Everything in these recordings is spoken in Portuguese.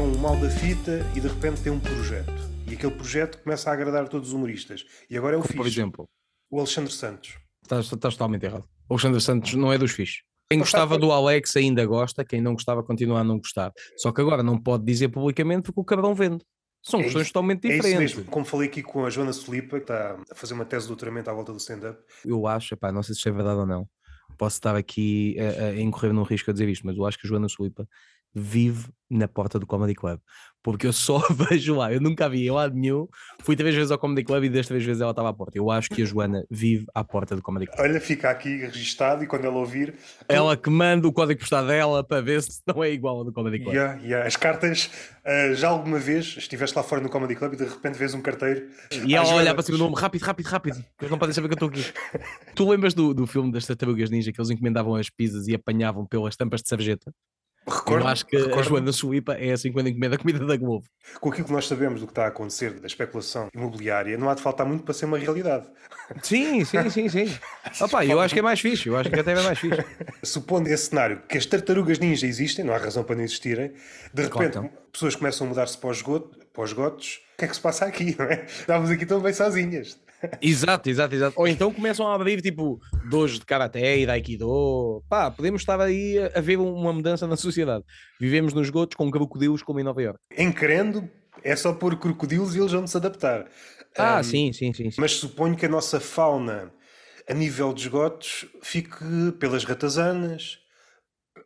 um é um mal da fita e de repente tem um projeto. E aquele projeto começa a agradar todos os humoristas. E agora é o Como, por fixe. exemplo, O Alexandre Santos. estás, estás totalmente errado. O Alexandre Santos não é dos fixes. Quem gostava por- do Alex ainda gosta, quem não gostava continua a não gostar. Só que agora não pode dizer publicamente porque o cabrão vende. São É questões isso- totalmente É isso diferentes. mesmo. Como falei aqui com a Joana Solipa, que está a fazer uma tese de doutoramento à volta do stand-up. Eu acho, epá, não sei se isto é verdade ou não. Posso estar aqui a, a incorrer num risco a dizer isto, mas eu acho que a Joana Sulipa vive na porta do Comedy Club. Porque eu só vejo lá, eu nunca vi em lado nenhum. Fui três vezes ao Comedy Club e desta vezes ela estava à porta. Eu acho que a Joana vive à porta do Comedy Club. Olha, fica aqui registado e quando ela ouvir. Ela que manda o código postal dela para ver se não é igual ao do Comedy Club. Yeah, yeah. As cartas, ah, já alguma vez estiveste lá fora no Comedy Club e de repente vês um carteiro. E ela Joana, olhar para cima do nome, rápido, rápido, rápido, que eles não podem saber que eu estou aqui. tu lembras do, do filme das tartarugas ninja que eles encomendavam as pizzas e apanhavam pelas tampas de sarjeta? Recordo, eu acho que a recordo Joana Suípa é assim quando encomenda a comida da Globo. com aquilo que nós sabemos do que está a acontecer da especulação imobiliária, não há de faltar muito para ser uma realidade. Sim, sim, sim, sim. Opa, eu acho que é mais fixe, eu acho que até é mais fixe. Supondo esse cenário que as tartarugas ninja existem, não há razão para não existirem, de repente Claro, pessoas começam a mudar-se para os, esgoto- para os gotos, o que é que se passa aqui, não é? Estávamos aqui tão bem sozinhas. Exato, exato, exato. Ou então começam a abrir tipo dojos de karaté e de aikido. Pá, podemos estar aí a, a ver uma mudança na sociedade. Vivemos nos gotos com crocodilos como em Nova York. Em querendo, é só pôr crocodilos e eles vão se adaptar. Ah, Ahm, sim, sim, sim. sim. Mas suponho que a nossa fauna, a nível de esgotos, fique pelas ratazanas.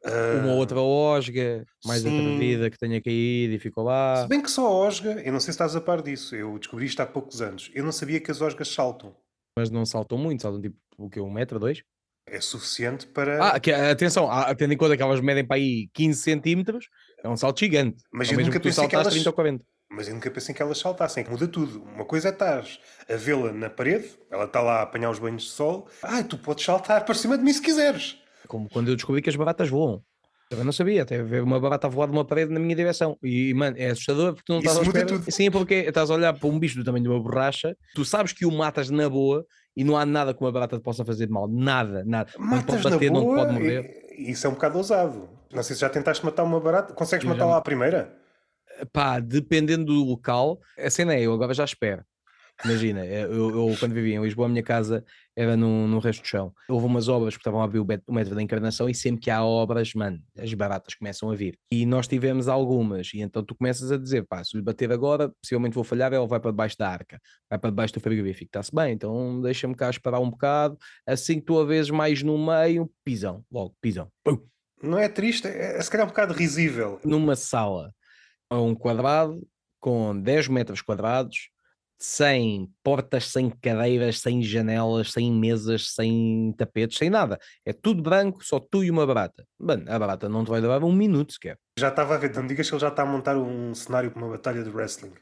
Ah, Uma outra osga, mais sim. atrevida que tenha caído e ficou lá. Se bem que só a osga, eu não sei se estás a par disso, eu descobri isto há poucos anos. Eu não sabia que as osgas saltam. Mas não saltam muito, saltam tipo o que? Um metro, dois? É suficiente para. Ah, que, atenção, ah, tendo em conta que elas medem para aí 15 centímetros, é um salto gigante. Mas Ao eu nunca pensei que elas- 30 ou 40. Mas eu nunca pensei que elas saltassem, que muda tudo. Uma coisa é estar a vê-la na parede, ela está lá a apanhar os banhos de sol. Ah, tu podes saltar para cima de mim se quiseres. Como quando eu descobri que as baratas voam. Também não sabia, até ver uma barata voar de uma parede na minha direção. E, mano, é assustador porque tu não Isso estás a espera. tudo. Sim, é porque estás a olhar para um bicho do tamanho de uma borracha, tu sabes que o matas na boa e não há nada que uma barata te possa fazer de mal. Nada, nada. não te Matas pode na bater, não te boa, pode morder. e- Isso é um bocado ousado. Não sei se já tentaste matar uma barata. Consegues Eu já matá-la à primeira? Pá, dependendo do local, a cena é, eu agora já espero. Imagina, eh, eu, eu quando vivia em Lisboa, a minha casa era num, num resto de chão. Houve umas obras que estavam a abrir o, metro da encarnação e sempre que há obras, mano, as baratas começam a vir. E nós tivemos algumas, e então tu começas a dizer, pá, se lhe bater agora, possivelmente vou falhar, ela vai para debaixo da arca, vai para debaixo do frigorífico, está-se bem, então deixa-me cá esperar um bocado, assim que tu a vês mais no meio, pisão, logo, pisão. Pum. Não é triste? É, é se calhar um bocado risível. numa sala a um quadrado com 10 metros quadrados, sem portas, sem cadeiras, sem janelas, sem mesas, sem tapetes, sem nada. É tudo branco, só tu e uma barata. Mano, a barata não te vai levar um minuto sequer. Já estava a ver, não digas que ele já está a montar um cenário para uma batalha de wrestling.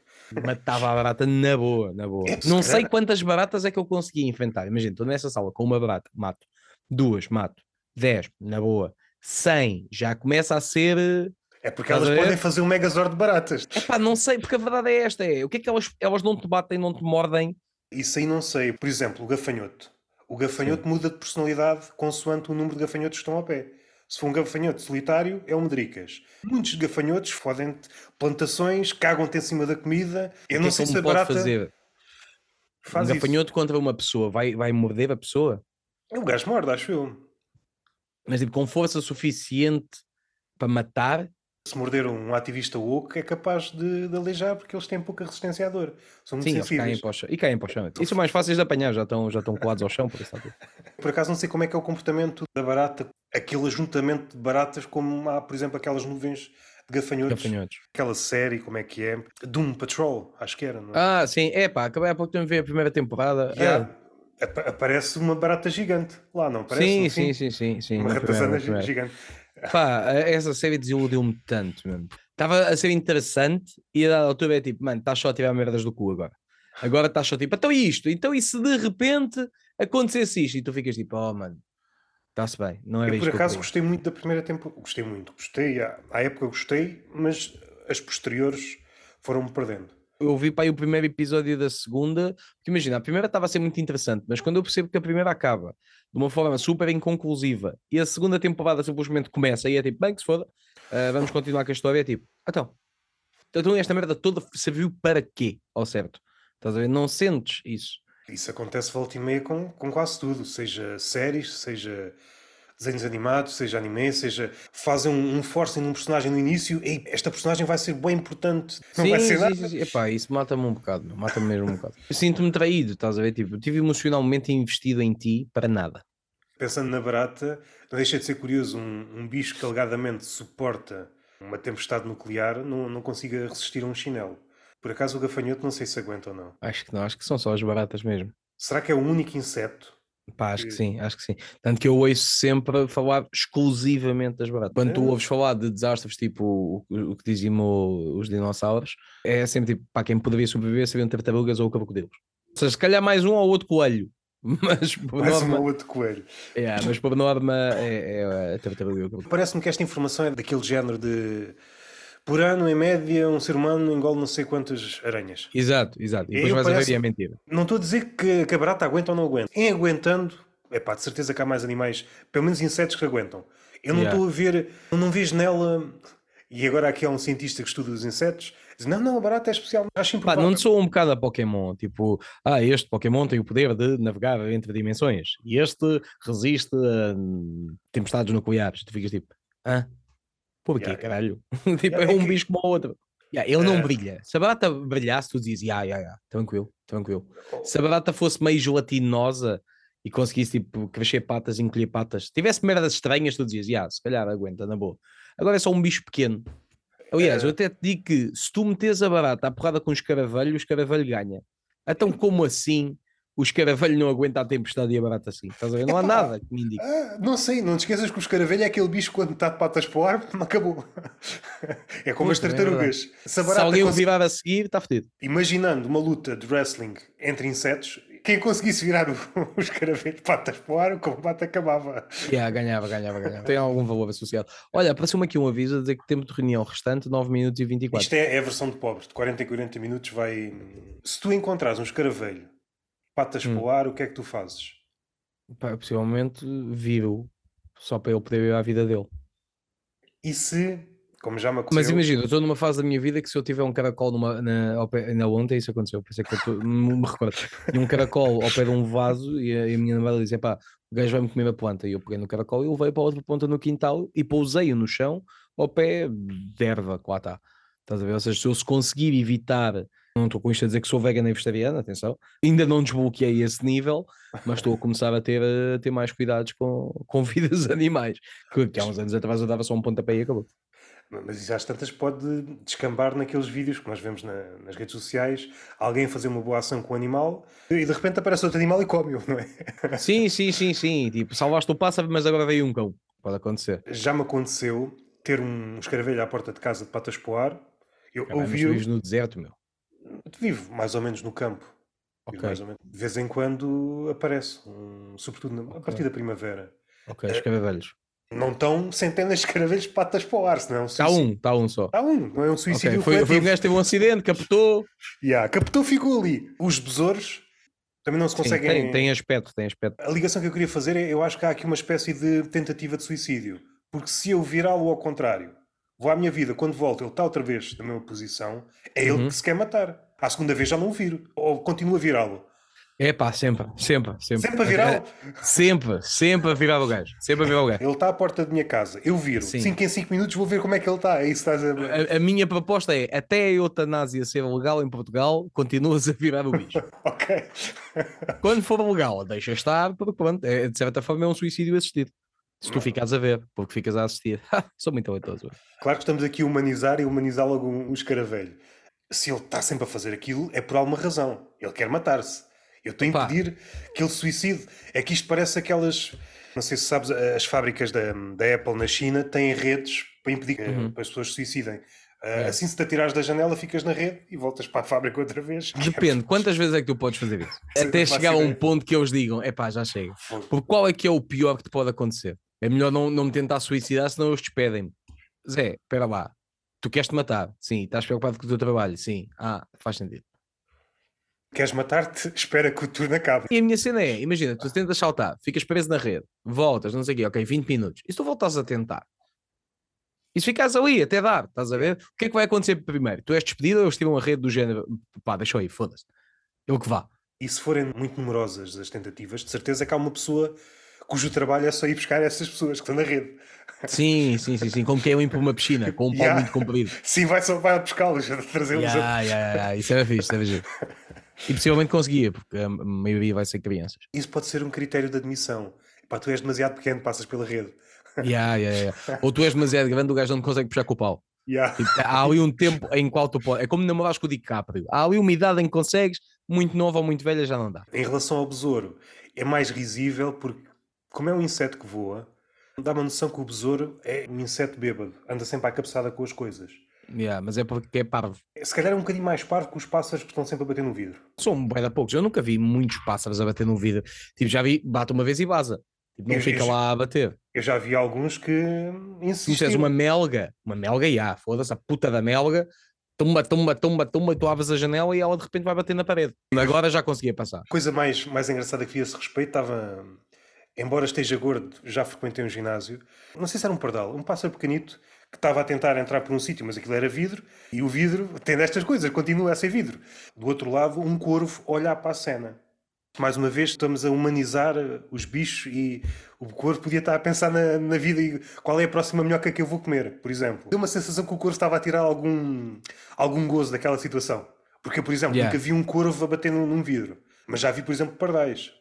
Matava a barata na boa, na boa. É, Não sei quantas baratas é que eu consegui enfrentar. Imagina, estou nessa sala com uma barata, mato. Duas, mato. Dez, na boa. Cem, já começa a ser eh, É porque Estás elas podem fazer um megazord de baratas. Epá, não sei, porque a verdade é esta: é o que é que elas, elas não te batem, não te mordem. Isso aí não sei. Por exemplo, o gafanhoto. O gafanhoto muda de personalidade consoante o número de gafanhotos que estão ao pé. Se for um gafanhoto solitário, é um medricas. Muitos gafanhotos fodem plantações, cagam-te em cima da comida. Eu não é sei que se pode barata fazer? faz um isso. gafanhoto contra uma pessoa vai, vai morder a pessoa, O gajo morde, acho eu. mas tipo, com força suficiente para matar. Se morder um ativista woke, é capaz de, de aleijar porque eles têm pouca resistência à dor. São muito Sim, caem sensíveis. para o chão. E caem para o chão. E são mais fáceis de apanhar, já estão, já estão colados ao chão, por isso. Por acaso não sei como é que é o comportamento da barata, aquele ajuntamento de baratas, como há, por exemplo, aquelas nuvens de gafanhotos. Gafanhotos. Aquela série, como é que é? Doom Patrol, acho que era, não é? Ah, sim, é pá, acabei há pouco tempo de ver a primeira temporada. Há- Ah, apa- aparece uma barata gigante lá, não parece? sim, sim, sim, sim, sim. Uma ratazana gigante. Pá, essa série desiludiu-me tanto, mesmo. Estava a ser interessante e a dada altura é tipo, mano, estás só a tirar merdas do cu agora. Agora estás só tipo, então isto? Então e se de repente acontecesse isto? E tu ficas tipo, oh mano, está-se bem, não é Eu isto por acaso gostei muito da primeira temporada. Gostei muito, gostei. À, à época gostei, mas as posteriores foram-me perdendo. Eu vi para aí o primeiro episódio da segunda, porque imagina, a primeira estava a ser muito interessante, mas quando eu percebo que a primeira acaba de uma forma super inconclusiva e a segunda temporada simplesmente começa e é tipo, bem que se foda, Uh, vamos continuar com a história. É tipo, então, então esta merda toda serviu para quê? Ao certo. Estás a ver? Não sentes isso. Isso acontece volta e meia com, com quase tudo, seja séries, seja desenhos animados, seja anime, seja fazem um, um forcing num personagem no início e esta personagem vai ser bem importante. Não sim, vai ser sim, nada. sim, sim. Epá, isso mata-me um bocado, mata-me mesmo um bocado. Sinto-me traído, estás a ver? Tipo, eu tive emocionalmente investido em ti para nada. Pensando na barata, não deixa de ser curioso um, um bicho que alegadamente suporta uma tempestade nuclear não, não consiga resistir a um chinelo. Por acaso o gafanhoto não sei se aguenta ou não. Acho que não, acho que são só as baratas mesmo. Será que é o único inseto? Pá, acho que sim, acho que sim. Tanto que eu ouço sempre falar exclusivamente das baratas. Quando tu É. ouves falar de desastres tipo o, o que diziam o- os dinossauros, é sempre tipo, pá, quem poderia sobreviver seriam tartarugas ou crocodilos. Ou seja, se calhar mais um ou outro coelho. Mas por Mais um norma, ou outro coelho. é, mas por norma é, é a tartaruga. Parece-me que esta informação é daquele género de por ano, em média, um ser humano engole não sei quantas aranhas. Exato, exato. E depois Eu vais a ver parece- e é mentira. Não estou a dizer que, que a barata aguenta ou não aguenta. Em aguentando, é pá, de certeza que há mais animais, pelo menos insetos que aguentam. Eu não Yeah. estou a ver, eu não vejo nela. E agora aqui há um cientista que estuda os insetos, diz: não, não, a barata é especial. Acho Pá, não sou um bocado a Pokémon, tipo, ah, este Pokémon tem o poder de navegar entre dimensões e este resiste a tempestades nucleares. Tu ficas tipo, ah, porquê, Yeah. caralho? tipo, Yeah, é é um que- bicho como o outro. Yeah, ele não Eh. brilha. Se a barata brilhasse, tu dizias, yeah, yeah, yeah, tranquilo, tranquilo. Se a barata fosse meio gelatinosa e conseguisse tipo, crescer patas, encolher patas, tivesse merdas estranhas, tu dizias, yeah, se calhar aguenta, na boa. Agora é só um bicho pequeno. Aliás, eu até te digo que se tu metes a barata à porrada com o escaravelho, o escaravelho ganha. Então, como assim o escaravelho não aguenta a tempestade e a barata assim? Estás a ver? Não há nada que me indique. Ah, não sei, não te esqueças que o escaravelho é aquele bicho quando está de patas para o ar, acabou. É como as é tartarugas. Se a Se barata alguém o virar a seguir, está fedido. Imaginando uma luta de wrestling entre insetos, quem conseguisse virar o, o escaravelho de patas para o ar, o combate acabava. Yeah, ganhava, ganhava, ganhava. Tem algum valor associado. Olha, apareceu-me aqui um aviso a dizer que tempo de reunião restante 9 minutos e 24. Isto é, é a versão de pobre, de 40 em 40 minutos vai. Se tu encontrares um escaravelho, patas Hum. para o ar, o que é que tu fazes? Pá, possivelmente viro só para ele poder ir à vida dele. E se, como já me aconteceu, Mas imagina, eu estou numa fase da minha vida que se eu tiver um caracol numa, na, ainda ontem isso aconteceu, pensei que eu tô, me recordo, tinha um caracol ao pé de um vaso e a, e a minha namorada dizia, pá, o gajo vai-me comer a planta, e eu peguei no caracol e levei para a outra ponta no quintal e pousei-o no chão ao pé de erva que lá está. Estás a ver? Ou seja, se eu se conseguir evitar, não estou com isto a dizer que sou vegana e vegetariana, atenção, ainda não desbloqueei esse nível, mas estou a começar a ter, a ter mais cuidados com, com vidas animais, que, que há uns anos atrás eu dava só um pontapé e acabou. Mas isso às tantas pode descambar naqueles vídeos que nós vemos na- nas redes sociais, alguém fazer uma boa ação com o animal e de repente aparece outro animal e come-o, não é? Sim, sim, sim, sim. Tipo, salvaste o pássaro, mas agora veio um cão. Pode acontecer. Já me aconteceu ter um escaravelho à porta de casa de patas para o ar. Eu Caralho, mas tu ouvi vives no deserto, meu. Vivo mais ou menos no campo. Vivo Ok, mais ou menos. De vez em quando aparece, um, sobretudo na- a Ok. partir da primavera. ok, escaravelhos. Não estão centenas de escaravelhos patas para o ar, senão é um Está um, está um só. Está um, não é um suicídio foi, foi um gajo que teve um acidente, captou. Yeah, captou, ficou ali. Os besouros também não se Sim, conseguem. tem, tem aspecto, tem aspecto. A ligação que eu queria fazer é: eu acho que há aqui uma espécie de tentativa de suicídio. Porque se eu virá-lo ao contrário, vou à minha vida, quando volto, ele está outra vez na mesma posição, é ele Uhum. que se quer matar. À segunda vez já não o viro. Ou continuo a virá-lo. É pá, sempre, sempre, sempre. Sempre a virá-lo. Sempre, sempre a virar o gajo. Sempre a virar o gajo. Ele está à porta da minha casa, eu viro. Sim. 5 em 5 minutos vou ver como é que ele está. É isso estás a. A, a minha proposta é, até a eutanásia ser legal em Portugal, continuas a virar o bicho. Ok. Quando for legal, deixa estar, porque pronto, é, de certa forma é um suicídio assistido. Se tu ficares a ver, porque ficas a assistir. Sou muito talentoso. Claro que estamos aqui a humanizar e humanizar logo um, escaravelho. Se ele está sempre a fazer aquilo, é por alguma razão. Ele quer matar-se. Eu estou a impedir que ele suicide. É que isto parece aquelas. Não sei se sabes, as fábricas da, da Apple na China têm redes para impedir que Uhum. as pessoas se suicidem. Ah, É. Assim, se te atirares da janela, ficas na rede e voltas para a fábrica outra vez. Depende, quantas vezes é que tu podes fazer isso? Até chegar a um ideia. ponto que eles digam, epá, já chega. Porque qual é que é o pior que te pode acontecer? É melhor não, não me tentar suicidar, senão eles despedem-me. Zé, espera lá. Tu queres te matar? Sim. Estás preocupado com o teu trabalho? Sim. Ah, faz sentido. Queres matar-te? Espera que o turno acabe. E a minha cena é, imagina, tu tentas saltar, ficas preso na rede, voltas, não sei o quê, ok, 20 minutos. E se tu voltas a tentar? E se ficares ali até dar, estás a ver? O que é que vai acontecer primeiro? Tu és despedido ou eles tiram a rede do género? Pá, deixa aí, foda-se. Eu que vá. E se forem muito numerosas as tentativas, de certeza que há uma pessoa cujo trabalho é só ir buscar essas pessoas que estão na rede. Sim, sim, sim, sim. Como quem é para uma piscina, com um pau Yeah. muito comprido. Sim, vai só vai pescá-los, trazê-los. a- Yeah, yeah, yeah. Isso era fixe. E possivelmente conseguia, porque a maioria vai ser crianças. Isso pode ser um critério de admissão. Pá, tu és demasiado pequeno, passas pela rede. Yeah, yeah, yeah. Ou tu és demasiado grande, o gajo não consegue puxar com o pau. Yeah. Tipo, há ali um tempo em qual tu podes. É como namorares com o DiCaprio. Há ali uma idade em que consegues, muito nova ou muito velha já não dá. Em relação ao besouro, é mais risível porque, como é um inseto que voa, dá uma noção que o besouro é um inseto bêbado, anda sempre à cabeçada com as coisas. Yeah, mas é porque é parvo. Se calhar é um bocadinho mais parvo que os pássaros que estão sempre a bater no vidro. São bué de poucos. Eu nunca vi muitos pássaros a bater no vidro. Tipo, já vi, bate uma vez e vaza. Tipo, não Eu- fica eu- lá a bater. Eu já vi alguns que me insistiram. disseres uma melga, uma melga, já, foda-se, a puta da melga, tumba, tumba, tumba, tumba, e tu abres a janela e ela de repente vai bater na parede. Agora já conseguia passar. Coisa mais, mais engraçada que vi a esse respeito estava. Embora esteja gordo, já frequentei um ginásio. Não sei se era um pardal, um pássaro pequenito que estava a tentar entrar por um sítio, mas aquilo era vidro, e o vidro tem destas coisas, continua a ser vidro. Do outro lado, um corvo olhar para a cena. Mais uma vez, estamos a humanizar eh, os bichos e o corvo podia estar a pensar na, na vida e qual é a próxima minhoca que eu vou comer, por exemplo. Deu uma sensação que o corvo estava a tirar algum, algum gozo daquela situação. Porque por exemplo, Yeah. nunca vi um corvo a bater num, num vidro. Mas já vi, por exemplo, pardais.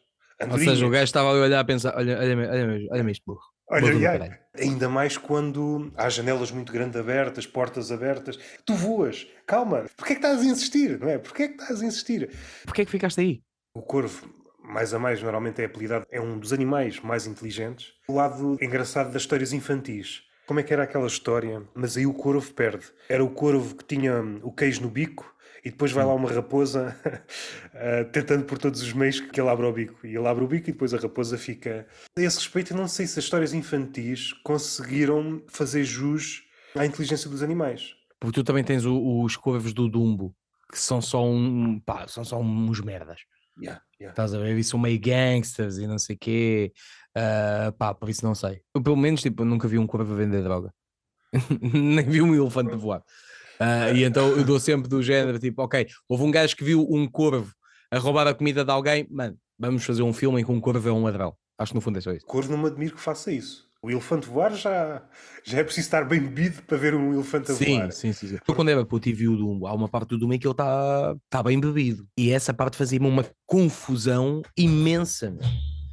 Ou Andorinhas. seja, o gajo estava ali a olhar a pensar: olha, olha-me olha olha isto, burro. Olha, Burro ai, ainda mais quando há janelas muito grandes abertas, portas abertas. Tu voas. Calma. Porquê é que estás a insistir? Não é? Porquê é que estás a insistir? Porquê é que ficaste aí? O corvo, mais a mais, normalmente é apelidado, é um dos animais mais inteligentes. O lado engraçado das histórias infantis. Como é que era aquela história? Mas aí o corvo perde. Era o corvo que tinha hum, o queijo no bico e depois vai lá uma raposa eh, tentando por todos os meios que ele abra o bico. E ele abre o bico e depois a raposa fica. A esse respeito, eu não sei se as histórias infantis conseguiram fazer jus à inteligência dos animais. Porque tu também tens o- os corvos do Dumbo, que são só um. pá, são só uns merdas. Yeah, yeah. Estás a ver? E são meio gangsters e não sei o quê. Ah, pá, por isso não sei. Eu, pelo menos, tipo, nunca vi um corvo a vender droga. Nem vi um elefante voar. Ah, e então eu dou sempre do género, tipo, ok, houve um gajo que viu um corvo a roubar a comida de alguém, mano, vamos fazer um filme em que um corvo é um ladrão. Acho que no fundo é só isso. Corvo não me admiro que faça isso. O elefante voar já, já é preciso estar bem bebido para ver um elefante a Sim, voar. sim, sim, sim. Eu quando era puto e vi o Dumbo, há uma parte do Dumbo em que ele está tá bem bebido. E essa parte fazia-me uma confusão imensa. meu.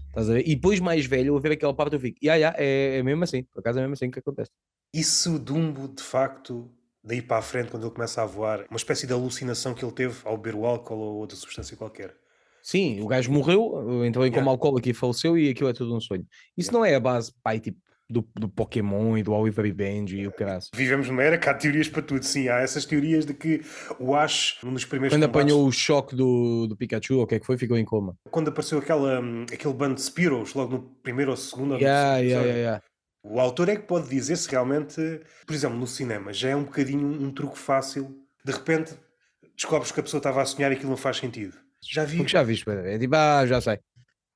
Estás a ver? E depois mais velho, eu ver aquela parte eu fico, yeah, yeah, é, é mesmo assim, por acaso é mesmo assim que acontece. E se o Dumbo, de facto, daí para a frente, quando ele começa a voar, uma espécie de alucinação que ele teve ao beber o álcool ou outra substância qualquer? Sim, o gajo morreu, entrou em Yeah. coma alcoólico e faleceu e aquilo é tudo um sonho. Isso não é a base, pai, tipo, do, do Pokémon e do Oliver Benji e o caralho. Vivemos numa era que há teorias para tudo. Sim, há essas teorias de que o Ash, num dos primeiros Quando combates, apanhou o choque do, do Pikachu, o que é que foi, ficou em coma. quando apareceu aquela, hum, aquele bando de Spearows, logo no primeiro ou segundo Yeah, yeah, yeah, yeah. O autor é que pode dizer se realmente, por exemplo, no cinema, já é um bocadinho um truque fácil. De repente, descobres que a pessoa estava a sonhar e aquilo não faz sentido. Já vi. Porque já viste, é tipo, ah, já sei.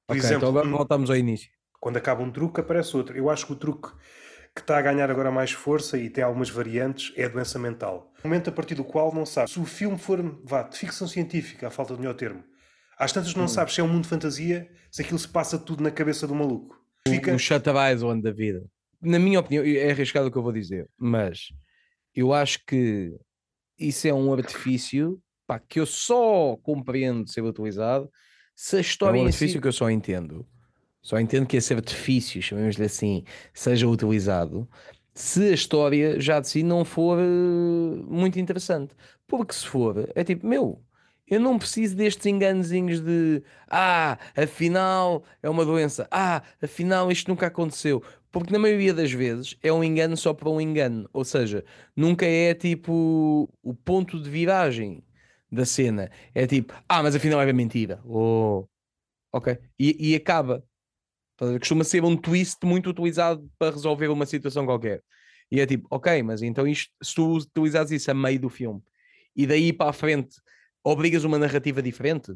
Por Ok, exemplo, então agora um- voltamos ao início. Quando acaba um truque, aparece outro. Eu acho que o truque que está a ganhar agora mais força e tem algumas variantes é a doença mental. Um momento a partir do qual não sabes. Se o filme for, vá, de ficção científica, à falta de melhor termo, às tantas não sabes se é um mundo de fantasia, se aquilo se passa tudo na cabeça do maluco. Fica... Shutter Island da vida. Na minha opinião, é arriscado o que eu vou dizer, mas eu acho que isso é um artifício pá, que eu só compreendo ser utilizado se a história um em artifício si... que eu só entendo. Só entendo que esse artifício, chamemos-lhe assim, seja utilizado se a história já de si não for eh, muito interessante. Porque se for, é tipo, meu, eu não preciso destes enganozinhos de ah, afinal é uma doença, ah, afinal isto nunca aconteceu. Porque na maioria das vezes é um engano só para um engano. Ou seja, nunca é tipo o ponto de viragem da cena. É tipo, ah, mas afinal era mentira. Oh, ok. E, e acaba. Costuma ser um twist muito utilizado para resolver uma situação qualquer. E é tipo, ok, mas então isto, se tu utilizares isso a meio do filme e daí para a frente obrigas uma narrativa diferente,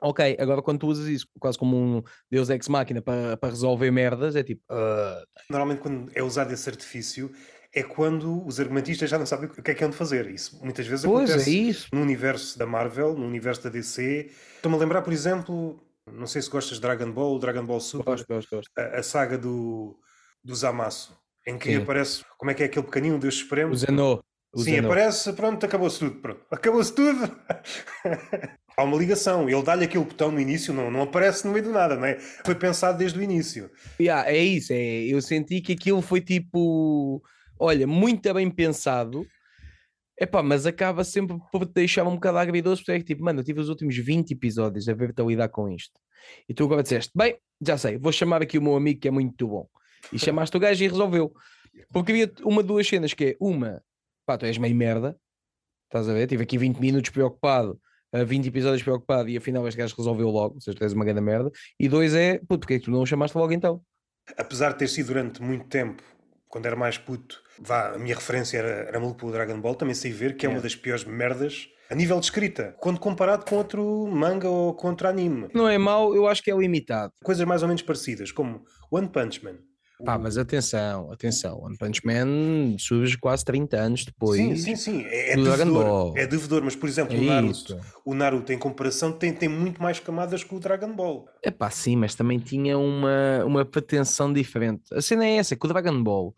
ok, agora quando tu usas isso quase como um Deus Ex Máquina para, para resolver merdas, é tipo, ah, Normalmente, quando é usado esse artifício, é quando os argumentistas já não sabem o que é que é de fazer. Isso muitas vezes Pois, é acontece isso. no universo da Marvel, no universo da DC. Estou-me a lembrar, por exemplo, não sei se gostas de Dragon Ball, Dragon Ball Super, Gosto, gosto, gosto. a, a saga do, do Zamasu, em que Sim. aparece, como é que é aquele pequenino Deus Supremo? O Zenô. Sim, aparece, pronto, acabou-se tudo. Pronto. Acabou-se tudo. Há uma ligação. Ele dá-lhe aquele botão no início, não, não aparece no meio do nada, não é? Foi pensado desde o início. Yeah, é isso, é, eu senti que aquilo foi tipo, olha, muito bem pensado, epá, mas acaba sempre por deixar um bocado agridoce, porque é que tipo, mano, eu tive os últimos 20 episódios a ver-te a lidar com isto, e tu agora disseste, bem, já sei, vou chamar aqui o meu amigo que é muito bom, e chamaste o gajo e resolveu, porque havia uma, duas cenas que é, uma, pá, tu és meio merda, estás a ver, tive aqui 20 minutos preocupado, a 20 episódios preocupado, e afinal este gajo resolveu logo, ou seja, tu és uma grande merda, e dois é, puto, porque é que tu não o chamaste logo então? Apesar de ter sido durante muito tempo, quando era mais puto, vá, a minha referência era, era maluco pelo Dragon Ball, também sei ver que é uma Yeah. das piores merdas a nível de escrita, quando comparado com outro manga ou com outro anime. Não é mau, eu acho que é limitado. Coisas mais ou menos parecidas, como One Punch Man. Pá, mas atenção, atenção. One Punch Man surge quase 30 anos depois. Sim, sim, sim. É, é devedor. Ball. É devedor, mas por exemplo, É o Naruto, o Naruto em comparação tem, tem muito mais camadas que o Dragon Ball. É pá, sim, mas também tinha uma, uma pretensão diferente. A cena é essa, que o Dragon Ball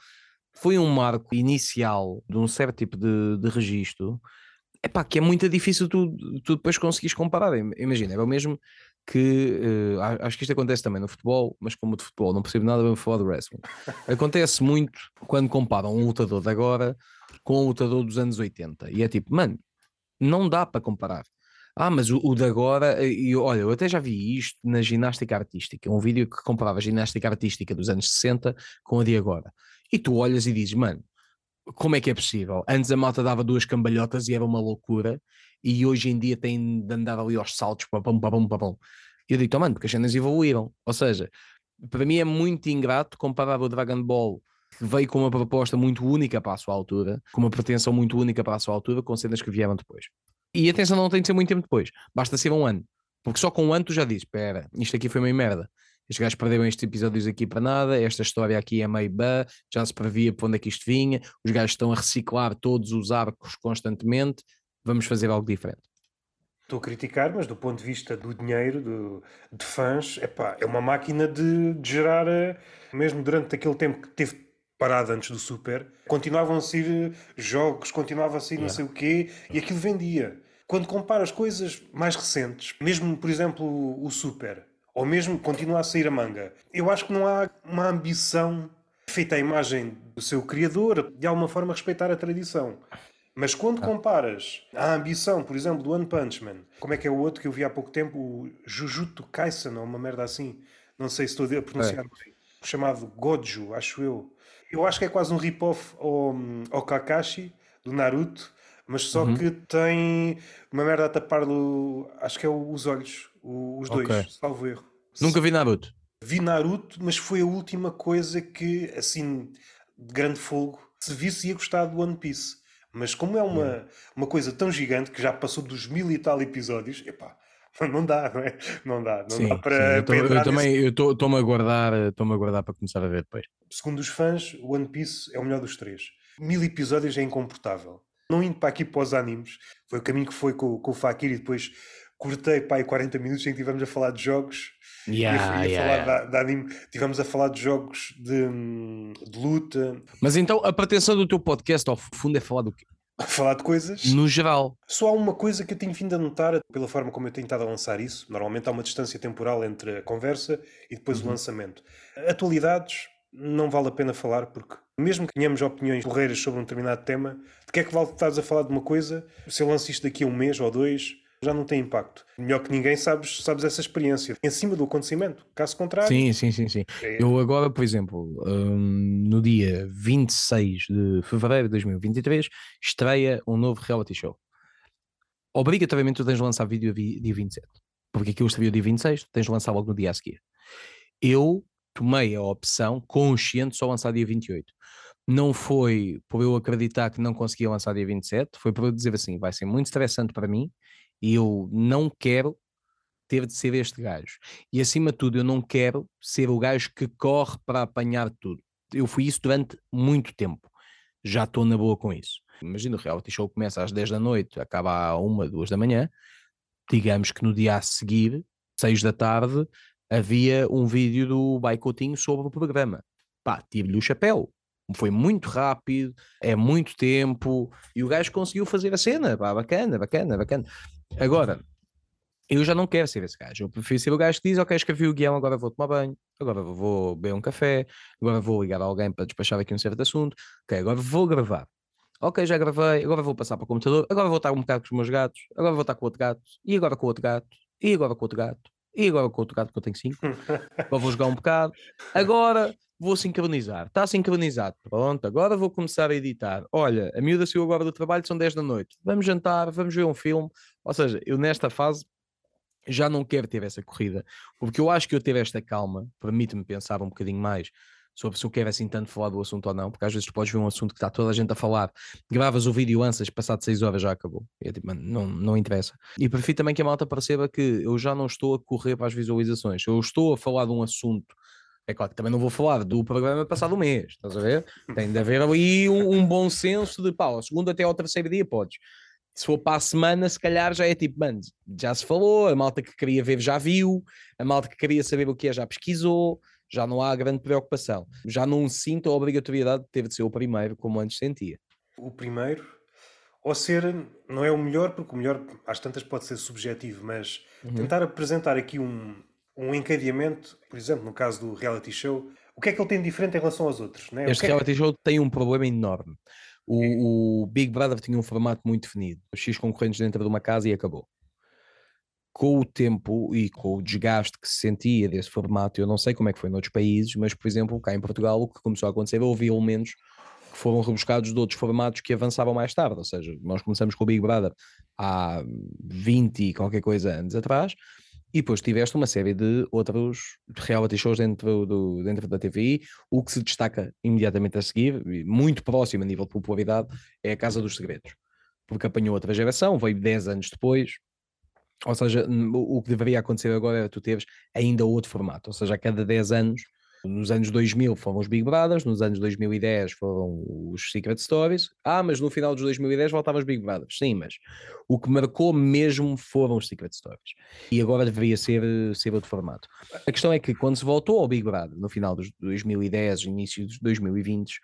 foi um marco inicial de um certo tipo de, de registro. É pá, que é muito difícil tu, tu depois conseguires comparar. Im- Imagina, era o mesmo que a- acho que isto acontece também no futebol, mas como de futebol não percebo nada, vamos falar de wrestling. Acontece muito quando comparam um lutador de agora com um lutador dos anos 80. E é tipo, mano, não dá para comparar. Ah, mas o, o de agora, eh, e olha, eu até já vi isto na ginástica artística, um vídeo que comparava a ginástica artística dos anos 60 com a de agora. E tu olhas e dizes, mano, como é que é possível? Antes a malta dava duas cambalhotas e era uma loucura, e hoje em dia tem de andar ali aos saltos, papum, papum, papum. E eu digo, "Então, mano, porque as cenas evoluíram. Ou seja, para mim é muito ingrato comparar o Dragon Ball, que veio com uma proposta muito única para a sua altura, com uma pretensão muito única para a sua altura, com cenas que vieram depois. E atenção, não tem de ser muito tempo depois, basta ser um ano. Porque só com um ano tu já dizes: espera, isto aqui foi meio merda. Estes gajos perderam estes episódios aqui para nada, esta história aqui é meio bã, já se previa para onde é que isto vinha, os gajos estão a reciclar todos os arcos constantemente, vamos fazer algo diferente. Estou a criticar, mas do ponto de vista do dinheiro, do- de fãs, epá, é uma máquina de, de gerar, eh, mesmo durante aquele tempo que teve parado antes do Super, continuavam a sair jogos, continuava a sair não sei o quê, e aquilo vendia. Quando comparas coisas mais recentes, mesmo, por exemplo, o o Super, ou mesmo continua a sair a manga, eu acho que não há uma ambição feita à imagem do seu criador, de alguma forma respeitar a tradição. Mas quando comparas a ambição, por exemplo, do One Punch Man, como é que é o outro que eu vi há pouco tempo, o Jujutsu Kaisen, ou uma merda assim, não sei se estou a pronunciar bem, chamado Gojo, acho eu. Eu acho que é quase um rip-off ao, ao Kakashi, do Naruto, mas só que tem uma merda a tapar, o, acho que é os olhos, os dois, Ok. salvo erro. Nunca vi Naruto. Vi Naruto, mas foi a última coisa que, assim, de grande fogo, se visse ia gostar do One Piece. Mas como é uma, uma coisa tão gigante que já passou dos mil e tal episódios, epá, não dá, não é? Não dá, não Sim, dá sim, para, eu, tô- eu também estou-me a guardar, estou-me a guardar para começar a ver depois. Segundo os fãs, One Piece é o melhor dos três. Mil episódios é incomportável. Não indo para aqui para os animes, foi o caminho que foi com, com o Fakir e depois cortei para aí 40 minutos em que estivemos a falar de jogos Yeah, e a yeah, falar yeah. de, de anime. Tivemos a falar de jogos de, de luta, Mas então a pretensão do teu podcast ao fundo é falar do quê? a falar de coisas. No geral. Só há uma coisa que eu tenho vindo a notar pela forma como eu tenho estado a lançar isso. Normalmente há uma distância temporal entre a conversa e depois o lançamento. Atualidades não vale a pena falar porque, mesmo que tenhamos opiniões correiras sobre um determinado tema, de que é que vale estás a falar de uma coisa se eu lanço isto daqui a um mês ou dois? Já não tem impacto. Melhor que ninguém sabes, sabes essa experiência. Em cima do acontecimento. Caso contrário, Sim, sim, sim, sim. é- Eu agora, por exemplo, hum, no dia 26 de fevereiro de 2023, estreia um novo reality show. Obrigatoriamente tu tens de lançar vídeo dia 27. Porque aquilo estreou dia 26, tu tens de lançar logo no dia a seguir. Eu tomei a opção consciente só lançar dia 28. Não foi por eu acreditar que não conseguia lançar dia 27, foi por eu dizer assim, vai ser muito estressante para mim e eu não quero ter de ser este gajo. E acima de tudo, eu não quero ser o gajo que corre para apanhar tudo. Eu fui isso durante muito tempo. já estou na boa com isso. Imagina, o reality show começa às 10 da noite, acaba à 1, 2 da manhã. Digamos que no dia a seguir, 6 da tarde, havia um vídeo do Baicotinho sobre o programa. Pá, tive-lhe o chapéu. Foi muito rápido, é muito tempo, e o gajo conseguiu fazer a cena. Pá, bacana, bacana, bacana. Agora, eu já não quero ser esse gajo. Eu prefiro ser o gajo que diz: Ok, escrevi o guião, agora vou tomar banho, agora vou beber um café, agora vou ligar a alguém para despachar aqui um certo assunto. Ok, agora vou gravar. Ok, já gravei, agora vou passar para o computador, agora vou estar um bocado com os meus gatos, agora vou estar com outro gato, e agora com outro gato, e agora com outro gato, e agora com outro gato, que eu tenho cinco. agora vou jogar um bocado. Agora vou sincronizar. Está sincronizado. Pronto, agora vou começar a editar. Olha, a miúda saiu agora do trabalho, são 10 da noite. Vamos jantar, vamos ver um filme. Ou seja, eu nesta fase já não quero ter essa corrida, porque eu acho que eu ter esta calma permite-me pensar um bocadinho mais sobre se eu quero assim tanto falar do assunto ou não, porque às vezes tu podes ver um assunto que está toda a gente a falar, gravas o vídeo antes, passado 6 horas já acabou. É tipo, não, não interessa. E prefiro também que a malta perceba que eu já não estou a correr para as visualizações, eu estou a falar de um assunto. É claro que também não vou falar do programa passado um mês, estás a ver? Tem de haver ali um, um bom senso de pá, segundo até ao terceiro dia podes se for para a semana, se calhar já é tipo, mano, já se falou, a malta que queria ver já viu, a malta que queria saber o que é já pesquisou, já não há grande preocupação. Já não sinto a obrigatoriedade de ter de ser o primeiro, como antes sentia. O primeiro, ou ser, não é o melhor, porque o melhor às tantas pode ser subjetivo, mas uhum. tentar apresentar aqui um, um encadeamento, por exemplo, no caso do reality show, o que é que ele tem de diferente em relação aos outros? Né? Este é reality show tem um problema enorme. O, o, Big Brother tinha um formato muito definido, X concorrentes dentro de uma casa e acabou. Com o tempo e com o desgaste que se sentia desse formato, eu não sei como é que foi noutros países, mas por exemplo, cá em Portugal, o que começou a acontecer, houve elementos que foram rebuscados de outros formatos que avançavam mais tarde. Ou seja, nós começamos com o Big Brother há 20 e qualquer coisa anos atrás, e depois tiveste uma série de outros reality shows dentro, do, dentro da TVI. O que se destaca imediatamente a seguir, muito próximo a nível de popularidade, é a Casa dos Segredos. Porque apanhou outra geração, veio 10 anos depois. Ou seja, o que deveria acontecer agora era tu teres ainda outro formato. Ou seja, a cada 10 anos nos anos 2000 foram os Big Brothers, nos anos 2010 foram os Secret Stories. Ah, mas no final dos 2010 voltavam os Big Brothers. Sim, mas o que marcou mesmo foram os Secret Stories. E agora deveria ser, ser outro formato. A questão é que quando se voltou ao Big Brother, no final dos 2010, início dos 2020,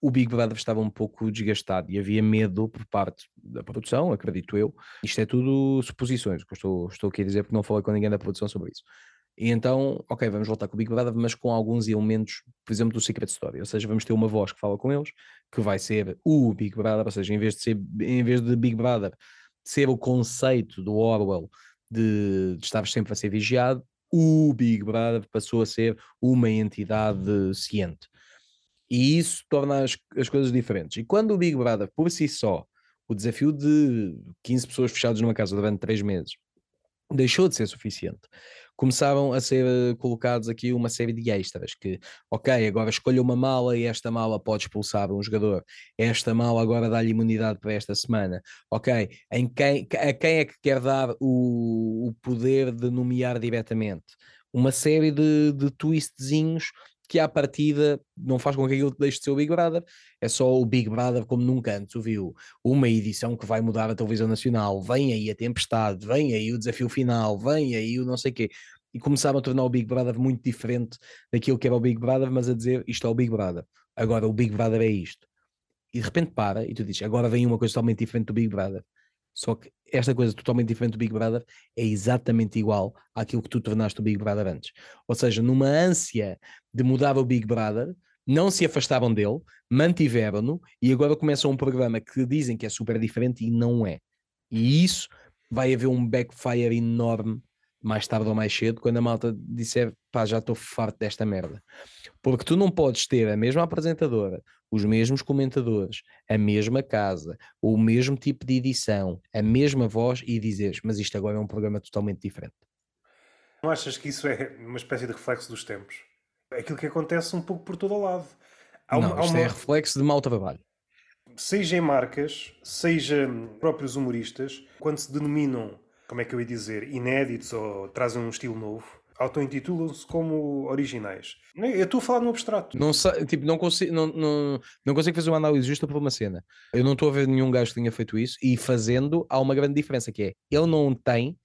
o Big Brother estava um pouco desgastado e havia medo por parte da produção, acredito eu. Isto é tudo suposições, que eu estou, estou aqui a dizer porque não falei com ninguém da produção sobre isso. E então, ok, vamos voltar com o Big Brother, mas com alguns elementos, por exemplo, do Secret Story. Ou seja, vamos ter uma voz que fala com eles, que vai ser o Big Brother, ou seja, em vez de ser, em vez de Big Brother ser o conceito do Orwell de, de estar sempre a ser vigiado, o Big Brother passou a ser uma entidade ciente. E isso torna as, as coisas diferentes. E quando o Big Brother, por si só, o desafio de 15 pessoas fechadas numa casa durante 3 meses, deixou de ser suficiente começaram a ser eh, colocados aqui uma série de extras que, ok, agora escolha uma mala e esta mala pode expulsar um jogador, esta mala agora dá-lhe imunidade para esta semana, ok, em quem, a quem é que quer dar o, o poder de nomear diretamente? Uma série de, de twistzinhos que à partida não faz com que aquilo deixe de ser o Big Brother, é só o Big Brother como nunca antes o viu. Uma edição que vai mudar a televisão nacional, vem aí a tempestade, vem aí o desafio final, vem aí o não sei quê. E começaram a tornar o Big Brother muito diferente daquilo que era o Big Brother, mas a dizer isto é o Big Brother. Agora o Big Brother é isto. E de repente para e tu dizes agora vem uma coisa totalmente diferente do Big Brother. Só que esta coisa totalmente diferente do Big Brother é exatamente igual àquilo que tu tornaste o Big Brother antes. Ou seja, numa ânsia de mudar o Big Brother, não se afastaram dele, mantiveram-no e agora começam um programa que dizem que é super diferente e não é. E isso vai haver um backfire enorme mais tarde ou mais cedo, quando a malta disser pá, já estou farto desta merda. Porque tu não podes ter a mesma apresentadora, os mesmos comentadores, a mesma casa, o mesmo tipo de edição, a mesma voz e dizeres, mas isto agora é um programa totalmente diferente. Não achas que isso é uma espécie de reflexo dos tempos? É aquilo que acontece um pouco por todo o lado. Há não, uma, isto é uma... é reflexo de mau trabalho. Seja em marcas, seja próprios humoristas, quando se denominam como é que eu ia dizer, inéditos ou trazem um estilo novo, auto-intitulam-se como originais. Eu estou a falar no abstrato. Não, tipo, não, consigo, não, não, não consigo fazer uma análise justa por uma cena. Eu não estou a ver nenhum gajo que tenha feito isso e fazendo há uma grande diferença que é ele não tem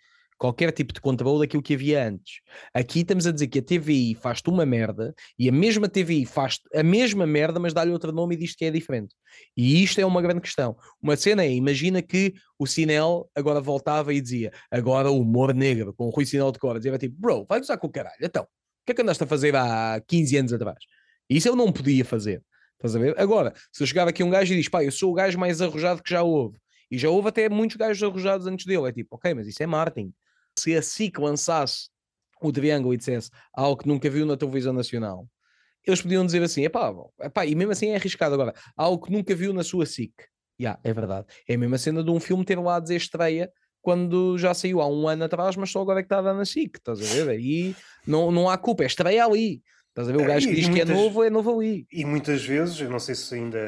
qualquer tipo de controle daquilo que havia antes. Aqui estamos a dizer que a TVI faz-te uma merda e a mesma TVI faz a mesma merda, mas dá-lhe outro nome e diz que é diferente. E isto é uma grande questão. Uma cena é, imagina que o Sinel agora voltava e dizia agora o humor negro com o Rui Sinel de Cora. Dizia tipo, bro, vai usar com o caralho. Então, o que é que andaste a fazer há 15 anos atrás? Isso eu não podia fazer. Estás a ver? Agora, se eu chegar aqui um gajo e diz, pá, eu sou o gajo mais arrojado que já houve. E já houve até muitos gajos arrojados antes dele. É tipo, ok, mas isso é marketing se a SIC lançasse o Triângulo e dissesse algo que nunca viu na televisão nacional, eles podiam dizer assim: epá, epá, e mesmo assim é arriscado agora, algo que nunca viu na sua SIC. Yeah, é verdade. É a mesma cena de um filme ter lá a dizer estreia quando já saiu há um ano atrás, mas só agora é que está a dar na SIC, estás a ver? Aí não, não há culpa, é estreia ali. Estás a ver? O gajo que diz muitas, que é novo, é novo ali. E muitas vezes, eu não sei se ainda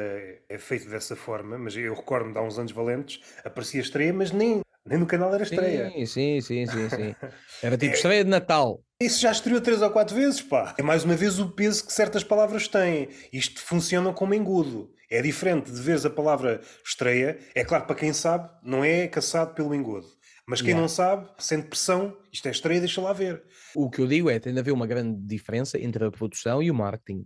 é feito dessa forma, mas eu recordo-me de há uns anos valentes, aparecia estreia, mas nem, nem no canal era estreia. Sim, sim, sim, sim. sim. Era tipo é, estreia de Natal. Isso já estreou três ou quatro vezes, pá. É mais uma vez o peso que certas palavras têm. Isto funciona como engodo. É diferente de veres a palavra estreia. É claro, para quem sabe, não é caçado pelo engodo. Mas quem yeah. não sabe, sente pressão, isto é estreia, deixa lá ver. O que eu digo é, tem de haver uma grande diferença entre a produção e o marketing.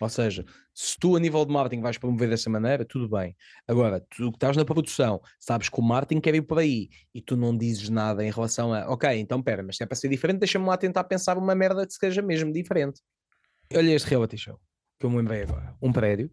Ou seja, se tu a nível de marketing vais promover dessa maneira, tudo bem. Agora, tu que estás na produção, sabes que o marketing quer ir por aí e tu não dizes nada em relação a, ok, então pera, mas se é para ser diferente, deixa-me lá tentar pensar uma merda que seja mesmo diferente. Olha este reality show que eu me lembrei agora. Um prédio.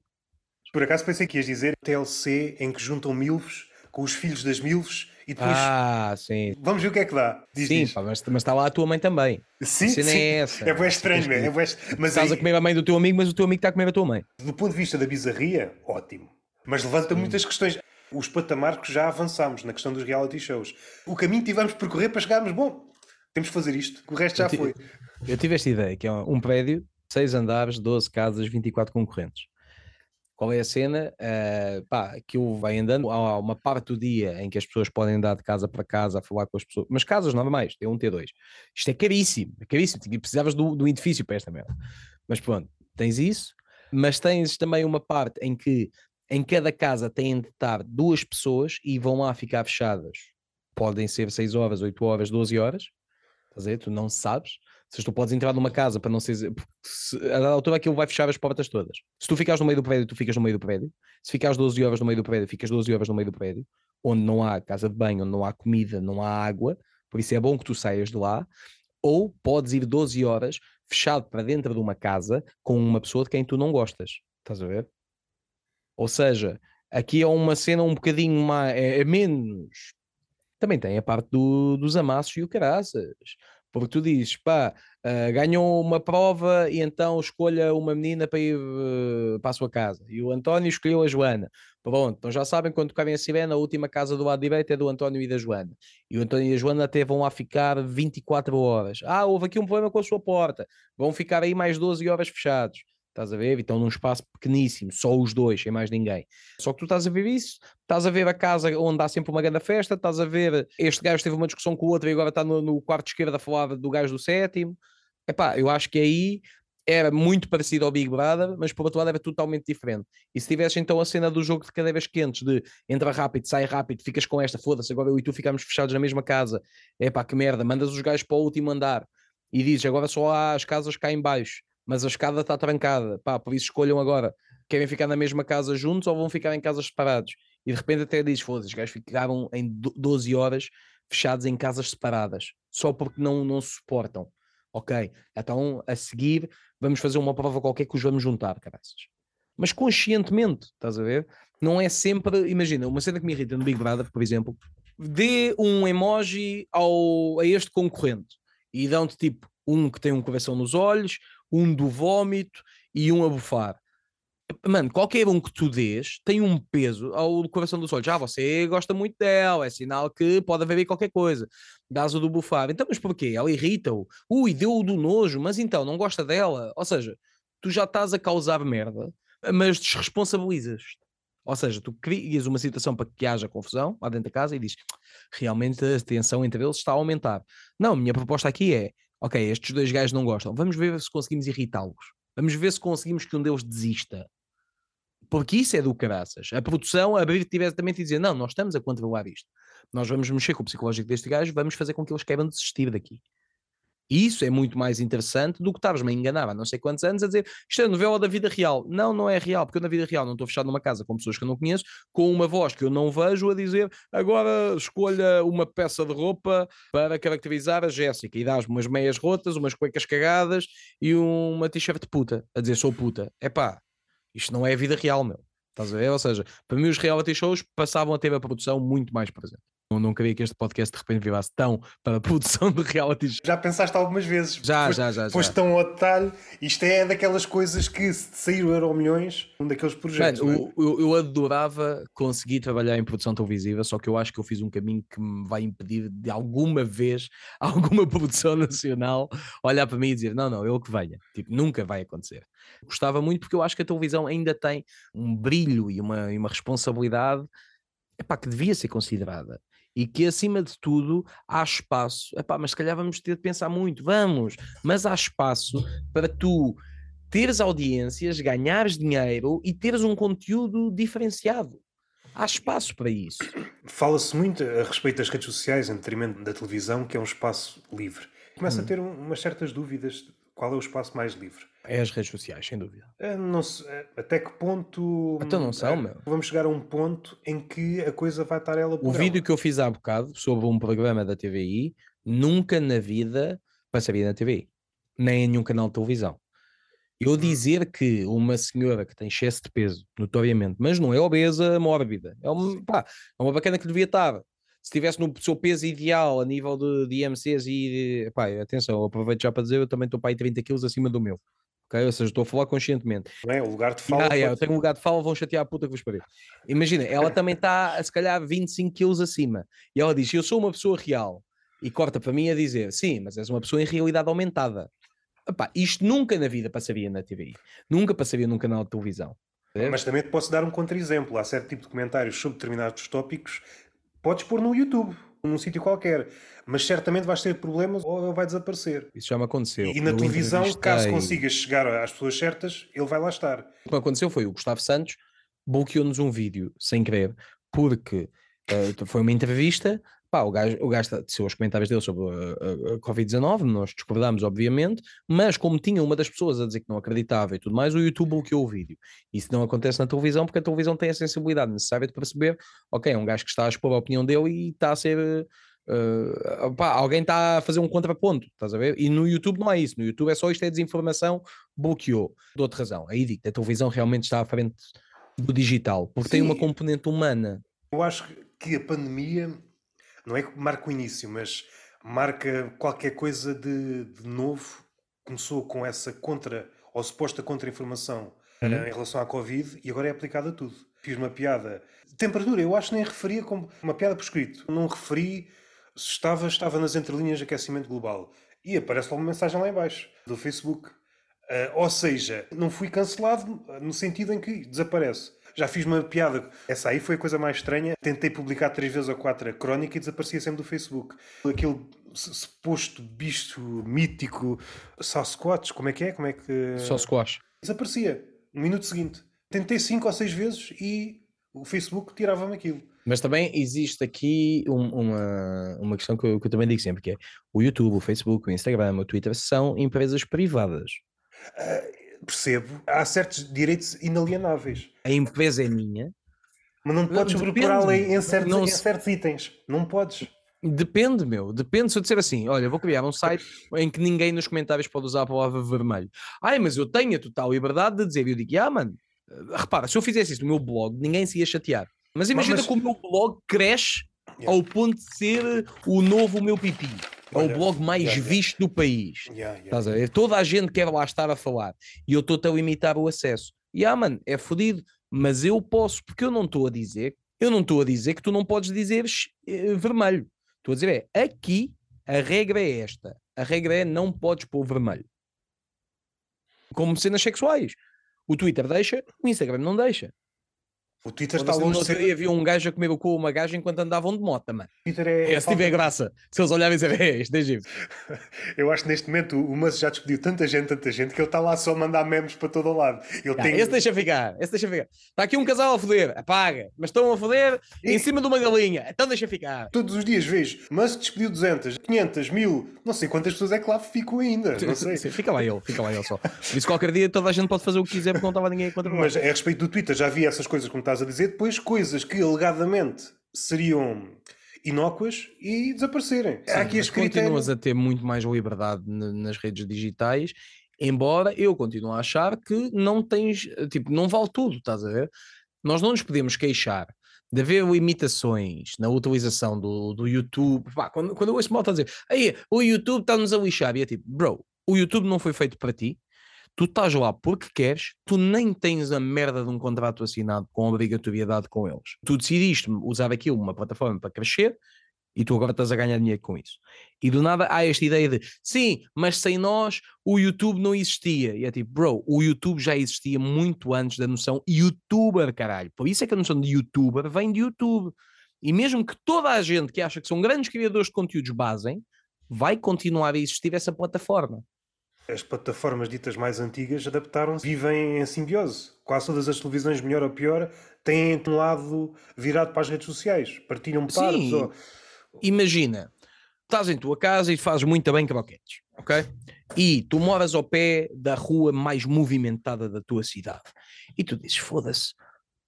Por acaso pensei que ias dizer TLC em que juntam milvos com os filhos das milvos e depois. Ah, sim. Vamos ver o que é que dá. Diz, sim, diz. Pá, mas, mas está lá a tua mãe também. Sim, sim. É, essa. é bem estranho, é bem... Mas Estás aí... a comer a mãe do teu amigo, mas o teu amigo está a comer a tua mãe. Do ponto de vista da bizarria, ótimo. Mas levanta sim. muitas questões. Os patamares que já avançámos na questão dos reality shows. O caminho que tivemos de percorrer para chegarmos, bom, temos que fazer isto, o resto já eu foi. Eu tive esta ideia, que é um prédio, 6 andares, 12 casas, 24 concorrentes. Qual é a cena? Uh, pá, aquilo vai andando. Há uma parte do dia em que as pessoas podem andar de casa para casa a falar com as pessoas, mas casas normais, T1, T2. Isto é caríssimo, é caríssimo. Precisavas do, do edifício para esta merda. Mas pronto, tens isso, mas tens também uma parte em que em cada casa têm de estar duas pessoas e vão lá ficar fechadas. Podem ser 6 horas, 8 horas, 12 horas. Estás a ver? Tu não sabes. Se tu podes entrar numa casa para não ser. Se, a dada altura aquilo vai fechar as portas todas. Se tu ficares no meio do prédio, tu ficas no meio do prédio. Se ficares 12 horas no meio do prédio, ficas 12 horas no meio do prédio, onde não há casa de banho, onde não há comida, não há água. Por isso é bom que tu saias de lá. Ou podes ir 12 horas fechado para dentro de uma casa com uma pessoa de quem tu não gostas. Estás a ver? Ou seja, aqui é uma cena um bocadinho mais. É, é menos. Também tem a parte do, dos amassos e o caraças. Porque tu dizes, pá, uh, ganhou uma prova e então escolha uma menina para ir uh, para a sua casa. E o António escolheu a Joana. Pronto, então já sabem quando tocarem a sirene, a última casa do lado direito é do António e da Joana. E o António e a Joana até vão lá ficar 24 horas. Ah, houve aqui um problema com a sua porta. Vão ficar aí mais 12 horas fechados. Estás a ver? Então num espaço pequeníssimo, só os dois, sem mais ninguém. Só que tu estás a ver isso, estás a ver a casa onde há sempre uma grande festa, estás a ver este gajo teve uma discussão com o outro e agora está no, no quarto esquerdo a falar do gajo do sétimo. Epá, eu acho que aí era muito parecido ao Big Brother, mas por outro lado era totalmente diferente. E se tivesse então a cena do jogo de cadeiras quentes, de entra rápido, sai rápido, ficas com esta, foda-se, agora eu e tu ficamos fechados na mesma casa, é pá, que merda, mandas os gajos para o último andar e dizes agora só há as casas cá em baixo mas a escada está trancada, pá, por isso escolham agora, querem ficar na mesma casa juntos ou vão ficar em casas separados? E de repente até diz, foda-se, os gajos ficaram em 12 horas fechados em casas separadas, só porque não, não suportam. Ok, então a seguir vamos fazer uma prova qualquer que os vamos juntar, caraças. Mas conscientemente, estás a ver? Não é sempre, imagina, uma cena que me irrita no Big Brother, por exemplo, dê um emoji ao, a este concorrente e dão-te tipo um que tem um coração nos olhos, um do vómito e um a bufar. Mano, qualquer um que tu dês tem um peso ao coração dos olhos. Ah, você gosta muito dela, é sinal que pode haver aí qualquer coisa. Dás o do bufar. Então, mas porquê? Ela irrita-o. Ui, deu-o do nojo, mas então não gosta dela. Ou seja, tu já estás a causar merda, mas desresponsabilizas-te. Ou seja, tu crias uma situação para que haja confusão lá dentro da casa e dizes realmente a tensão entre eles está a aumentar. Não, a minha proposta aqui é ok, estes dois gajos não gostam, vamos ver se conseguimos irritá-los. Vamos ver se conseguimos que um deles desista. Porque isso é do caraças. A produção abrir diretamente e dizer: não, nós estamos a controlar isto. Nós vamos mexer com o psicológico deste gajo, vamos fazer com que eles queiram desistir daqui. Isso é muito mais interessante do que estavas-me a enganar há não sei quantos anos a dizer isto é novela da vida real. Não, não é real, porque eu na vida real não estou fechado numa casa com pessoas que eu não conheço, com uma voz que eu não vejo a dizer agora escolha uma peça de roupa para caracterizar a Jéssica e dás-me umas meias rotas, umas cuecas cagadas e uma t-shirt puta, a dizer sou puta. É pá, isto não é a vida real, meu. Estás a ver? Ou seja, para mim os reality shows passavam a ter a produção muito mais presente. Não, não queria que este podcast de repente virasse tão para a produção de reality shows. Já pensaste algumas vezes? Já, foste, já, já. Foste já. tão ao detalhe. Isto é daquelas coisas que se sair o Euro Milhões, um daqueles projetos. Mano, é? eu, eu, adorava conseguir trabalhar em produção televisiva, só que eu acho que eu fiz um caminho que me vai impedir de alguma vez alguma produção nacional olhar para mim e dizer: não, não, eu que venha. Tipo, nunca vai acontecer. Gostava muito porque eu acho que a televisão ainda tem um brilho e uma, e uma responsabilidade epá, que devia ser considerada e que acima de tudo há espaço. Epá, mas se calhar vamos ter de pensar muito, vamos, mas há espaço para tu teres audiências, ganhares dinheiro e teres um conteúdo diferenciado. Há espaço para isso. Fala-se muito a respeito das redes sociais, em detrimento da televisão, que é um espaço livre. Começa hum. a ter um, umas certas dúvidas qual é o espaço mais livre? É as redes sociais, sem dúvida. É, não é, até que ponto. Então não são, é, meu. Vamos chegar a um ponto em que a coisa vai estar ela por O ela. vídeo que eu fiz há bocado sobre um programa da TVI, nunca na vida passaria na TVI, nem em nenhum canal de televisão. Eu hum. dizer que uma senhora que tem excesso de peso, notoriamente, mas não é obesa mórbida, é uma, pá, é uma bacana que devia estar se estivesse no seu peso ideal a nível de, de IMCs e, pá, atenção, aproveito já para dizer, eu também estou para aí 30 quilos acima do meu. Okay? Ou seja, estou a falar conscientemente. Não é? O lugar de fala. Ah, é, eu tenho um lugar de fala, vão chatear a puta que vos pariu. Imagina, ela também está, se calhar, 25 quilos acima. E ela diz: Eu sou uma pessoa real. E corta para mim a dizer: Sim, mas és uma pessoa em realidade aumentada. Epá, isto nunca na vida passaria na TV. Nunca passaria num canal de televisão. Mas também te posso dar um contra-exemplo. Há certo tipo de comentários sobre determinados tópicos Podes pôr no YouTube, num sítio qualquer, mas certamente vais ter problemas ou ele vai desaparecer. Isso já me aconteceu. E na televisão, caso consigas chegar às pessoas certas, ele vai lá estar. O que aconteceu foi o Gustavo Santos bloqueou-nos um vídeo sem querer, porque uh, foi uma entrevista Pá, o gajo, o gajo disse os comentários dele sobre a, a, a Covid-19, nós discordámos, obviamente, mas como tinha uma das pessoas a dizer que não acreditava e tudo mais, o YouTube bloqueou o vídeo. Isso não acontece na televisão porque a televisão tem a sensibilidade necessária de perceber, ok, é um gajo que está a expor a opinião dele e está a ser. Uh, pá, alguém está a fazer um contraponto, estás a ver? E no YouTube não é isso, no YouTube é só isto é desinformação, bloqueou. De outra razão, aí digo, a televisão realmente está à frente do digital, porque Sim. tem uma componente humana. Eu acho que a pandemia não é que marca o início, mas marca qualquer coisa de, de novo. Começou com essa contra ou suposta contra-informação uhum. em relação à Covid e agora é aplicada a tudo. Fiz uma piada. Temperatura, eu acho que nem referia como uma piada por escrito. Não referi se estava, estava nas entrelinhas de aquecimento global. E aparece logo uma mensagem lá embaixo do Facebook. Uh, ou seja, não fui cancelado no sentido em que desaparece. Já fiz uma piada. Essa aí foi a coisa mais estranha. Tentei publicar três vezes ou quatro a crónica e desaparecia sempre do Facebook. Aquele suposto bicho mítico Sasquatch, como é que é? Como é que... Sasquatch. Desaparecia. No minuto seguinte. Tentei cinco ou seis vezes e o Facebook tirava-me aquilo. Mas também existe aqui um, uma, uma questão que eu, que eu, também digo sempre, que é o YouTube, o Facebook, o Instagram, o Twitter são empresas privadas. Uh, percebo, há certos direitos inalienáveis. A empresa é minha. Mas não podes sobrepor a lei em certos, não, em certos itens. Não podes. Depende, meu. Depende se eu disser assim: olha, vou criar um site em que ninguém nos comentários pode usar a palavra vermelho. Ai, mas eu tenho a total liberdade de dizer. E eu digo: ah, mano, repara, se eu fizesse isso no meu blog, ninguém se ia chatear. Mas imagina mas, mas... que o meu blog cresce yeah. ao ponto de ser o novo meu pipi. É o blog mais yeah, visto do país. Yeah, Estás a ver? Toda a gente quer lá estar a falar. E eu estou-te a limitar o acesso. E ah, mano, é fodido. Mas eu posso, porque eu não estou a dizer, eu não estou a dizer que tu não podes dizer uh, vermelho. Estou a dizer é, aqui a regra é esta. A regra é não podes pôr vermelho. Como cenas sexuais. O Twitter deixa, o Instagram não deixa. O Twitter está longe de ser... havia um gajo a comer o cu uma gaja enquanto andavam de moto, mano. Twitter é... é se tiver graça. Se eles olharem e dizerem, é, isto é giro. Eu acho que neste momento o Musk já despediu tanta gente, tanta gente, que ele está lá só a mandar memes para todo o lado. Ele ah, tem... Esse deixa ficar, esse deixa ficar. Está aqui um casal a foder, apaga. Mas estão a foder e... em cima de uma galinha, então deixa ficar. Todos os dias vejo, Musk despediu 200, 500, 1000, não sei quantas pessoas é que lá ficam ainda, não sei. Sim, fica lá ele, fica lá ele só. Isso qualquer dia toda a gente pode fazer o que quiser porque não estava ninguém a controlar. Mas é a respeito do Twitter, já vi essas coisas como estás a dizer, depois coisas que alegadamente seriam inócuas e desaparecerem. Sim, aqui as continuas a ter muito mais liberdade nas redes digitais, embora eu continue a achar que não tens, tipo, não vale tudo, estás a ver? Nós não nos podemos queixar de haver limitações na utilização do, do YouTube. Pá, quando, quando eu ouço mal a dizer, aí o YouTube está-nos a lixar, e é tipo, bro, o YouTube não foi feito para ti, tu estás lá porque queres, tu nem tens a merda de um contrato assinado com obrigatoriedade com eles. Tu decidiste usar aquilo, uma plataforma para crescer, e tu agora estás a ganhar dinheiro com isso. E do nada há esta ideia de sim, mas sem nós o YouTube não existia. E é tipo, bro, o YouTube já existia muito antes da noção youtuber, caralho. Por isso é que a noção de youtuber vem de YouTube. E mesmo que toda a gente que acha que são grandes criadores de conteúdos basem, vai continuar a existir essa plataforma. As plataformas ditas mais antigas adaptaram-se, vivem em simbiose. Quase todas as televisões, melhor ou pior, têm um lado virado para as redes sociais. Partilham partes. Ou... Imagina, estás em tua casa e fazes muito bem croquetes, ok? E tu moras ao pé da rua mais movimentada da tua cidade. E tu dizes, foda-se,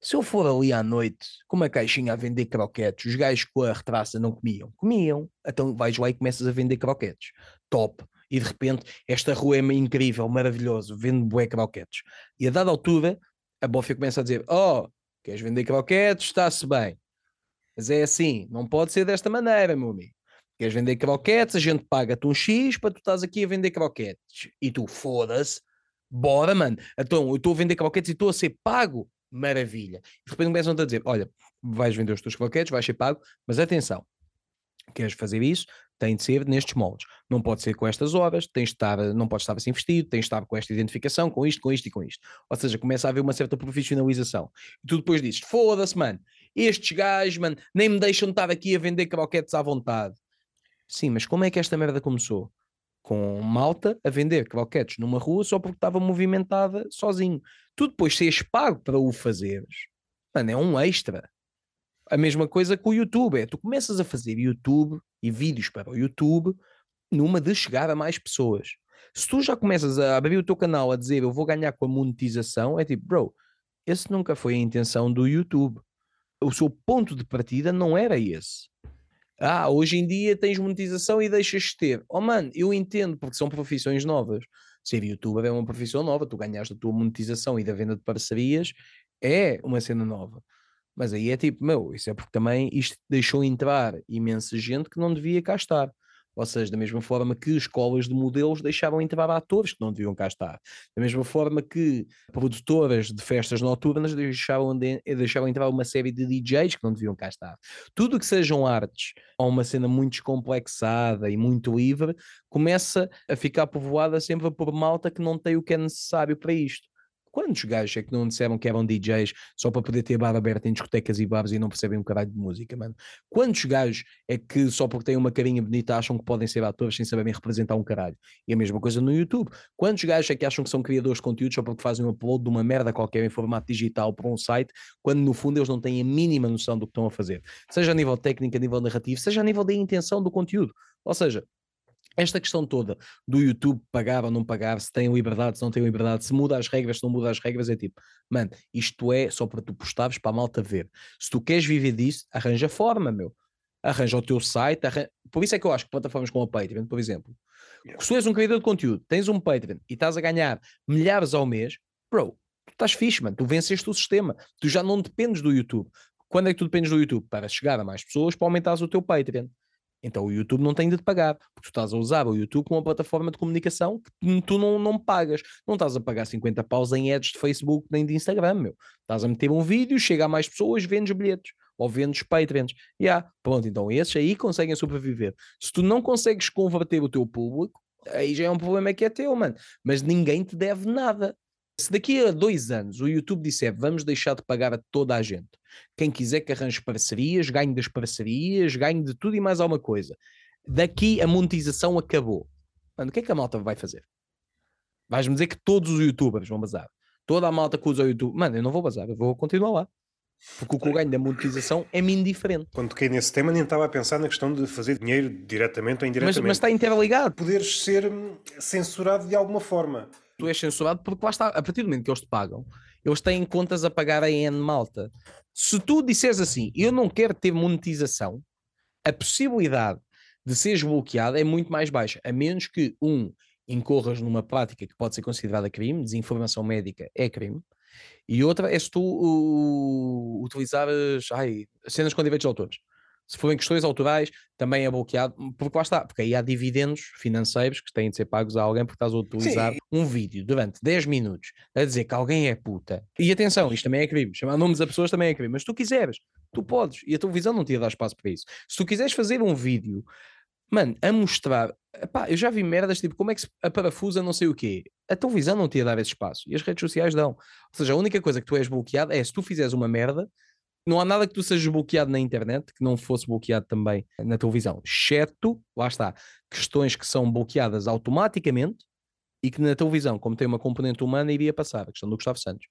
se eu for ali à noite com uma caixinha a vender croquetes, os gajos com a retraça não comiam? Comiam. Então vais lá e começas a vender croquetes. Top e de repente esta rua é incrível, maravilhoso, vende bué croquetes. E a dada altura, a bofia começa a dizer: Oh, queres vender croquetes? Está-se bem. Mas é assim, não pode ser desta maneira, meu amigo. Queres vender croquetes? A gente paga-te um X para tu estás aqui a vender croquetes. E tu, foda-se, bora, mano. Então, eu estou a vender croquetes e estou a ser pago. Maravilha. E de repente começam a dizer: Olha, vais vender os teus croquetes, vais ser pago, mas atenção, queres fazer isso? tem de ser nestes moldes. Não pode ser com estas horas, tens de estar, não pode estar assim vestido, tens de estar com esta identificação, com isto, com isto e com isto. Ou seja, começa a haver uma certa profissionalização. E tu depois dizes: foda-se, mano, estes gajos, mano, nem me deixam de estar aqui a vender croquetes à vontade. Sim, mas como é que esta merda começou? Com malta a vender croquetes numa rua só porque estava movimentada sozinho. Tu depois seres pago para o fazeres, mano, é um extra. A mesma coisa com o YouTube, é tu começas a fazer YouTube e vídeos para o YouTube numa de chegar a mais pessoas. Se tu já começas a abrir o teu canal a dizer eu vou ganhar com a monetização, é tipo, bro, esse nunca foi a intenção do YouTube. O seu ponto de partida não era esse. Ah, hoje em dia tens monetização e deixas de ter. Oh, mano, eu entendo, porque são profissões novas. Ser youtuber é uma profissão nova, tu ganhaste a tua monetização e da venda de parcerias é uma cena nova. Mas aí é tipo, meu, isso é porque também isto deixou entrar imensa gente que não devia cá estar. Ou seja, da mesma forma que escolas de modelos deixavam entrar atores que não deviam cá estar. Da mesma forma que produtoras de festas noturnas deixavam, de, deixavam entrar uma série de DJs que não deviam cá estar. Tudo que sejam artes ou uma cena muito descomplexada e muito livre começa a ficar povoada sempre por malta que não tem o que é necessário para isto. Quantos gajos é que não disseram que eram DJs só para poder ter bar aberto em discotecas e bares e não percebem um caralho de música, mano? Quantos gajos é que só porque têm uma carinha bonita acham que podem ser atores sem saberem representar um caralho? E a mesma coisa no YouTube. Quantos gajos é que acham que são criadores de conteúdo só porque fazem um upload de uma merda qualquer em formato digital para um site, quando no fundo eles não têm a mínima noção do que estão a fazer? Seja a nível técnico, a nível narrativo, seja a nível da intenção do conteúdo. Ou seja, esta questão toda do YouTube pagar ou não pagar, se tem liberdade, se não tem liberdade, se muda as regras, se não muda as regras, é tipo, mano, isto é só para tu postares para a malta ver. Se tu queres viver disso, arranja forma, meu. Arranja o teu site, arranja... por isso é que eu acho que plataformas como a Patreon, por exemplo, se tu és um criador de conteúdo, tens um Patreon e estás a ganhar milhares ao mês, bro, tu estás fixe, mano, tu venceste o sistema, tu já não dependes do YouTube. Quando é que tu dependes do YouTube? Para chegar a mais pessoas, para aumentares o teu Patreon. Então o YouTube não tem de te pagar, porque tu estás a usar o YouTube como uma plataforma de comunicação que tu não, não pagas. Não estás a pagar 50 paus em ads de Facebook nem de Instagram, meu. Estás a meter um vídeo, chega a mais pessoas, vendes bilhetes ou vendes Patreons. E yeah, pronto, então esses aí conseguem sobreviver. Se tu não consegues converter o teu público, aí já é um problema que é teu, mano. Mas ninguém te deve nada. Se daqui a dois anos o YouTube disser vamos deixar de pagar a toda a gente, quem quiser que arranje parcerias, ganhe das parcerias, ganhe de tudo e mais alguma coisa. Daqui a monetização acabou. Mano, o que é que a malta vai fazer? Vais-me dizer que todos os youtubers vão bazar. Toda a malta que usa o YouTube. Mano, eu não vou bazar, eu vou continuar lá. Porque o que eu ganho da monetização é-me indiferente. Quando toquei nesse tema, nem estava a pensar na questão de fazer dinheiro diretamente ou Mas, indiretamente. mas está interligado. Poderes ser hum, censurado de alguma forma. Tu és censurado porque lá está, a partir do momento que eles te pagam, eles têm contas a pagar a N malta. Se tu disseres assim, eu não quero ter monetização, a possibilidade de seres bloqueado é muito mais baixa, a menos que, um, incorras numa prática que pode ser considerada crime, desinformação médica é crime, e outra é se tu uh, utilizares ai, cenas com direitos de autores. Se forem questões autorais, também é bloqueado, porque lá está, porque aí há dividendos financeiros que têm de ser pagos a alguém porque estás a utilizar Sim. um vídeo durante 10 minutos a dizer que alguém é puta. E atenção, isto também é crime, chamar nomes a pessoas também é crime, mas se tu quiseres, tu podes, e a televisão não te ia dar espaço para isso. Se tu quiseres fazer um vídeo, mano, a mostrar, epá, eu já vi merdas tipo como é que se a parafusa não sei o quê. A televisão não te ia dar esse espaço e as redes sociais dão. Ou seja, a única coisa que tu és bloqueado é se tu fizeres uma merda, não há nada que tu sejas bloqueado na internet que não fosse bloqueado também na televisão, exceto, lá está, questões que são bloqueadas automaticamente e que na televisão, como tem uma componente humana, iria passar. A questão do Gustavo Santos.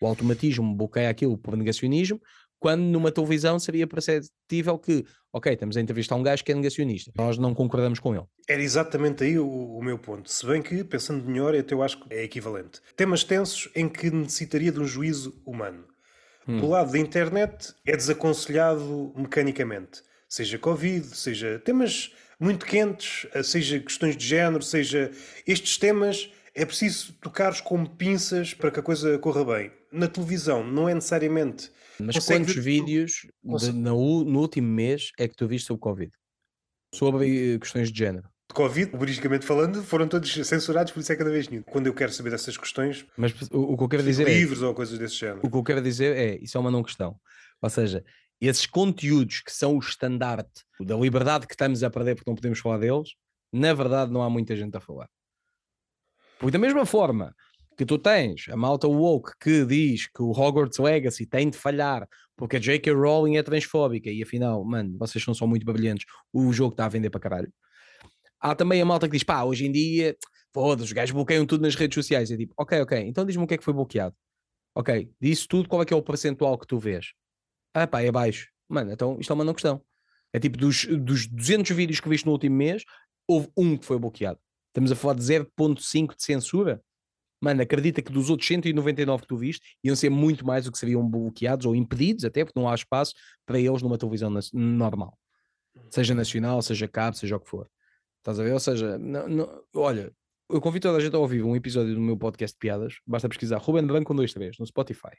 O automatismo bloqueia aquilo por negacionismo, quando numa televisão seria perceptível que, ok, estamos a entrevistar um gajo que é negacionista, nós não concordamos com ele. Era exatamente aí o, o meu ponto. Se bem que, pensando melhor, eu acho que é equivalente. Temas tensos em que necessitaria de um juízo humano. Hum. Do lado da internet, é desaconselhado mecanicamente. Seja Covid, seja temas muito quentes, seja questões de género, seja estes temas, é preciso tocar-os como pinças para que a coisa corra bem. Na televisão, não é necessariamente. Mas Consegue quantos vídeos de- no último mês é que tu viste sobre Covid? Sobre eh, questões de género. De Covid, humoristicamente falando, foram todos censurados, por isso é cada vez nenhum. Quando eu quero saber dessas questões, Mas o, o que eu quero dizer é, livros ou coisas desse género. o que eu quero dizer é, isso é uma não questão. Ou seja, esses conteúdos que são o estandarte da liberdade que estamos a perder porque não podemos falar deles, na verdade não há muita gente a falar. Porque da mesma forma que tu tens a malta woke que diz que o Hogwarts Legacy tem de falhar porque a J.K. Rowling é transfóbica e afinal, mano, vocês são só muito brilhantes, o jogo está a vender para caralho. Há também a malta que diz, pá, hoje em dia, foda-se, os gajos bloqueiam tudo nas redes sociais. É tipo, ok, ok, então diz-me o que é que foi bloqueado. Ok, disso tudo, qual é que é o percentual que tu vês? Ah pá, é baixo. Mano, então isto é uma não questão. É tipo, dos, dos 200 vídeos que viste no último mês, houve um que foi bloqueado. Estamos a falar de 0.5 de censura. Mano, acredita que dos outros 199 que tu viste, iam ser muito mais do que seriam bloqueados ou impedidos, até porque não há espaço para eles numa televisão normal. Seja nacional, seja cabo, seja o que for. Estás a ver? Ou seja, não- não- olha, eu convido toda a gente a ouvir um episódio do meu podcast de piadas. Basta pesquisar Ruben Branco com dois três no Spotify.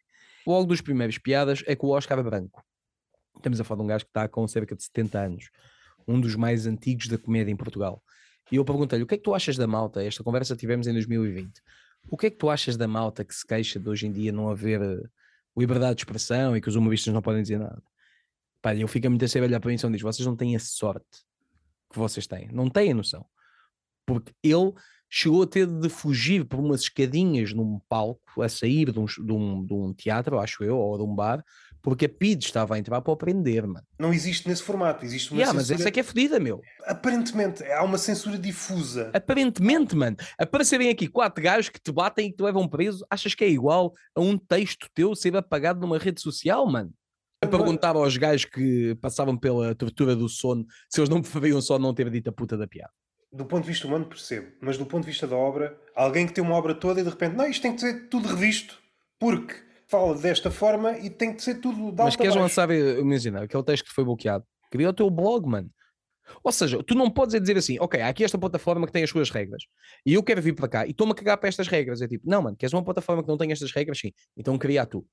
Logo dos primeiros piadas é com o Oscar Branco. Estamos a falar de um gajo que está com cerca de 70 anos, um dos mais antigos da comédia em Portugal. E eu perguntei-lhe: o que é que tu achas da malta? Esta conversa tivemos em 2020. O que é que tu achas da malta que se queixa de hoje em dia não haver eh, liberdade de expressão e que os humoristas não podem dizer nada? Pá, eu fico muito a ser olhar para mim e diz: vocês não têm a sorte que vocês têm, não têm noção. Porque ele chegou a ter de fugir por umas escadinhas num palco, a sair de um, de um, de um teatro, acho eu, ou de um bar, porque a PID estava a entrar para o prender, mano. Não existe nesse formato. Existe uma Yeah, mas censura... essa é que é fodida, meu. Aparentemente, há uma censura difusa. Aparentemente, mano, aparecerem aqui quatro gajos que te batem e que te levam preso, achas que é igual a um texto teu ser apagado numa rede social, mano? A Não é- perguntar aos gajos que passavam pela tortura do sono se eles não preferiam só não ter dito a puta da piada. Do ponto de vista humano, percebo. Mas do ponto de vista da obra, alguém que tem uma obra toda e de repente, não, isto tem que ser tudo revisto. Porque fala desta forma e tem que ser tudo de Mas queres lançar, eh, imagina, aquele texto que foi bloqueado, cria o teu blog, mano. Ou seja, tu não podes é dizer assim, ok, há aqui esta plataforma que tem as suas regras e eu quero vir para cá e estou-me a cagar para estas regras. É tipo, não, mano, queres uma plataforma que não tem estas regras? Sim, então cria tu.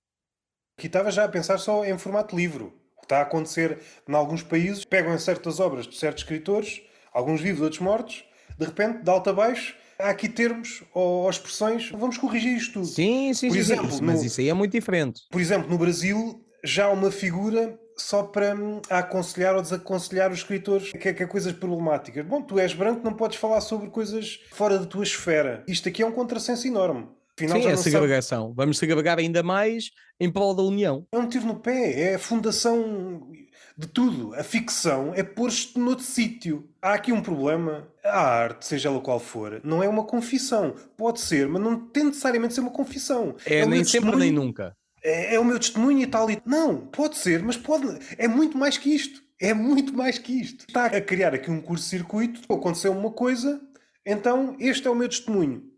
Aqui estava já a pensar só em formato livro. O que está a acontecer em alguns países, pegam em certas obras de certos escritores, alguns vivos, outros mortos, de repente, de alto a baixo, há aqui termos ou, expressões, vamos corrigir isto tudo. Sim, sim, Por sim, sim, exemplo, isso- mas no- isso aí é muito diferente. Por exemplo, no Brasil já há uma figura só para hum, aconselhar ou desaconselhar os escritores que, que é coisas problemáticas. Bom, tu és branco, não podes falar sobre coisas fora da tua esfera. Isto aqui é um contrassenso enorme. Afinal, Sim, é segregação. Sabe... Vamos segregar ainda mais em prol da união. É um tiro no pé, é a fundação de tudo. A ficção é pôr-te noutro sítio. Há aqui um problema. A arte, seja ela qual for, não é uma confissão. Pode ser, mas não tem necessariamente ser uma confissão. É, é nem sempre nem nunca. É, é, o meu testemunho e tal. E... Não, pode ser, mas pode. É muito mais que isto. É muito mais que isto. Está a criar aqui um curso-circuito. Aconteceu uma coisa, então este é o meu testemunho.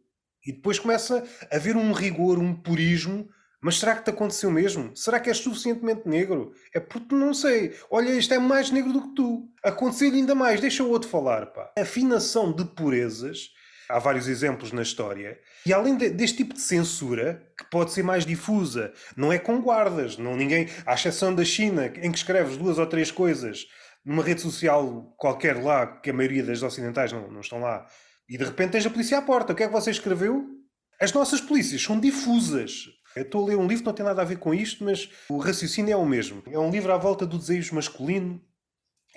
E depois começa a haver um rigor, um purismo. Mas será que te aconteceu mesmo? Será que és suficientemente negro? É porque não sei. Olha, isto é mais negro do que tu. Aconteceu-lhe ainda mais. Deixa o outro falar, pá. Afinação de purezas. Há vários exemplos na história. E além de, deste tipo de censura, que pode ser mais difusa, não é com guardas, não ninguém, à exceção da China, em que escreves duas ou três coisas numa rede social qualquer lá, que a maioria das ocidentais não, não estão lá, e de repente tens a polícia à porta. O que é que você escreveu? As nossas polícias são difusas. Eu estou a ler um livro que não tem nada a ver com isto, mas o raciocínio é o mesmo. É um livro à volta do desejo masculino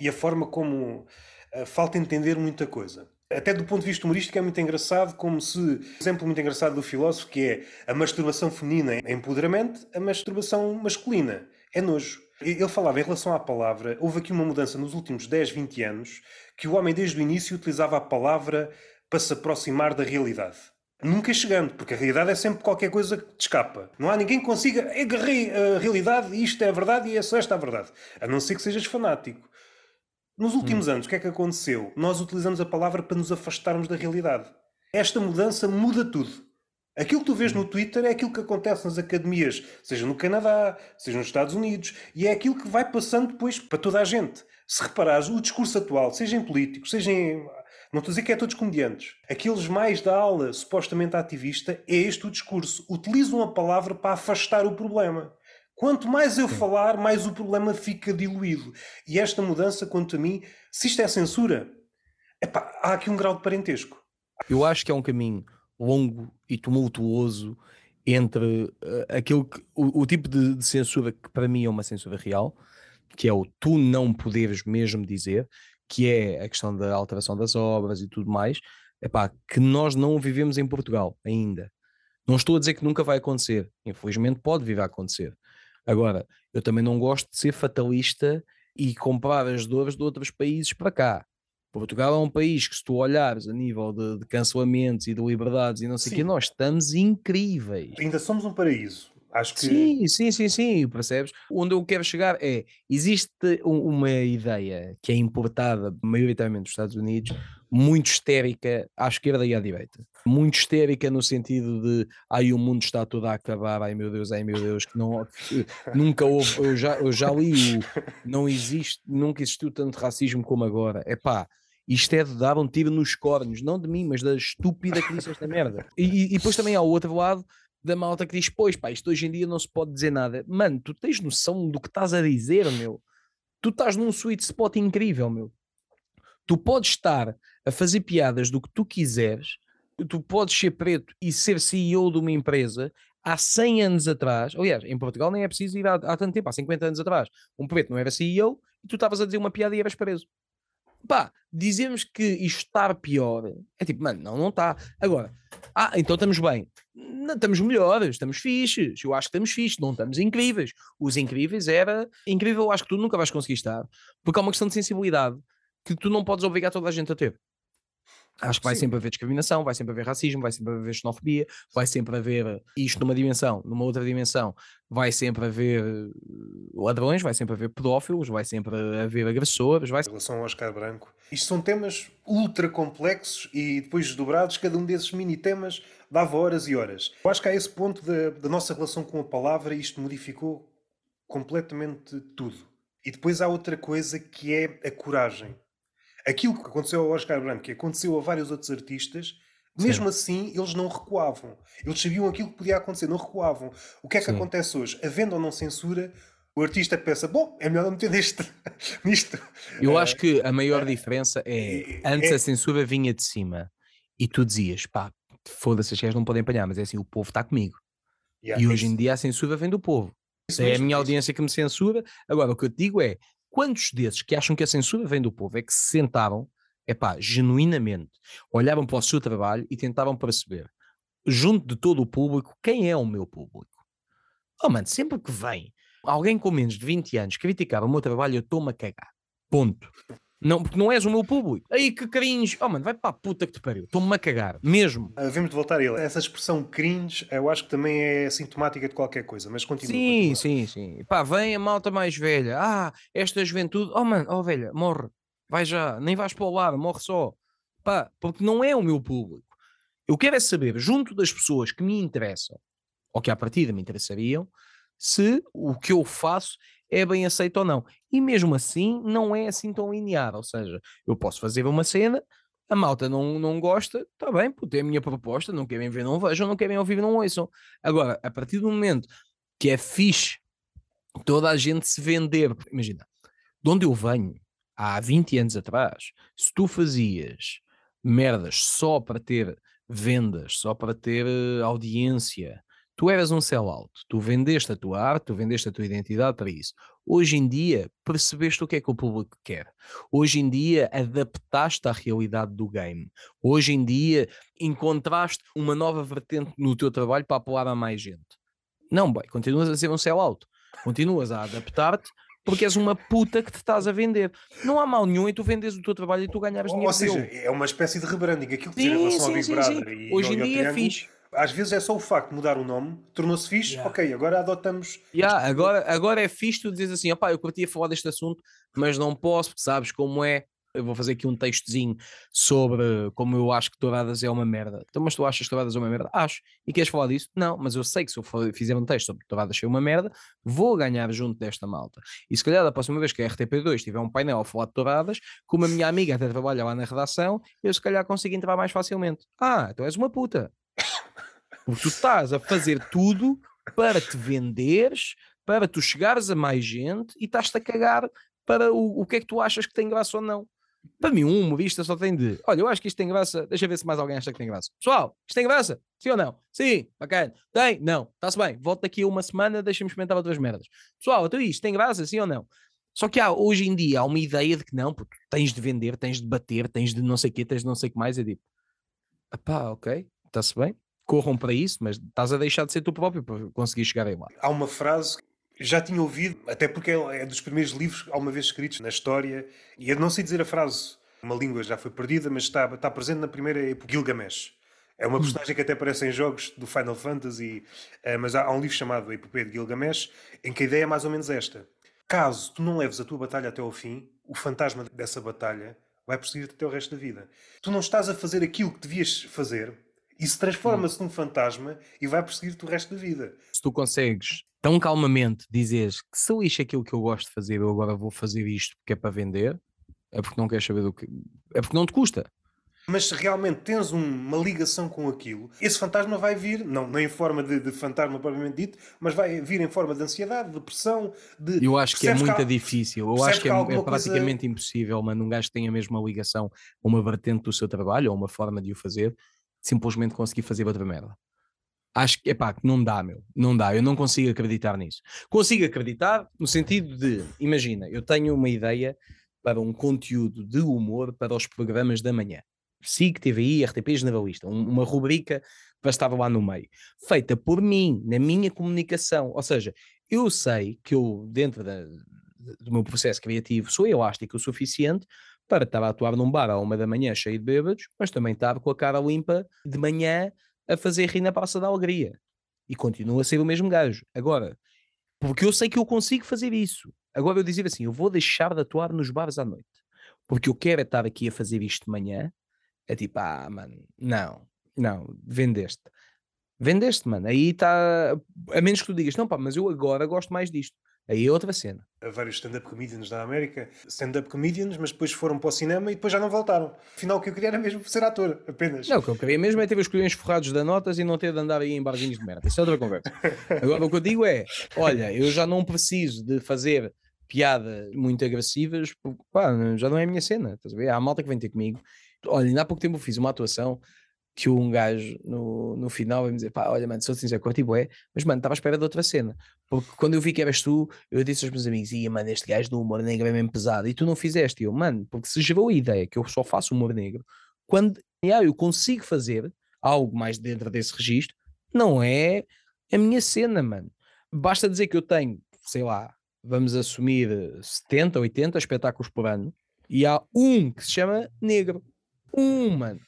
e a forma como uh, falta entender muita coisa. Até do ponto de vista humorístico é muito engraçado, como se, um exemplo muito engraçado do filósofo, que é a masturbação feminina é empoderamento, a masturbação masculina é nojo. Ele falava em relação à palavra, houve aqui uma mudança nos últimos 10, 20 anos, que o homem desde o início utilizava a palavra para se aproximar da realidade. Nunca chegando, porque a realidade é sempre qualquer coisa que te escapa. Não há ninguém que consiga agarrei a realidade e isto é a verdade e é só esta a verdade. A não ser que sejas fanático. Nos últimos hum. anos, o que é que aconteceu? Nós utilizamos a palavra para nos afastarmos da realidade. Esta mudança muda tudo. Aquilo que tu vês no Twitter é aquilo que acontece nas academias, seja no Canadá, seja nos Estados Unidos, e é aquilo que vai passando depois para toda a gente. Se reparares, o discurso atual, seja em políticos, seja em não estou a dizer que é todos comediantes. Aqueles mais da ala supostamente ativista, é este o discurso. Utilizam a palavra para afastar o problema. Quanto mais eu falar, mais o problema fica diluído. E esta mudança, quanto a mim, se isto é censura, epá, há aqui um grau de parentesco. Eu acho que é um caminho longo e tumultuoso entre uh, aquilo que, o, o tipo de, de, censura que para mim é uma censura real, que é o tu não poderes mesmo dizer, que é a questão da alteração das obras e tudo mais, epá, que nós não vivemos em Portugal ainda. Não estou a dizer que nunca vai acontecer, infelizmente pode vir a acontecer. Agora, eu também não gosto de ser fatalista e comparar as dores de outros países para cá. Portugal é um país que, se tu olhares a nível de, de cancelamentos e de liberdades e não sei o quê, nós estamos incríveis. Ainda somos um paraíso. Acho que... Sim, sim, sim, sim, percebes? Onde eu quero chegar é, existe uma ideia que é importada maioritariamente dos Estados Unidos, muito histérica à esquerda e à direita. Muito histérica no sentido de, ai o mundo está todo a acabar, ai meu Deus, ai meu Deus, que não, nunca houve, eu já, eu já li o, não existe, nunca existiu tanto racismo como agora. É pá, isto é de dar um tiro nos cornos, não de mim, mas da estúpida que disse esta merda. E, e, depois também há o outro lado da malta que diz: Pois, pá, isto hoje em dia não se pode dizer nada. Mano, tu tens noção do que estás a dizer, meu? Tu estás num sweet spot incrível, meu. Tu podes estar a fazer piadas do que tu quiseres, tu podes ser preto e ser CEO de uma empresa há 100 anos atrás. Aliás, em Portugal nem é preciso ir há, há tanto tempo, há 50 anos atrás. Um preto não era CEO e tu estavas a dizer uma piada e eras preso. Pá, dizemos que isto está pior. É tipo, mano, não, não está. Agora, ah, então estamos bem. Não, estamos melhores, estamos fixes. Eu acho que estamos fixes, não estamos incríveis. Os incríveis era. Incrível, eu acho que tu nunca vais conseguir estar. Porque há uma questão de sensibilidade que tu não podes obrigar toda a gente a ter. Acho que vai Sim. sempre haver discriminação, vai sempre haver racismo, vai sempre haver xenofobia, vai sempre haver isto numa dimensão, numa outra dimensão, vai sempre haver eh, ladrões, vai sempre haver pedófilos, vai sempre haver agressores. Vai... Em relação ao Oscar Branco, isto são temas ultra complexos e depois desdobrados, cada um desses mini temas dava horas e horas. Eu acho que a esse ponto da, da nossa relação com a palavra, isto modificou completamente tudo. E depois há outra coisa que é a coragem aquilo que aconteceu ao Oscar Branco, que aconteceu a vários outros artistas, mesmo assim eles não recuavam. Eles sabiam aquilo que podia acontecer, não recuavam. O que é que Sim. acontece hoje? Havendo ou não censura, o artista pensa: bom, é melhor não meter neste, nisto. Eu uh, acho que a maior uh, diferença é, antes é, a censura vinha de cima e tu dizias, pá, foda-se, as não podem apanhar, mas é assim, o povo está comigo. Yeah, e hoje isso. em dia a censura vem do povo. Isso é a minha audiência que me censura. Agora, o que eu te digo é: Quantos desses que acham que a censura vem do povo é que se sentaram, epá, genuinamente, olhavam para o seu trabalho e tentavam perceber junto de todo o público, quem é o meu público? Oh, mano, sempre que vem alguém com menos de 20 anos criticar o meu trabalho, eu estou-me a cagar. Ponto. Não, porque não és o meu público. Aí que cringe. Oh, mano, vai para a puta que te pariu. Estou-me a cagar. Mesmo. Uh, vemos de voltar a ele. Essa expressão cringe, eu acho que também é sintomática de qualquer coisa, mas continua. Sim, continua. sim, sim. Pá, vem a malta mais velha. Ah, esta juventude. Oh, mano, oh, velha, morre. Vai já. Nem vais para o lado, morre só. Pá, porque não é o meu público. Eu quero é saber, junto das pessoas que me interessam, ou que à partida me interessariam, se o que eu faço é bem aceito ou não. E mesmo assim, não é assim tão linear. Ou seja, eu posso fazer uma cena, a malta não, não gosta, está bem, porque é a minha proposta, não querem ver, não vejam, não querem ouvir, não ouçam. Agora, a partir do momento que é fixe toda a gente se vender, imagina, de onde eu venho, há 20 anos atrás, se tu fazias merdas só para ter vendas, só para ter eh, audiência, tu eras um sellout, tu vendeste a tua arte, tu vendeste a tua identidade para isso. Hoje em dia, percebeste o que é que o público quer. Hoje em dia, adaptaste à realidade do game. Hoje em dia, encontraste uma nova vertente no teu trabalho para apelar a mais gente. Não, boy, continuas a ser um sellout. Continuas a adaptar-te porque és uma puta que te estás a vender. Não há mal nenhum em tu vendes o teu trabalho e tu ganhares dinheiro. Ou seja, é uma espécie de rebranding. Aquilo que sim, em relação sim, ao Big sim, Brother sim. Hoje em dia é fixe às vezes é só o facto de mudar o nome, tornou-se fixe, yeah. ok, agora adotamos. Yeah, agora, agora é fixe tu dizes assim, opá, eu curtia falar deste assunto, mas não posso, porque sabes como é. Eu vou fazer aqui um textozinho sobre como eu acho que Touradas é uma merda. Então, mas tu achas que Touradas é uma merda? Acho. E queres falar disso? Não, mas eu sei que se eu fizer um texto sobre Touradas ser uma merda, vou ganhar junto desta malta. E se calhar da próxima vez que a RTP2 tiver um painel a falar de Touradas, como a minha amiga até trabalha lá na redação, eu se calhar consigo entrar mais facilmente. Ah, tu és uma puta. Porque tu estás a fazer tudo para te venderes, para tu chegares a mais gente e estás-te a cagar para o, o que é que tu achas que tem graça ou não. Para mim, um humorista só tem de, olha, eu acho que isto tem graça, deixa ver se mais alguém acha que tem graça. Pessoal, isto tem graça? Sim ou não? Sim, bacana. Tem? Não. Está-se bem. Volto daqui a uma semana, deixa-me experimentar outras merdas. Pessoal, então isto tem graça? Sim ou não? Só que há, hoje em dia há uma ideia de que não, porque tens de vender, tens de bater, tens de não sei o quê, tens de não sei o que mais. É tipo, pá, ok, está-se bem corram para isso, mas estás a deixar de ser tu próprio para conseguir chegar aí lá. Há uma frase já tinha ouvido, até porque é dos primeiros livros alguma vez escritos na história, e eu não sei dizer a frase, uma língua já foi perdida, mas está, está presente na primeira época, Gilgamesh. É uma hum. personagem que até aparece em jogos do Final Fantasy, eh, mas há um livro chamado A Epopeia de Gilgamesh, em que a ideia é mais ou menos esta. Caso tu não leves a tua batalha até ao fim, o fantasma dessa batalha vai perseguir-te até o resto da vida. Tu não estás a fazer aquilo que devias fazer, isso transforma-se num fantasma e vai perseguir-te o resto da vida. Se tu consegues tão calmamente dizeres que se lixa aquilo que eu gosto de fazer, eu agora vou fazer isto porque é para vender, é porque não queres saber do que. É porque não te custa. Mas se realmente tens uma ligação com aquilo, esse fantasma vai vir, não, não em forma de, de fantasma propriamente dito, mas vai vir em forma de ansiedade, de depressão, de. Eu acho que é muito que há, difícil, eu acho que, é, é, praticamente coisa... impossível, mano, um gajo que tenha a mesma ligação a uma vertente do seu trabalho ou uma forma de o fazer, simplesmente conseguir fazer outra merda. Acho que, epá, não dá, meu. Não dá. Eu não consigo acreditar nisso. Consigo acreditar no sentido de, imagina, eu tenho uma ideia para um conteúdo de humor para os programas da manhã. SIC, TVI, RTP Generalista. uma rubrica que estava lá no meio. Feita por mim, na minha comunicação. Ou seja, eu sei que eu, dentro da, do meu processo criativo, sou elástico o suficiente para estar a atuar num bar à uma da manhã cheio de bêbados, mas também estava com a cara limpa de manhã a fazer rir na praça da alegria. E continua a ser o mesmo gajo. Agora, porque eu sei que eu consigo fazer isso. Agora eu dizer assim, eu vou deixar de atuar nos bares à noite. Porque eu quero é estar aqui a fazer isto de manhã. É tipo, ah, mano, não, não, vendeste. Vendeste, mano. Aí está. A menos que tu digas, não, pá, mas eu agora gosto mais disto. Aí é outra cena. Há vários stand-up comedians da América, stand-up comedians, mas depois foram para o cinema e depois já não voltaram. Afinal, o que eu queria era mesmo ser ator, apenas. Não, o que eu queria mesmo é ter os colhões forrados de notas e não ter de andar aí em barzinhos de merda. Isso é outra conversa. Agora, o que eu digo é: olha, eu já não preciso de fazer piadas muito agressivas, porque pá, já não é a minha cena. Estás a ver? Há malta que vem ter comigo. Olha, ainda há pouco tempo eu fiz uma atuação que um gajo no, no final vai me dizer: pá, olha, mano, sou sincero, curti bué, mas mano, estava à espera de outra cena. Porque quando eu vi que eras tu, eu disse aos meus amigos: ia, mano, este gajo do humor negro é mesmo pesado, e tu não fizeste. E eu, mano, porque se gerou a ideia que eu só faço humor negro, quando yeah, eu consigo fazer, algo mais dentro desse registro, não é a minha cena, mano. Basta dizer que eu tenho, sei lá, vamos assumir 70, 80 espetáculos por ano e há um que se chama negro. Um, mano.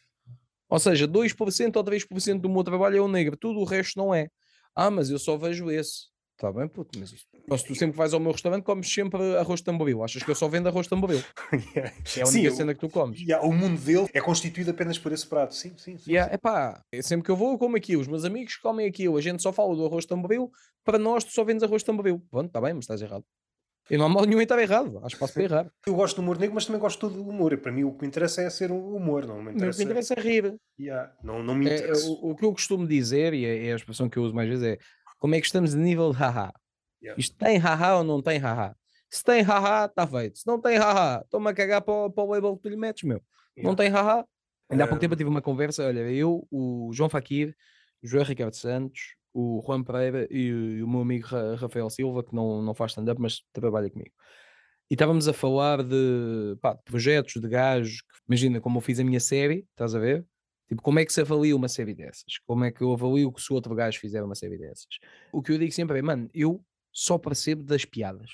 Ou seja, 2% ou 3% do meu trabalho é o negro, tudo o resto não é. Ah, mas eu só vejo esse. Está bem, puto, mas se tu sempre vais ao meu restaurante, comes sempre arroz de tamboril. Achas que eu só vendo arroz de tamboril? yeah. É a única sim, cena que tu comes. Yeah, o mundo dele é constituído apenas por esse prato. Sim, sim. sim, yeah, sim. Epá, é sempre que eu vou, eu como aquilo. Os meus amigos comem aquilo. A gente só fala do arroz de tamboril. Para nós, tu só vendes arroz de tamboril. Pronto, está bem, mas estás errado. Eu não há mal nenhum em estar errado, há espaço para errar. Eu gosto do humor negro, mas também gosto do humor. Para mim, o que me interessa é ser o humor, não me interessa. O que me interessa é rir. Yeah, não, não me interessa. É, o, o, que eu costumo dizer, e é, é, a expressão que eu uso mais vezes, é como é que estamos de nível de haha. Yeah. Isto tem haha ou não tem haha? Se tem haha, está feito. Se não tem haha, toma a cagar para, para o label que tu lhe metes, meu. Yeah. Não tem haha. Ainda há pouco tempo eu tive uma conversa, olha, eu, o João Faquir, o João Ricardo Santos, o Juan Pereira e, o meu amigo Rafael Silva, que não, não faz stand-up, mas trabalha comigo. E estávamos a falar de, pá, de projetos, de gajos. Imagina como eu fiz a minha série, estás a ver? Tipo, como é que se avalia uma série dessas? Como é que eu avalio que se o outro gajo fizer uma série dessas? O que eu digo sempre é, mano, eu só percebo das piadas.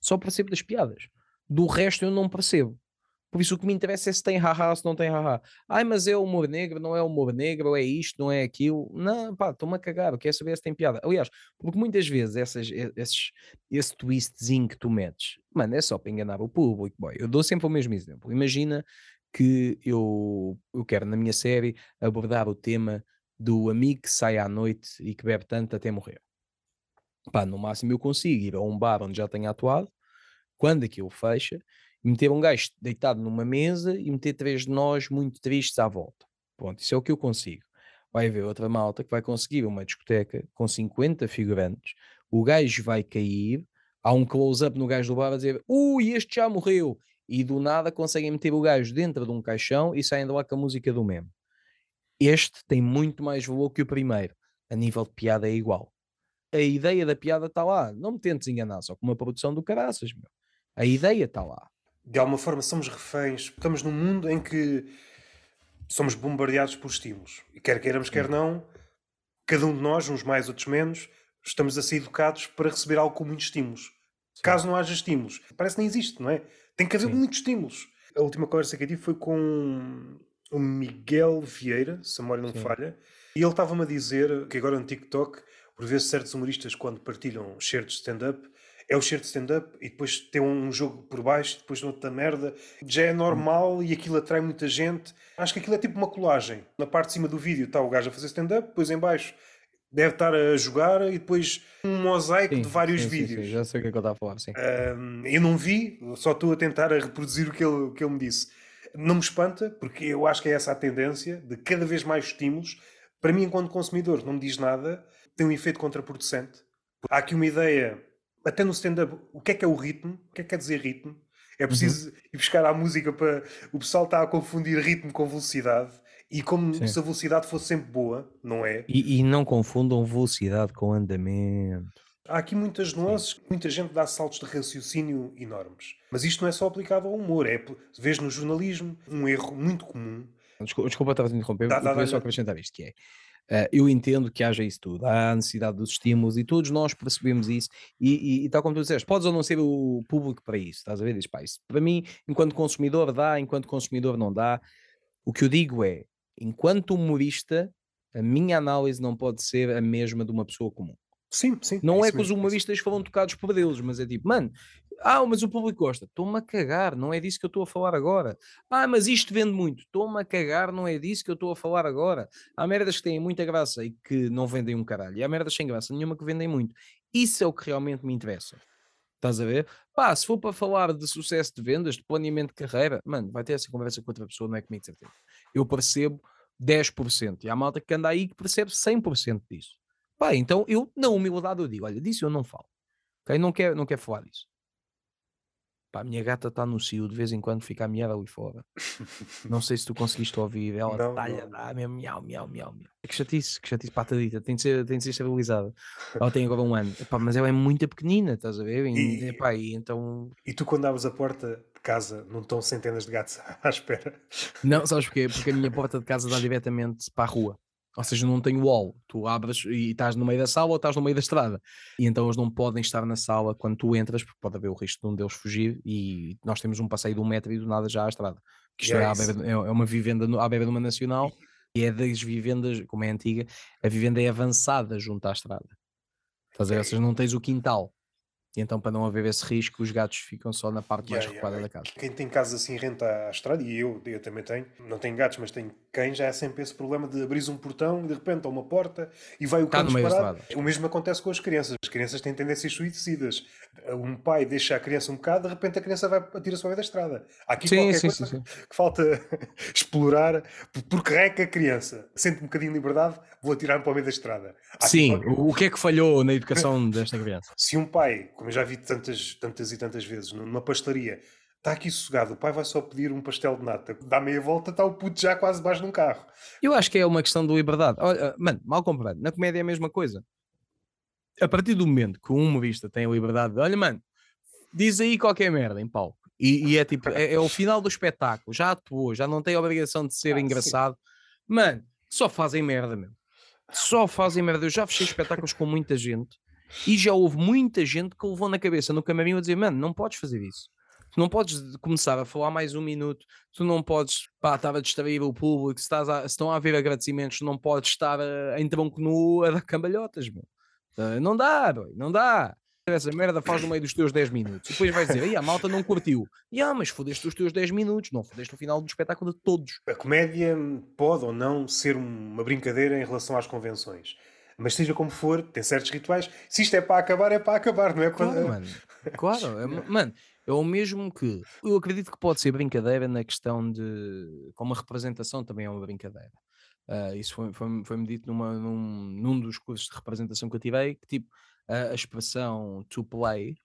Só percebo das piadas. Do resto eu não percebo. Por isso o que me interessa é se tem haha, se não tem haha. Ai, mas é humor negro, não é humor negro, é isto, não é aquilo. Não, pá, estou-me a cagar, quero saber se tem piada. Aliás, porque muitas vezes essas, esses, esse twistzinho que tu metes, mano, é só para enganar o público. Boy, eu dou sempre o mesmo exemplo. Imagina que eu, eu quero na minha série abordar o tema do amigo que sai à noite e que bebe tanto até morrer. Pá, no máximo eu consigo ir a um bar onde já tenha atuado, quando aquilo fecha, meter um gajo deitado numa mesa e meter três de nós muito tristes à volta. Pronto, isso é o que eu consigo. Vai haver outra malta que vai conseguir uma discoteca com 50 figurantes, o gajo vai cair, há um close-up no gajo do bar a dizer ui, este já morreu, e do nada conseguem meter o gajo dentro de um caixão e saem de lá com a música do meme. Este tem muito mais valor que o primeiro. A nível de piada é igual. A ideia da piada está lá. Não me tentes enganar, só com uma produção do caraças, meu. A ideia está lá de alguma forma somos reféns. Estamos num mundo em que somos bombardeados por estímulos. E quer queiramos, quer não, cada um de nós, uns mais, outros menos, estamos a ser educados para receber algo com muitos estímulos. Sim. Caso não haja estímulos, parece que nem existe, não é? Tem que haver Sim. muitos estímulos. A última conversa que eu tive foi com o Miguel Vieira, se a memória não Sim. falha, e ele estava-me a dizer que agora no TikTok, por vezes certos humoristas, quando partilham certos de stand-up, é o cheiro de stand-up e depois tem um jogo por baixo, depois outra merda. Já é normal e aquilo atrai muita gente. Acho que aquilo é tipo uma colagem. Na parte de cima do vídeo está o gajo a fazer stand-up, depois em baixo deve estar a jogar e depois um mosaico sim, de vários sim, vídeos. Sim, já sei o que é que eu estava a falar, sim. Um, eu não vi, só estou a tentar a reproduzir o que ele, que ele me disse. Não me espanta, porque eu acho que é essa a tendência de cada vez mais estímulos. Para mim, enquanto consumidor, não me diz nada, tem um efeito contraproducente. Há aqui uma ideia até no stand-up, o que é que é o ritmo? O que é que quer dizer ritmo? É preciso uhum. ir buscar a música para. O pessoal está a confundir ritmo com velocidade e como Sim. se a velocidade fosse sempre boa, não é? E, e, não confundam velocidade com andamento. Há aqui muitas nuances, muita gente dá saltos de raciocínio enormes. Mas isto não é só aplicado ao humor, é, vês no jornalismo, um erro muito comum. Desculpa, desculpa estava a interromper, dá, dá, dá, só acrescentar isto, que é Uh, eu entendo que haja isso tudo, há a necessidade dos estímulos e todos nós percebemos isso. E, e, e, tal como tu disseste, podes ou não ser o público para isso, estás a ver? Diz, pá, isso para mim, enquanto consumidor, dá, enquanto consumidor, não dá. O que eu digo é, enquanto humorista, a minha análise não pode ser a mesma de uma pessoa comum. Sim, sim. Não é, é que os humoristas foram tocados por Deus, mas é tipo, mano, ah, mas o público gosta. Estou-me a cagar, não é disso que eu estou a falar agora. Ah, mas isto vende muito. Estou-me a cagar, não é disso que eu estou a falar agora. Há merdas que têm muita graça e que não vendem um caralho. E há merdas sem graça nenhuma que vendem muito. Isso é o que realmente me interessa. Estás a ver? Pá, se for para falar de sucesso de vendas, de planeamento de carreira, mano, vai ter essa conversa com outra pessoa, não é comigo certeza. Eu percebo 10%. E há malta que anda aí que percebe 100% disso. Pá, então eu, na humildade, eu digo: olha, disso eu não falo. Ok? Não quero, não quero falar disso. Pá, a minha gata está no cio, de vez em quando fica a miar ali fora. Não sei se tu conseguiste ouvir. Ela talha, dá mesmo miau, miau, miau, miau. É que chatice, que chatice patadita. Tem de ser, tem de ser estabilizada. Ela tem agora um ano. Epá, mas ela é muito pequenina, estás a ver? E, e, epá, e então. E tu, quando abres a porta, casa não estão centenas de gatos à espera. Não, sabes porquê? Porque a minha porta de casa dá diretamente para a rua. Ou seja, não tem wall. Tu abres e estás no meio da sala ou estás no meio da estrada. E então eles não podem estar na sala quando tu entras, porque pode haver o risco de um deles fugir. E nós temos um passeio de um metro e do nada já à estrada. Que isto é, é, é, uma vivenda à beira de uma nacional e é das vivendas, como é antiga, a vivenda é avançada junto à estrada. Estás a ver? Ou seja, não tens o quintal. E então, para não haver esse risco, os gatos ficam só na parte yeah, mais recuada yeah. da casa. Quem tem casas assim renta à estrada, e eu, eu também tenho, não tenho gatos, mas tenho cães, já é sempre esse problema de abrir um portão e de repente há uma porta e vai o cão disparado. O mesmo acontece com as crianças. As crianças têm tendências suicidas. Um pai deixa a criança um bocado, de repente a criança vai atirar-se ao meio da estrada. Há aqui sim, qualquer sim, coisa sim, que falta explorar, porque reca a criança. Sente um bocadinho de liberdade, vou atirar-me para o meio da estrada. Há sim, qualquer... o que é que falhou na educação desta criança? Se um pai, como eu já vi tantas, tantas e tantas vezes, numa pastelaria, está aqui sossegado, o pai vai só pedir um pastel de nata, dá meia volta, está o puto já quase baixo num carro. Eu acho que é uma questão de liberdade. Olha, mano, mal comparado, na comédia é a mesma coisa. A partir do momento que um humorista tem a liberdade de, olha, mano, diz aí qualquer merda em palco. E, e é tipo, é, é, o final do espetáculo, já atuou, já não tem a obrigação de ser ah, engraçado. Sim. Mano, só fazem merda, meu. Só fazem merda. Eu já fechei espetáculos com muita gente e já houve muita gente que levou na cabeça no camarim a dizer: Mano, não podes fazer isso. Tu não podes começar a falar mais um minuto, tu não podes pá, estar a distrair o público, se, estás a, se estão a haver agradecimentos, não podes estar a, em tronco nu a dar cambalhotas, meu. Uh, não dá, boy, não dá. Essa merda faz no meio dos teus 10 minutos. E depois vais dizer, a malta não curtiu. E ah, mas fodeste os teus 10 minutos, não fodeste o final do espetáculo de todos. A comédia pode ou não ser uma brincadeira em relação às convenções. Mas seja como for, tem certos rituais. Se isto é para acabar, é para acabar, não é para. Claro, mano. Claro, é, mano. É o mesmo que. Eu acredito que pode ser brincadeira na questão de. Como a representação também é uma brincadeira. Uh, isso foi-me foi, foi dito numa, num, num dos cursos de representação que eu tirei, que tipo, a, a expressão to play,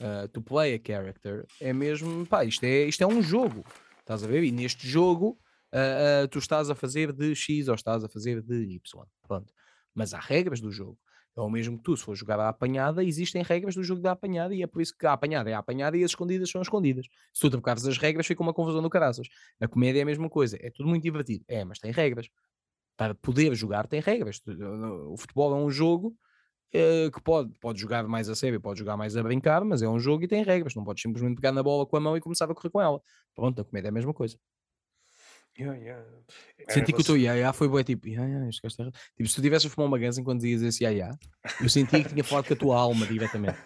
uh, to play a character, é mesmo, pá, isto é, isto é um jogo, estás a ver? E neste jogo uh, tu estás a fazer de X ou estás a fazer de Y, pronto. Mas há regras do jogo. É o mesmo que tu, se for jogar à apanhada, existem regras do jogo da apanhada e é por isso que a apanhada é a apanhada e as escondidas são escondidas. Se tu trocares as regras, fica uma confusão do caraças. A comédia é a mesma coisa, é tudo muito divertido. É, mas tem regras. Para poder jogar, tem regras. O futebol é um jogo uh, que pode, pode jogar mais a sério, pode jogar mais a brincar, mas é um jogo e tem regras. Não podes simplesmente pegar na bola com a mão e começar a correr com ela. Pronto, a comédia é a mesma coisa. Yeah, yeah. Senti que o teu ia, ia foi bué tipo, yeah, yeah, este gajo Tipo, se tu tivesse a fumar uma ganza enquanto dizias esse ia, ia, eu senti que tinha falado com a tua alma diretamente.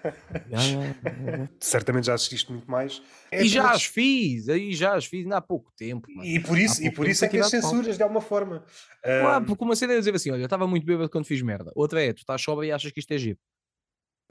Certamente já assististe muito mais. É e já as fiz, aí já as fiz há pouco tempo. Mano. E por isso, e por isso é que as censuras de alguma forma. Claro, porque uma cena é dizer assim: olha, eu estava muito bêbado quando fiz merda. Outra é, tu estás sobra e achas que isto é giro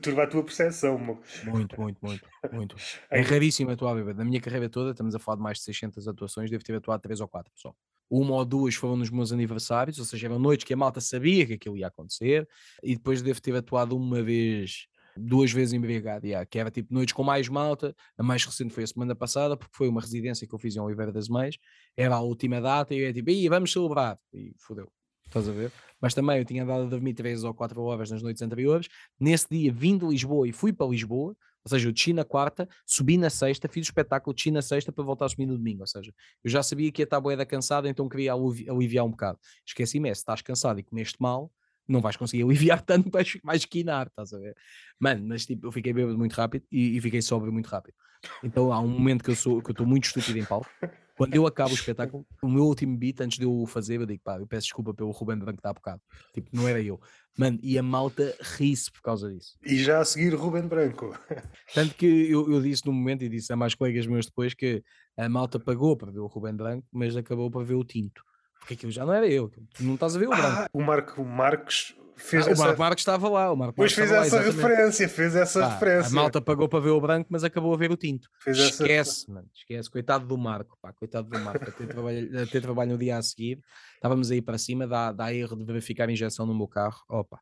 turva a tua percepção. Muito, muito, muito, muito. É raríssimo atuar bêbado. Na minha carreira toda, estamos a falar de mais de 600 atuações, devo ter atuado 3 ou 4 só. Uma ou duas foram nos meus aniversários, ou seja, eram noites que a malta sabia que aquilo ia acontecer, e depois devo ter atuado uma vez, duas vezes embriagado, yeah, que era tipo noites com mais malta. A mais recente foi a semana passada, porque foi uma residência que eu fiz em Oliveira das Mães, era a última data, e eu ia tipo, Ih, vamos celebrar, e fodeu. Estás a ver? Mas também eu tinha andado a dormir 3 ou 4 horas nas noites anteriores. Nesse dia vim de Lisboa e fui para Lisboa, ou seja, eu desci na quarta, subi na sexta, fiz o espetáculo, desci na sexta para voltar a subir no domingo. Ou seja, eu já sabia que ia estar boeda cansada, então queria aliviar um bocado. Esqueci-me, é, se estás cansado e comeste mal, não vais conseguir aliviar tanto, vais, vais esquinar, estás a ver? Mano, mas tipo, eu fiquei bêbado muito rápido e, e fiquei sóbrio muito rápido. Então há um momento que eu sou que eu estou muito estúpido em palco, quando eu acabo o espetáculo, o meu último beat, antes de eu o fazer, eu digo, pá, eu peço desculpa pelo Ruben Branco que há bocado. Tipo, não era eu. Mano, e a malta ri-se por causa disso. E já a seguir Ruben Branco. Tanto que eu, eu disse no momento, e disse a mais colegas meus depois, que a malta pagou para ver o Ruben Branco, mas acabou para ver o Tinto. Porque aquilo já não era eu, tu não estás a ver o branco. Ah, o Marco Marcos ah, essa... O Marco Marcos estava lá. O Marco pois fez essa lá, referência, fez essa ah, referência. A malta pagou para ver o branco, mas acabou a ver o tinto. Esquece, essa... mano, esquece. Coitado do Marco, pá, coitado do Marco. a, ter trabalho, a ter trabalho no dia a seguir, estávamos aí para cima, dá, dá erro de verificar a injeção no meu carro. Opa,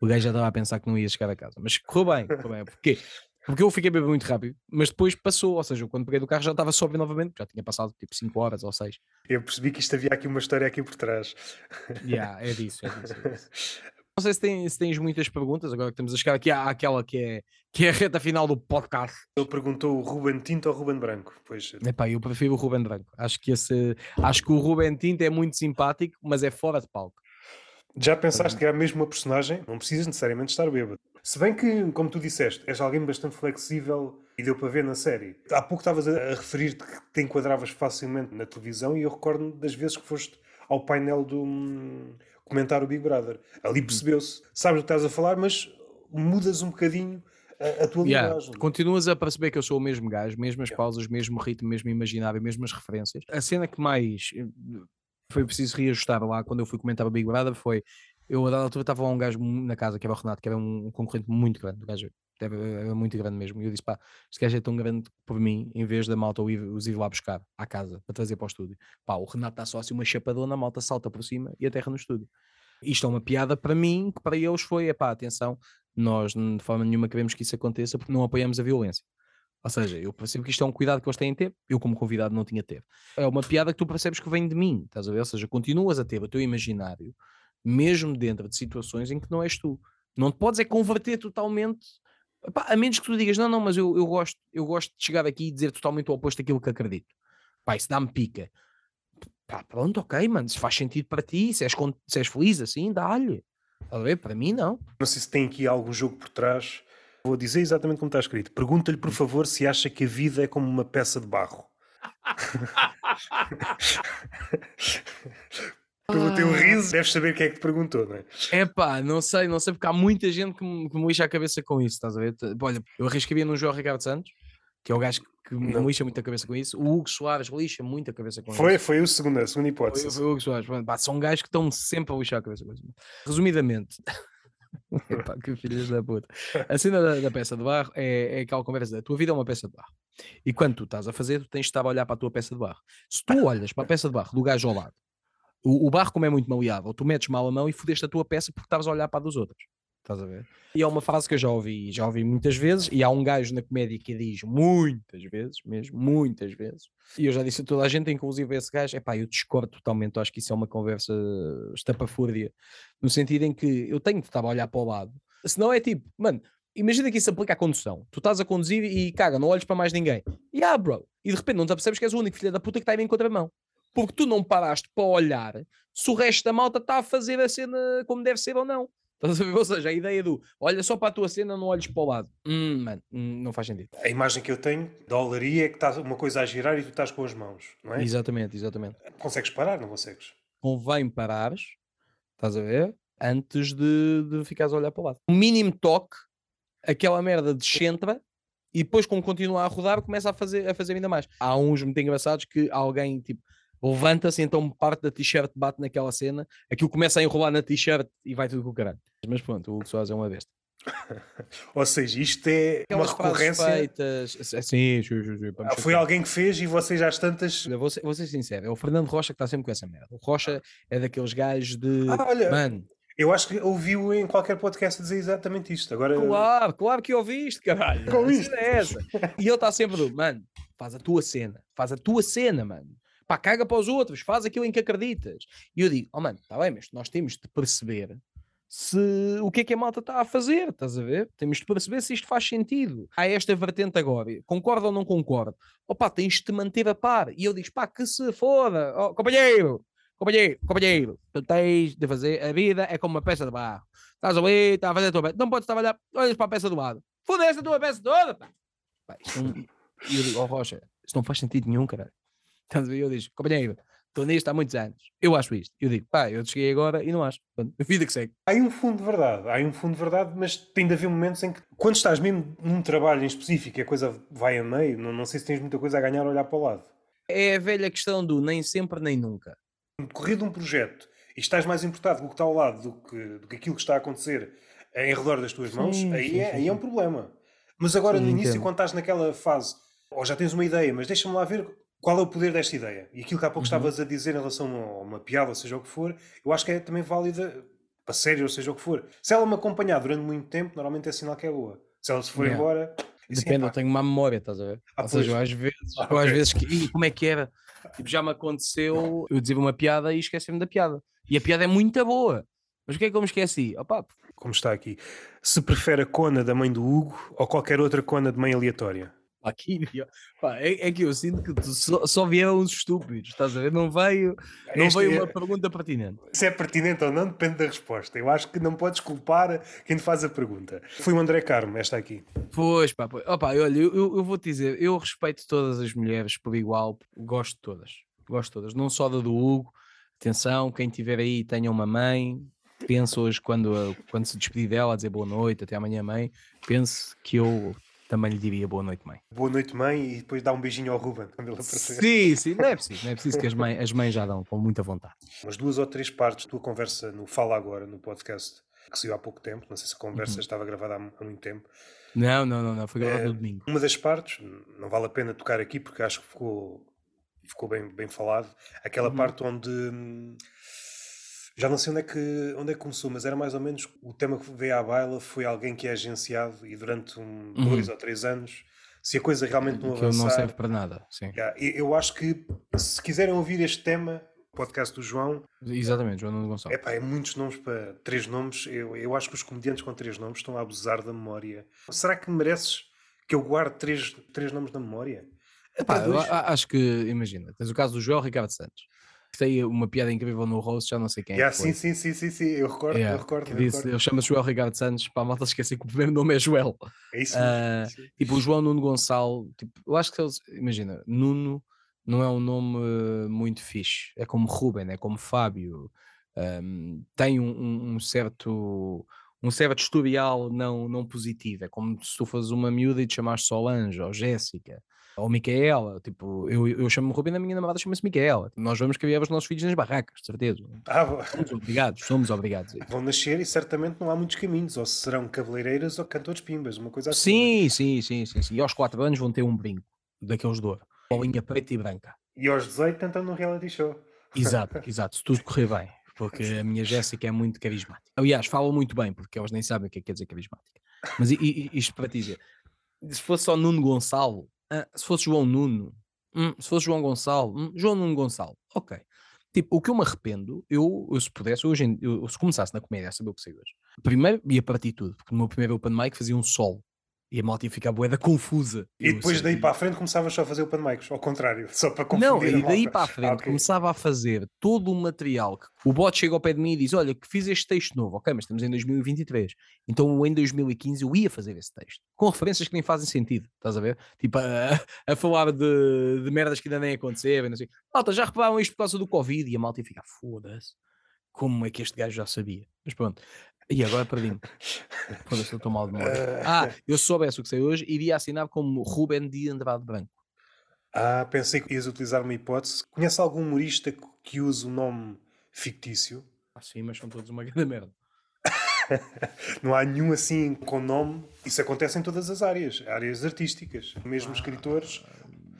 o gajo já estava a pensar que não ia chegar a casa. Mas correu bem, correu bem. Porquê? Porque eu fiquei bebendo muito rápido, mas depois passou, ou seja, quando peguei do carro já estava sóbrio novamente, já tinha passado tipo 5 horas ou 6. Eu percebi que isto havia aqui uma história aqui por trás. Yeah, é disso, é disso. É disso. Não sei se, tem, se tens muitas perguntas, agora que estamos a chegar aqui à, àquela que é, que é a reta final do podcast. Ele perguntou o Ruben Tinto ou Ruben Branco. Pois. Epá, eu prefiro o Ruben Branco. Acho que, esse, acho que o Ruben Tinto é muito simpático, mas é fora de palco. Já pensaste que é a mesma personagem? Não precisas necessariamente estar bêbado. Se bem que, como tu disseste, és alguém bastante flexível e deu para ver na série. Há pouco estavas a, a referir-te que te enquadravas facilmente na televisão e eu recordo das vezes que foste ao painel do hum, comentar o Big Brother. Ali uhum. percebeu-se, sabes o que estás a falar, mas mudas um bocadinho a, a tua yeah. linguagem. Continuas a perceber que eu sou o mesmo gajo, mesmas yeah. pausas, mesmo ritmo, mesmo imaginário, mesmas referências. A cena que mais eh, foi preciso reajustar lá quando eu fui comentar o Big Brother foi eu a dada altura estava um gajo na casa que era o Renato, que era um concorrente muito grande, o gajo era, muito grande mesmo. E eu disse: pá, este gajo é tão grande por mim, em vez da malta os ir lá buscar à casa para trazer para o estúdio. Pá, o Renato está só assim uma chapadona, a malta salta por cima e aterra no estúdio. Isto é uma piada para mim, que para eles foi: é pá, atenção, nós de forma nenhuma queremos que isso aconteça porque não apoiamos a violência. Ou seja, eu percebo que isto é um cuidado que eles têm a ter, eu como convidado não tinha a ter. É uma piada que tu percebes que vem de mim, estás a ver? Ou seja, continuas a ter o teu imaginário, mesmo dentro de situações em que não és tu. Não te podes é converter totalmente Epá, a menos que tu digas, não, não, mas eu, eu, gosto, eu gosto de chegar aqui e dizer totalmente o oposto daquilo que acredito. Pá, isso dá-me pica. Pá, pronto, ok, mano, se faz sentido para ti, se és, se és feliz assim, dá-lhe. a ver? Para mim, não. Não sei se tem aqui algum jogo por trás. Vou dizer exatamente como está escrito. Pergunta-lhe, por favor, se acha que a vida é como uma peça de barro. Pelo teu ah. riso, deves saber quem é que te perguntou, não é? É pá, não sei, não sei, porque há muita gente que me, que me lixa a cabeça com isso, estás a ver? Olha, eu arriscaria no João Ricardo Santos, que é o gajo que me não. lixa muito a cabeça com isso. O Hugo Soares lixa muito a cabeça com foi, isso. Foi o segundo, a segunda hipótese. Foi, foi o Hugo Soares. Pá, são gajos que estão sempre a lixar a cabeça com isso. Resumidamente. Epá, que filhas da puta. A cena da, da, peça de barro é, é aquela conversa. A tua vida é uma peça de barro. E quando tu estás a fazer, tu tens de estar a olhar para a tua peça de barro. Se tu olhas para a peça de barro do gajo ao lado o, o barro, como é muito maleável, tu metes mal a mão e fodeste a tua peça porque estavas a olhar para a dos outros. Estás a ver? E é uma frase que eu já ouvi, já ouvi muitas vezes, e há um gajo na comédia que diz muitas vezes, mesmo, muitas vezes, e eu já disse a toda a gente, inclusive a esse gajo, é pá, eu discordo totalmente, eu acho que isso é uma conversa estapafúrdia, no sentido em que eu tenho de estar a olhar para o lado, senão é tipo, mano, imagina que isso aplica à condução, tu estás a conduzir e caga, não olhes para mais ninguém, e ah, bro, e de repente não te apercebes que és o único filho da puta que está aí em contramão porque tu não paraste para olhar se o resto da malta está a fazer a cena como deve ser ou não. Ou seja, a ideia do olha só para a tua cena, não olhes para o lado. Hum, mano, hum, não faz sentido. A imagem que eu tenho da olaria é que está uma coisa a girar e tu estás com as mãos, não é? Exatamente, exatamente. Consegues parar, não consegues? Convém parares, estás a ver? Antes de, de ficares a olhar para o lado. O mínimo toque, aquela merda descentra e depois, como continua a rodar, começa a fazer, a fazer ainda mais. Há uns muito engraçados que alguém tipo levanta-se, então parte da t-shirt bate naquela cena, aquilo começa a enrolar na t-shirt e vai tudo com o caralho. Mas pronto, o Hugo Soares é uma besta. Ou seja, isto é Aquelas uma recorrência. Feitas... Sim, ah, foi alguém que fez e vocês às tantas. vou ser, vou ser sincero, é o Fernando Rocha que está sempre com essa merda. O Rocha é daqueles gajos de. Ah, olha, Mano. Eu acho que ouviu em qualquer podcast dizer exatamente isto. Agora... Claro, claro que ouviste, caralho. Com isto. É essa. E ele está sempre do, mano, faz a tua cena, faz a tua cena, mano pá, caga para os outros, faz aquilo em que acreditas. E eu digo, oh mano, está bem, mas nós temos de perceber se o que é que a malta está a fazer, estás a ver? Temos de perceber se isto faz sentido. Há esta vertente agora, concorda ou não concorda? Opá, tens de te manter a par. E eu digo, pá, que se foda, oh, companheiro, companheiro, companheiro, tu tens de fazer, a vida é como uma peça de barro. Estás ali, estás a fazer a tua peça, não podes trabalhar, olhas para a peça do lado. Foda-se a tua peça toda, pá. pá não... E eu digo, oh Rocha, isto não faz sentido nenhum, caralho. Estás a ver? Eu digo, companheiro, estou nisto há muitos anos. Eu acho isto. Eu digo, pá, eu cheguei agora e não acho. Portanto, a vida que segue. Há um fundo de verdade, há um fundo de verdade, mas tem de haver momentos em que, quando estás mesmo num trabalho em específico e a coisa vai a meio, não, não sei se tens muita coisa a ganhar a olhar para o lado. É a velha questão do nem sempre nem nunca. De um projeto e estás mais importado com o que está ao lado do que, do que aquilo que está a acontecer em redor das tuas mãos, sim, aí, sim, é, sim. aí é um problema. Mas agora no início, entendo. quando estás naquela fase, ou já tens uma ideia, mas deixa-me lá ver qual é o poder desta ideia? E aquilo que há pouco uhum. estavas a dizer em relação a uma piada, seja o que for, eu acho que é também válida para sério, ou seja o que for. Se ela me acompanhar durante muito tempo, normalmente é sinal que é boa. Se ela se for yeah. embora. Depende, eu tenho uma memória, estás a ver? Ah, ou seja, às vezes, ah, às vezes que, como é que era? Tipo, já me aconteceu, eu dizia uma piada e esqueci-me da piada. E a piada é muito boa. Mas o que é que eu me esqueci? Opa, Como está aqui. Se prefere a cona da mãe do Hugo ou qualquer outra cona de mãe aleatória? Aqui, é, é que eu sinto que só, só vieram os estúpidos, estás a ver? Não veio, não Este veio é- uma pergunta pertinente. Se é pertinente ou não, depende da resposta. Eu acho que não podes culpar quem te faz a pergunta. Foi o André Carmo, esta aqui. Pois, pá, pois. Opa, olha, eu, eu, eu vou-te dizer, eu respeito todas as mulheres por igual, gosto de todas, gosto de todas, não só da do Hugo, atenção, quem tiver aí tenha uma mãe, pense hoje quando, quando se despedir dela, a dizer boa noite, até amanhã mãe, pense que eu também lhe diria boa noite mãe. Boa noite, mãe, e depois dá um beijinho ao Ruben quando ele aparecer. Sim, sim, não é preciso, não é preciso que as mães, as mães já dão com muita vontade. Umas duas ou três partes da tua conversa no Fala Agora, no podcast, que saiu há pouco tempo. Não sei se a conversa Uhum. estava gravada há, há muito tempo. Não, não, não, não, foi gravado É, no domingo. Uma das partes, não vale a pena tocar aqui porque acho que ficou, ficou bem, bem falado. Aquela Uhum. parte onde hum, já não sei onde é, que, onde é que começou, mas era mais ou menos o tema que veio à baila foi alguém que é agenciado e durante um, Uhum. dois ou três anos, se a coisa realmente não Que ele não avançar. serve para nada, sim. E eu acho que se quiserem ouvir este tema, podcast do João, Exatamente, João Nuno Gonçalves. Epá, é muitos nomes para três nomes. Eu, eu acho que os comediantes com três nomes estão a abusar da memória. Será que mereces que eu guarde três, três nomes na memória? Epá, acho que, imagina, tens o caso do João Ricardo Santos, tem uma piada incrível no roast, já não sei quem é Yeah, sim, sim, sim, sim, sim, eu recordo, Yeah, eu recordo. que eu disse, recordo. ele chama-se João Ricardo Santos, para a malta esquecer que o primeiro nome é Joel. É isso mesmo. sim. Tipo, o João Nuno Gonçalo, tipo, eu acho que eles, imagina, Nuno não é um nome eh, muito fixe, é como Ruben, é como Fábio, ahm, tem um, um- um certo um certo historial não, não positivo, é como se tu fores uma miúda e te chamares Solange, ou Jéssica, ou Micaela, tipo, eu, eu chamo-me Ruben, a minha namorada chama-se Micaela, nós vamos criar os nossos filhos nas barracas, de certeza, Ah, somos obrigados, somos obrigados a isso. vão nascer e certamente não há muitos caminhos. Ou serão cabeleireiras ou cantores pimbas, uma coisa assim. não é? Sim, sim, sim, sim, sim. E aos 4 anos vão ter um brinco daqueles de ouro. Bolinha preta e branca. E aos 18 tentam num reality show. Exato, exato. Se tudo correr bem. Porque a minha Jéssica é muito carismática. Aliás, fala muito bem, porque elas nem sabem o que é que quer dizer carismática. Mas i- i- isto para te dizer: se fosse só Nuno Gonçalo, ah, se fosse João Nuno, hum, se fosse João Gonçalo, hum, João Nuno Gonçalo, ok. Tipo, o que eu me arrependo, eu, eu se pudesse, hoje, eu, se começasse na comédia a saber o que sei hoje, primeiro ia partir tudo, porque no meu primeiro open mic fazia um sol e a malta ia ficar boeda confusa. E depois daí para a frente começavas só a fazer open mics, ao contrário, só para confundir Não, e daí para a frente Ah, ok. começava a fazer todo o material. que O bot chega ao pé de mim e diz: Olha, que fiz este texto novo, ok, mas estamos em 2023. Então em 2015 eu ia fazer esse texto, com referências que nem fazem sentido, estás a ver? Tipo, a, a falar de, de merdas que ainda nem aconteceram, sei. Malta, já repararam isto por causa do Covid? E a malta ia ficar: Foda-se, como é que este gajo já sabia? Mas pronto, e agora perdi-me. Foda-se, eu estou mal de memória. Ah, eu se soubesse o que sei hoje, iria assinar como Ruben de Andrade Branco. Ah, pensei que ias utilizar uma hipótese. Conhece algum humorista que- use um nome fictício? Ah, sim, mas são todos uma grande merda. Não há nenhum assim com nome. Isso acontece em todas as áreas, áreas artísticas. Mesmo escritores.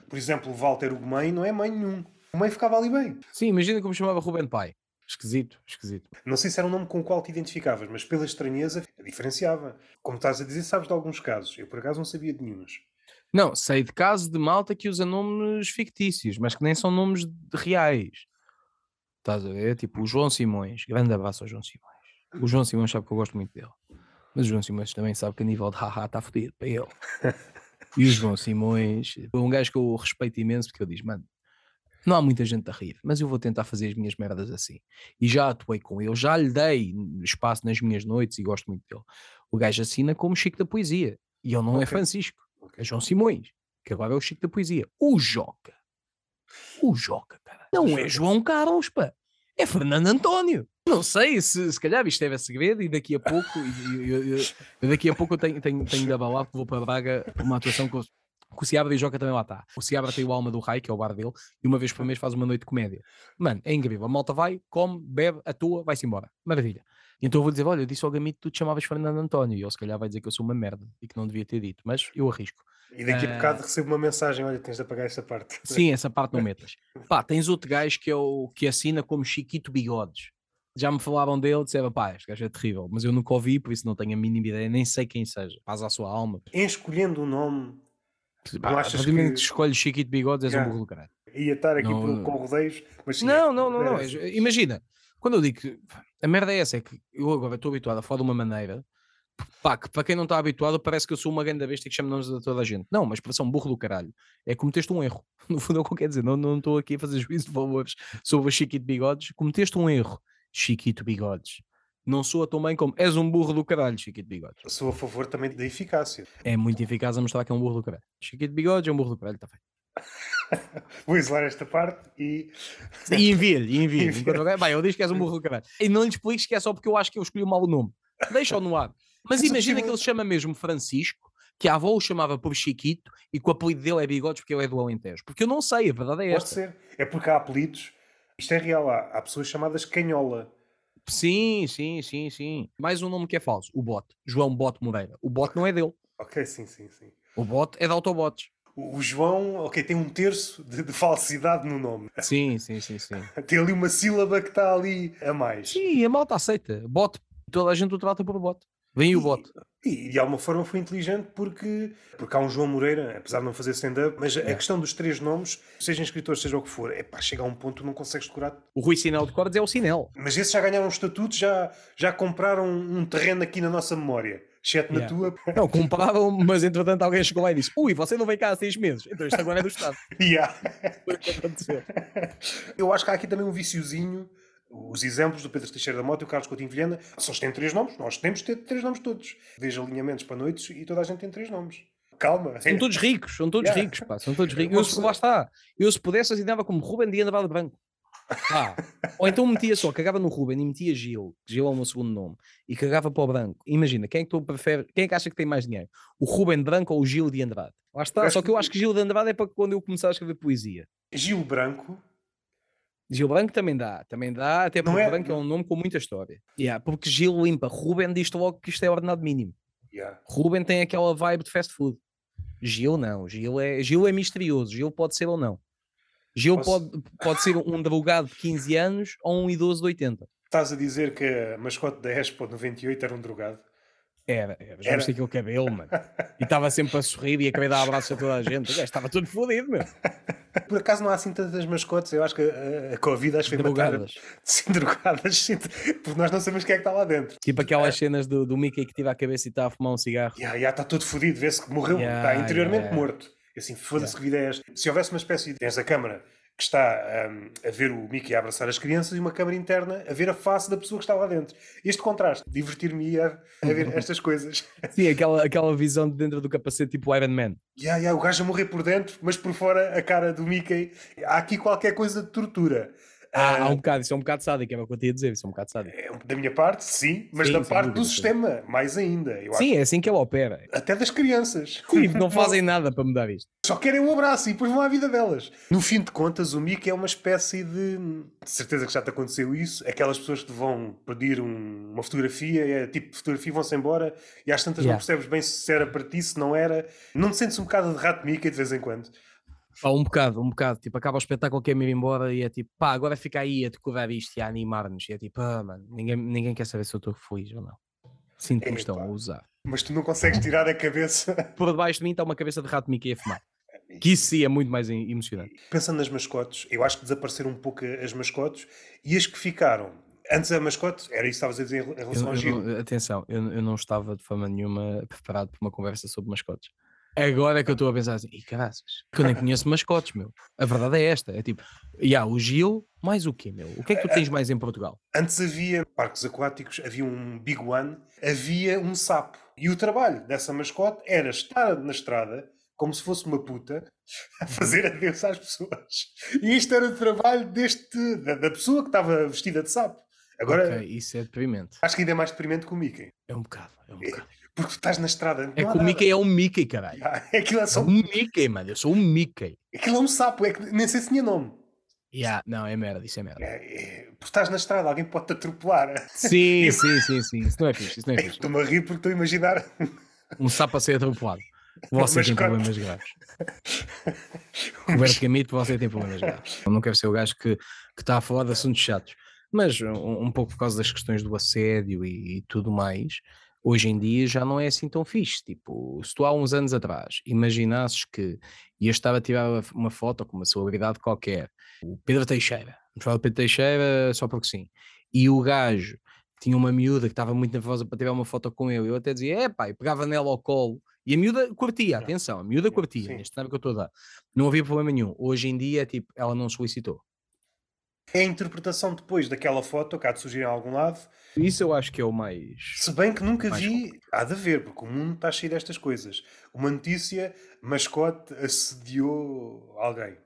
Por exemplo, o Walter Ugumem não é mãe nenhum. O mãe ficava ali bem. Sim, imagina como chamava Ruben Pai. Esquisito, esquisito. Não sei se era um nome com o qual te identificavas, mas pela estranheza diferenciava. Como estás a dizer, sabes de alguns casos. Eu por acaso não sabia de nenhum. Não, sei de casos de malta que usa nomes fictícios, mas que nem são nomes de- reais. Estás a ver? Tipo o João Simões. Grande abraço ao João Simões. O João Simões sabe que eu gosto muito dele. Mas o João Simões também sabe que a nível de haha está fodido para ele. E o João Simões um gajo que eu respeito imenso porque ele diz, mano, não há muita gente a rir, mas eu vou tentar fazer as minhas merdas assim. E já atuei com ele, já lhe dei espaço nas minhas noites e gosto muito dele. O gajo assina como Chico da Poesia. E ele não é Ok. Francisco, Ok. é João Simões, que agora é o Chico da Poesia. O Joca. O Joca, cara. Não é. João Carlos, pá. É Fernando António. Não sei se, se calhar isto é segredo e daqui a pouco, eu- eu- eu daqui a pouco eu tenho, tenho, tenho de abalar porque vou para Braga para uma atuação com, com o Seabra e o Joca também lá está. O Seabra tem o Alma do Rai, que é o bar dele, e uma vez por mês faz uma noite de comédia. Mano, é incrível. A malta vai, come, bebe, atua, vai-se embora. Maravilha. Então eu vou dizer: olha, eu disse ao Gamito que tu te chamavas Fernando António. E ele se calhar vai dizer que eu sou uma merda e que não devia ter dito, mas eu arrisco. E daqui a Ah. bocado recebo uma mensagem: olha, tens de apagar esta parte. Sim, essa parte não metas. Pá, tens outro gajo que, é o, que assina como Chiquito Bigodes. Já me falaram dele, disseram, pá, este gajo é terrível, mas eu nunca ouvi, por isso não tenho a mínima ideia, nem sei quem seja. Faz à sua alma. Em escolhendo um nome, Pá, a achas que- escolhes Chiquito Bigodes, és um Yeah. burro do caralho. ia estar aqui Não, por- não. com rodeios, mas sim, Não, não, não, não. é- é- Imagina, quando eu digo que A merda é essa, é que eu agora estou habituado a falar de uma maneira pá, que para quem não está habituado parece que eu sou uma grande besta que chama nomes a toda a gente. Não, mas para ser um burro do caralho é cometeste um erro. No fundo é o que eu quero dizer, não, não estou aqui a fazer juízo de valores sobre o Chiquito Bigodes, cometeste um erro, Chiquito Bigodes. Não soa tão bem como és um burro do caralho, Chiquito Bigodes. Sou a favor também da eficácia. É muito eficaz a mostrar que é um burro do caralho. Chiquito Bigodes é um burro do caralho, está feito. Vou isolar esta parte e. E envia-lhe, envia-lhe. Vai, eu digo que és um burro do caralho. E não lhe expliques que é só porque eu acho que eu escolhi mal o nome. Deixa-o no ar. Mas imagina que ele se chama mesmo Francisco, que a avó o chamava por Chiquito e que o apelido dele é Bigodes porque ele é do Alentejo. Porque eu não sei, a verdade é esta. Pode ser. É porque há apelidos. Isto é real. Há, há pessoas chamadas Canhola. Sim, sim, sim, sim. Mais um nome que é falso. O Bote. João Bote Moreira. O Bote não é dele. Ok, sim, sim, sim. O Bote é de Autobots. O João, ok, tem um terço de, de, falsidade no nome. Sim, sim, sim, sim. tem ali uma sílaba que está ali a mais. Sim, a malta aceita. Bote. Toda a gente o trata por bote. Vem o bote. E, de alguma forma foi inteligente porque, porque há um João Moreira, apesar de não fazer stand-up, mas é. a questão dos três nomes, seja escritor, seja o que for, é pá, chega a um ponto que não consegues decorar. O Rui Sinel de Cordes é o Sinel. Mas esses já ganharam um estatuto, já, já compraram um terreno aqui na nossa memória. Exceto yeah. na tua. Não, compraram, mas entretanto alguém chegou lá e disse: Ui, você não vem cá há seis meses, então isto agora é do Estado. yeah. Eu acho que há aqui também um viciozinho os exemplos do Pedro Teixeira da Mota e o Carlos Coutinho Vilhena, só têm três nomes, nós temos de ter três nomes todos. Veja alinhamentos para noites e toda a gente tem três nomes. Calma. São todos ricos, são todos yeah. ricos, pá, são todos ricos. Eu, lá está. Eu, se pudesse, assinava como Ruben de Navarro Branco. Ah. Ou então metia só, cagava no Ruben e metia Gil, Gil é o meu segundo nome, e cagava para o branco. Imagina, quem é que tu prefere, quem é que acha que tem mais dinheiro? O Ruben Branco ou o Gil de Andrade? Lá está, só que eu acho que Gil de Andrade é para quando eu começar a escrever poesia. Gil Branco Gil Branco também dá, também dá, até porque é, Branco é um nome com muita história. Yeah, porque Gil limpa, Ruben diz logo que isto é ordenado mínimo. Yeah. Ruben tem aquela vibe de fast food. Gil não, Gil é, Gil é misterioso, Gil pode ser ou não. Gil Posso... pode, pode ser um drogado de 15 anos ou um idoso de 80. Estás a dizer que a mascote da Expo 98 era um drogado? Era, era. Já viste aquele cabelo, mano. E estava sempre a sorrir e acabei de dar abraço a toda a gente. O estava tudo fodido, meu. Por acaso não há assim tantas mascotes? Eu acho que a, a Covid acho que foi drogadas. Sim, drogadas. Sim, porque nós não sabemos quem é que está lá dentro. Tipo aquelas é. cenas do, do Mickey que tira a cabeça e está a fumar um cigarro. Já, yeah, yeah, está todo fodido. Vê-se que morreu. Yeah, está interiormente yeah, morto. Assim, foda-se que vida é esta. Se houvesse uma espécie de... Tens a câmara que está um, a ver o Mickey a abraçar as crianças e uma câmara interna a ver a face da pessoa que está lá dentro. Este contraste, divertir-me a, a ver estas coisas. Sim, aquela, aquela visão de dentro do capacete tipo Iron Man. Yeah, yeah, o gajo a morrer por dentro, mas por fora a cara do Mickey. Há aqui qualquer coisa de tortura. Ah, há um bocado, isso é um bocado sádico, é o que eu tinha a dizer, isso é um bocado sádico. É, da minha parte, sim, mas sim, da parte dúvida, do sistema, sim. mais ainda. sim, acho. é assim que ele opera. Até das crianças. Sim, não fazem nada para mudar isto. Só querem um abraço e depois vão à vida delas. No fim de contas, o Mickey é uma espécie de. De certeza que já te aconteceu isso. Aquelas pessoas que vão pedir um, uma fotografia, é tipo de fotografia, vão-se embora e às tantas yeah. não percebes bem se era para ti, se não era. Não te sentes um bocado de rato Mickey de vez em quando? Pá, um bocado, um bocado. Tipo, acaba o espetáculo, quer me ir embora e é tipo, pá, agora fica aí a decorar isto e a animar-nos. E é tipo, ah, mano, ninguém, ninguém quer saber se eu estou feliz ou não. Sinto que me estão a usar. Mas tu não consegues tirar a cabeça. Por debaixo de mim está uma cabeça de rato Mickey a fumar. É que isso sim é muito mais emocionante. Pensando nas mascotes, eu acho que desapareceram um pouco as mascotes e as que ficaram. Antes a mascote, era isso que estavas a dizer em relação eu, ao Gil. Atenção, eu, eu não estava de forma nenhuma preparado para uma conversa sobre mascotes. Agora é que eu estou a pensar assim, e caraças, que eu nem conheço mascotes, meu. A verdade é esta: é tipo, e há o Gil, mais o quê, meu? O que é que tu tens mais em Portugal? Antes havia parques aquáticos, havia um Big One, havia um sapo. E o trabalho dessa mascote era estar na estrada, como se fosse uma puta, a fazer adeus às pessoas. E isto era o trabalho deste, da, da pessoa que estava vestida de sapo. Agora, okay, isso é deprimente. Acho que ainda é mais deprimente que o Mickey. É um bocado, é um bocado. Porque tu estás na estrada. É que o Mickey é um Mickey, caralho. Ah, aquilo é só um Mickey, mano. Eu sou um Mickey. Aquilo é um sapo, é que nem sei se tinha nome. Yeah, não, é merda, isso é merda. É, é, porque estás na estrada, alguém pode te atropelar. Sim, sim, sim, sim. Isso não é fixe. Isso não é fixe. Estou-me a rir porque estou a imaginar. Um sapo a ser atropelado. Você tem problemas graves. Roberto Camito, você tem problemas graves. Não quero ser o gajo que, que está a falar de assuntos chatos. Mas um, um pouco por causa das questões do assédio e, e tudo mais, hoje em dia já não é assim tão fixe. Tipo, se tu há uns anos atrás imaginasses que ias estar a tirar uma foto com uma celebridade qualquer, o Pedro Teixeira, vamos falar do Pedro Teixeira só porque sim, e o gajo tinha uma miúda que estava muito nervosa para tirar uma foto com eu. Eu até dizia, é pai, pegava nela ao colo. E a miúda curtia, atenção, a miúda curtia, neste tempo que eu estou a dar. Não havia problema nenhum. Hoje em dia, tipo, ela não solicitou. É a interpretação depois daquela foto que há de surgir em algum lado. Isso eu acho que é o mais. Se bem que nunca vi, há de haver, porque o mundo está cheio destas coisas. Uma notícia, mascote assediou alguém.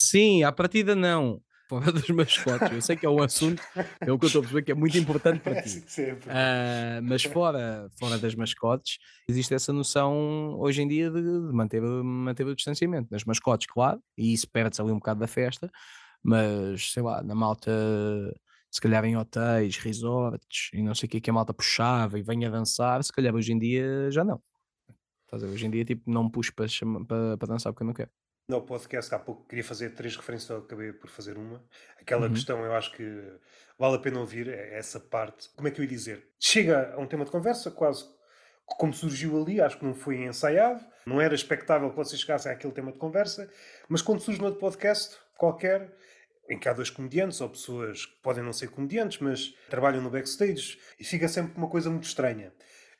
Sim, à partida não. Fora dos mascotes. Eu sei que é um assunto, é o que eu estou a perceber que é muito importante para ti. Uh, mas fora, fora das mascotes, existe essa noção hoje em dia de, de manter, manter o distanciamento. Nas mascotes, claro, e isso perde-se ali um bocado da festa, mas sei lá, na malta, se calhar em hotéis, resorts e não sei o que, que a malta puxava e venha dançar, se calhar hoje em dia já não. Hoje em dia, tipo, não me puxo para, para, para dançar porque eu não quero. No podcast há pouco queria fazer três referências, eu acabei por fazer uma. Aquela uhum. questão eu acho que vale a pena ouvir, é essa parte. Como é que eu ia dizer? Chega a um tema de conversa, quase como surgiu ali, acho que não foi ensaiado, não era expectável que vocês chegassem àquele tema de conversa, mas quando surge no podcast qualquer, em que há dois comediantes ou pessoas que podem não ser comediantes, mas trabalham no backstage e fica sempre uma coisa muito estranha.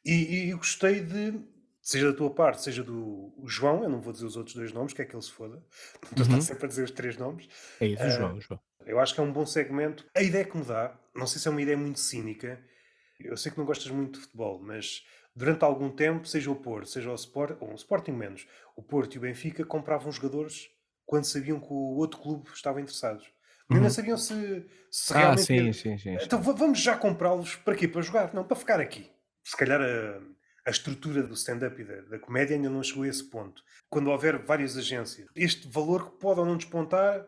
E, e gostei de, seja da tua parte, seja do João, eu não vou dizer os outros dois nomes, que é que ele se foda, estou uhum. sempre a dizer os três nomes. É isso, uh, João, João. Eu acho que é um bom segmento. A ideia que me dá, não sei se é uma ideia muito cínica, eu sei que não gostas muito de futebol, mas durante algum tempo, seja o Porto, seja o Sport, ou o Sporting menos, o Porto e o Benfica compravam jogadores quando sabiam que o outro clube estava interessados. Uhum. Não sabiam se, se ah, realmente. Sim, sim, sim, então vamos já comprá-los para quê? Para jogar? Não, para ficar aqui. Se calhar a, a estrutura do stand-up e da, da, comédia ainda não chegou a esse ponto. Quando houver várias agências, este valor que pode ou não despontar.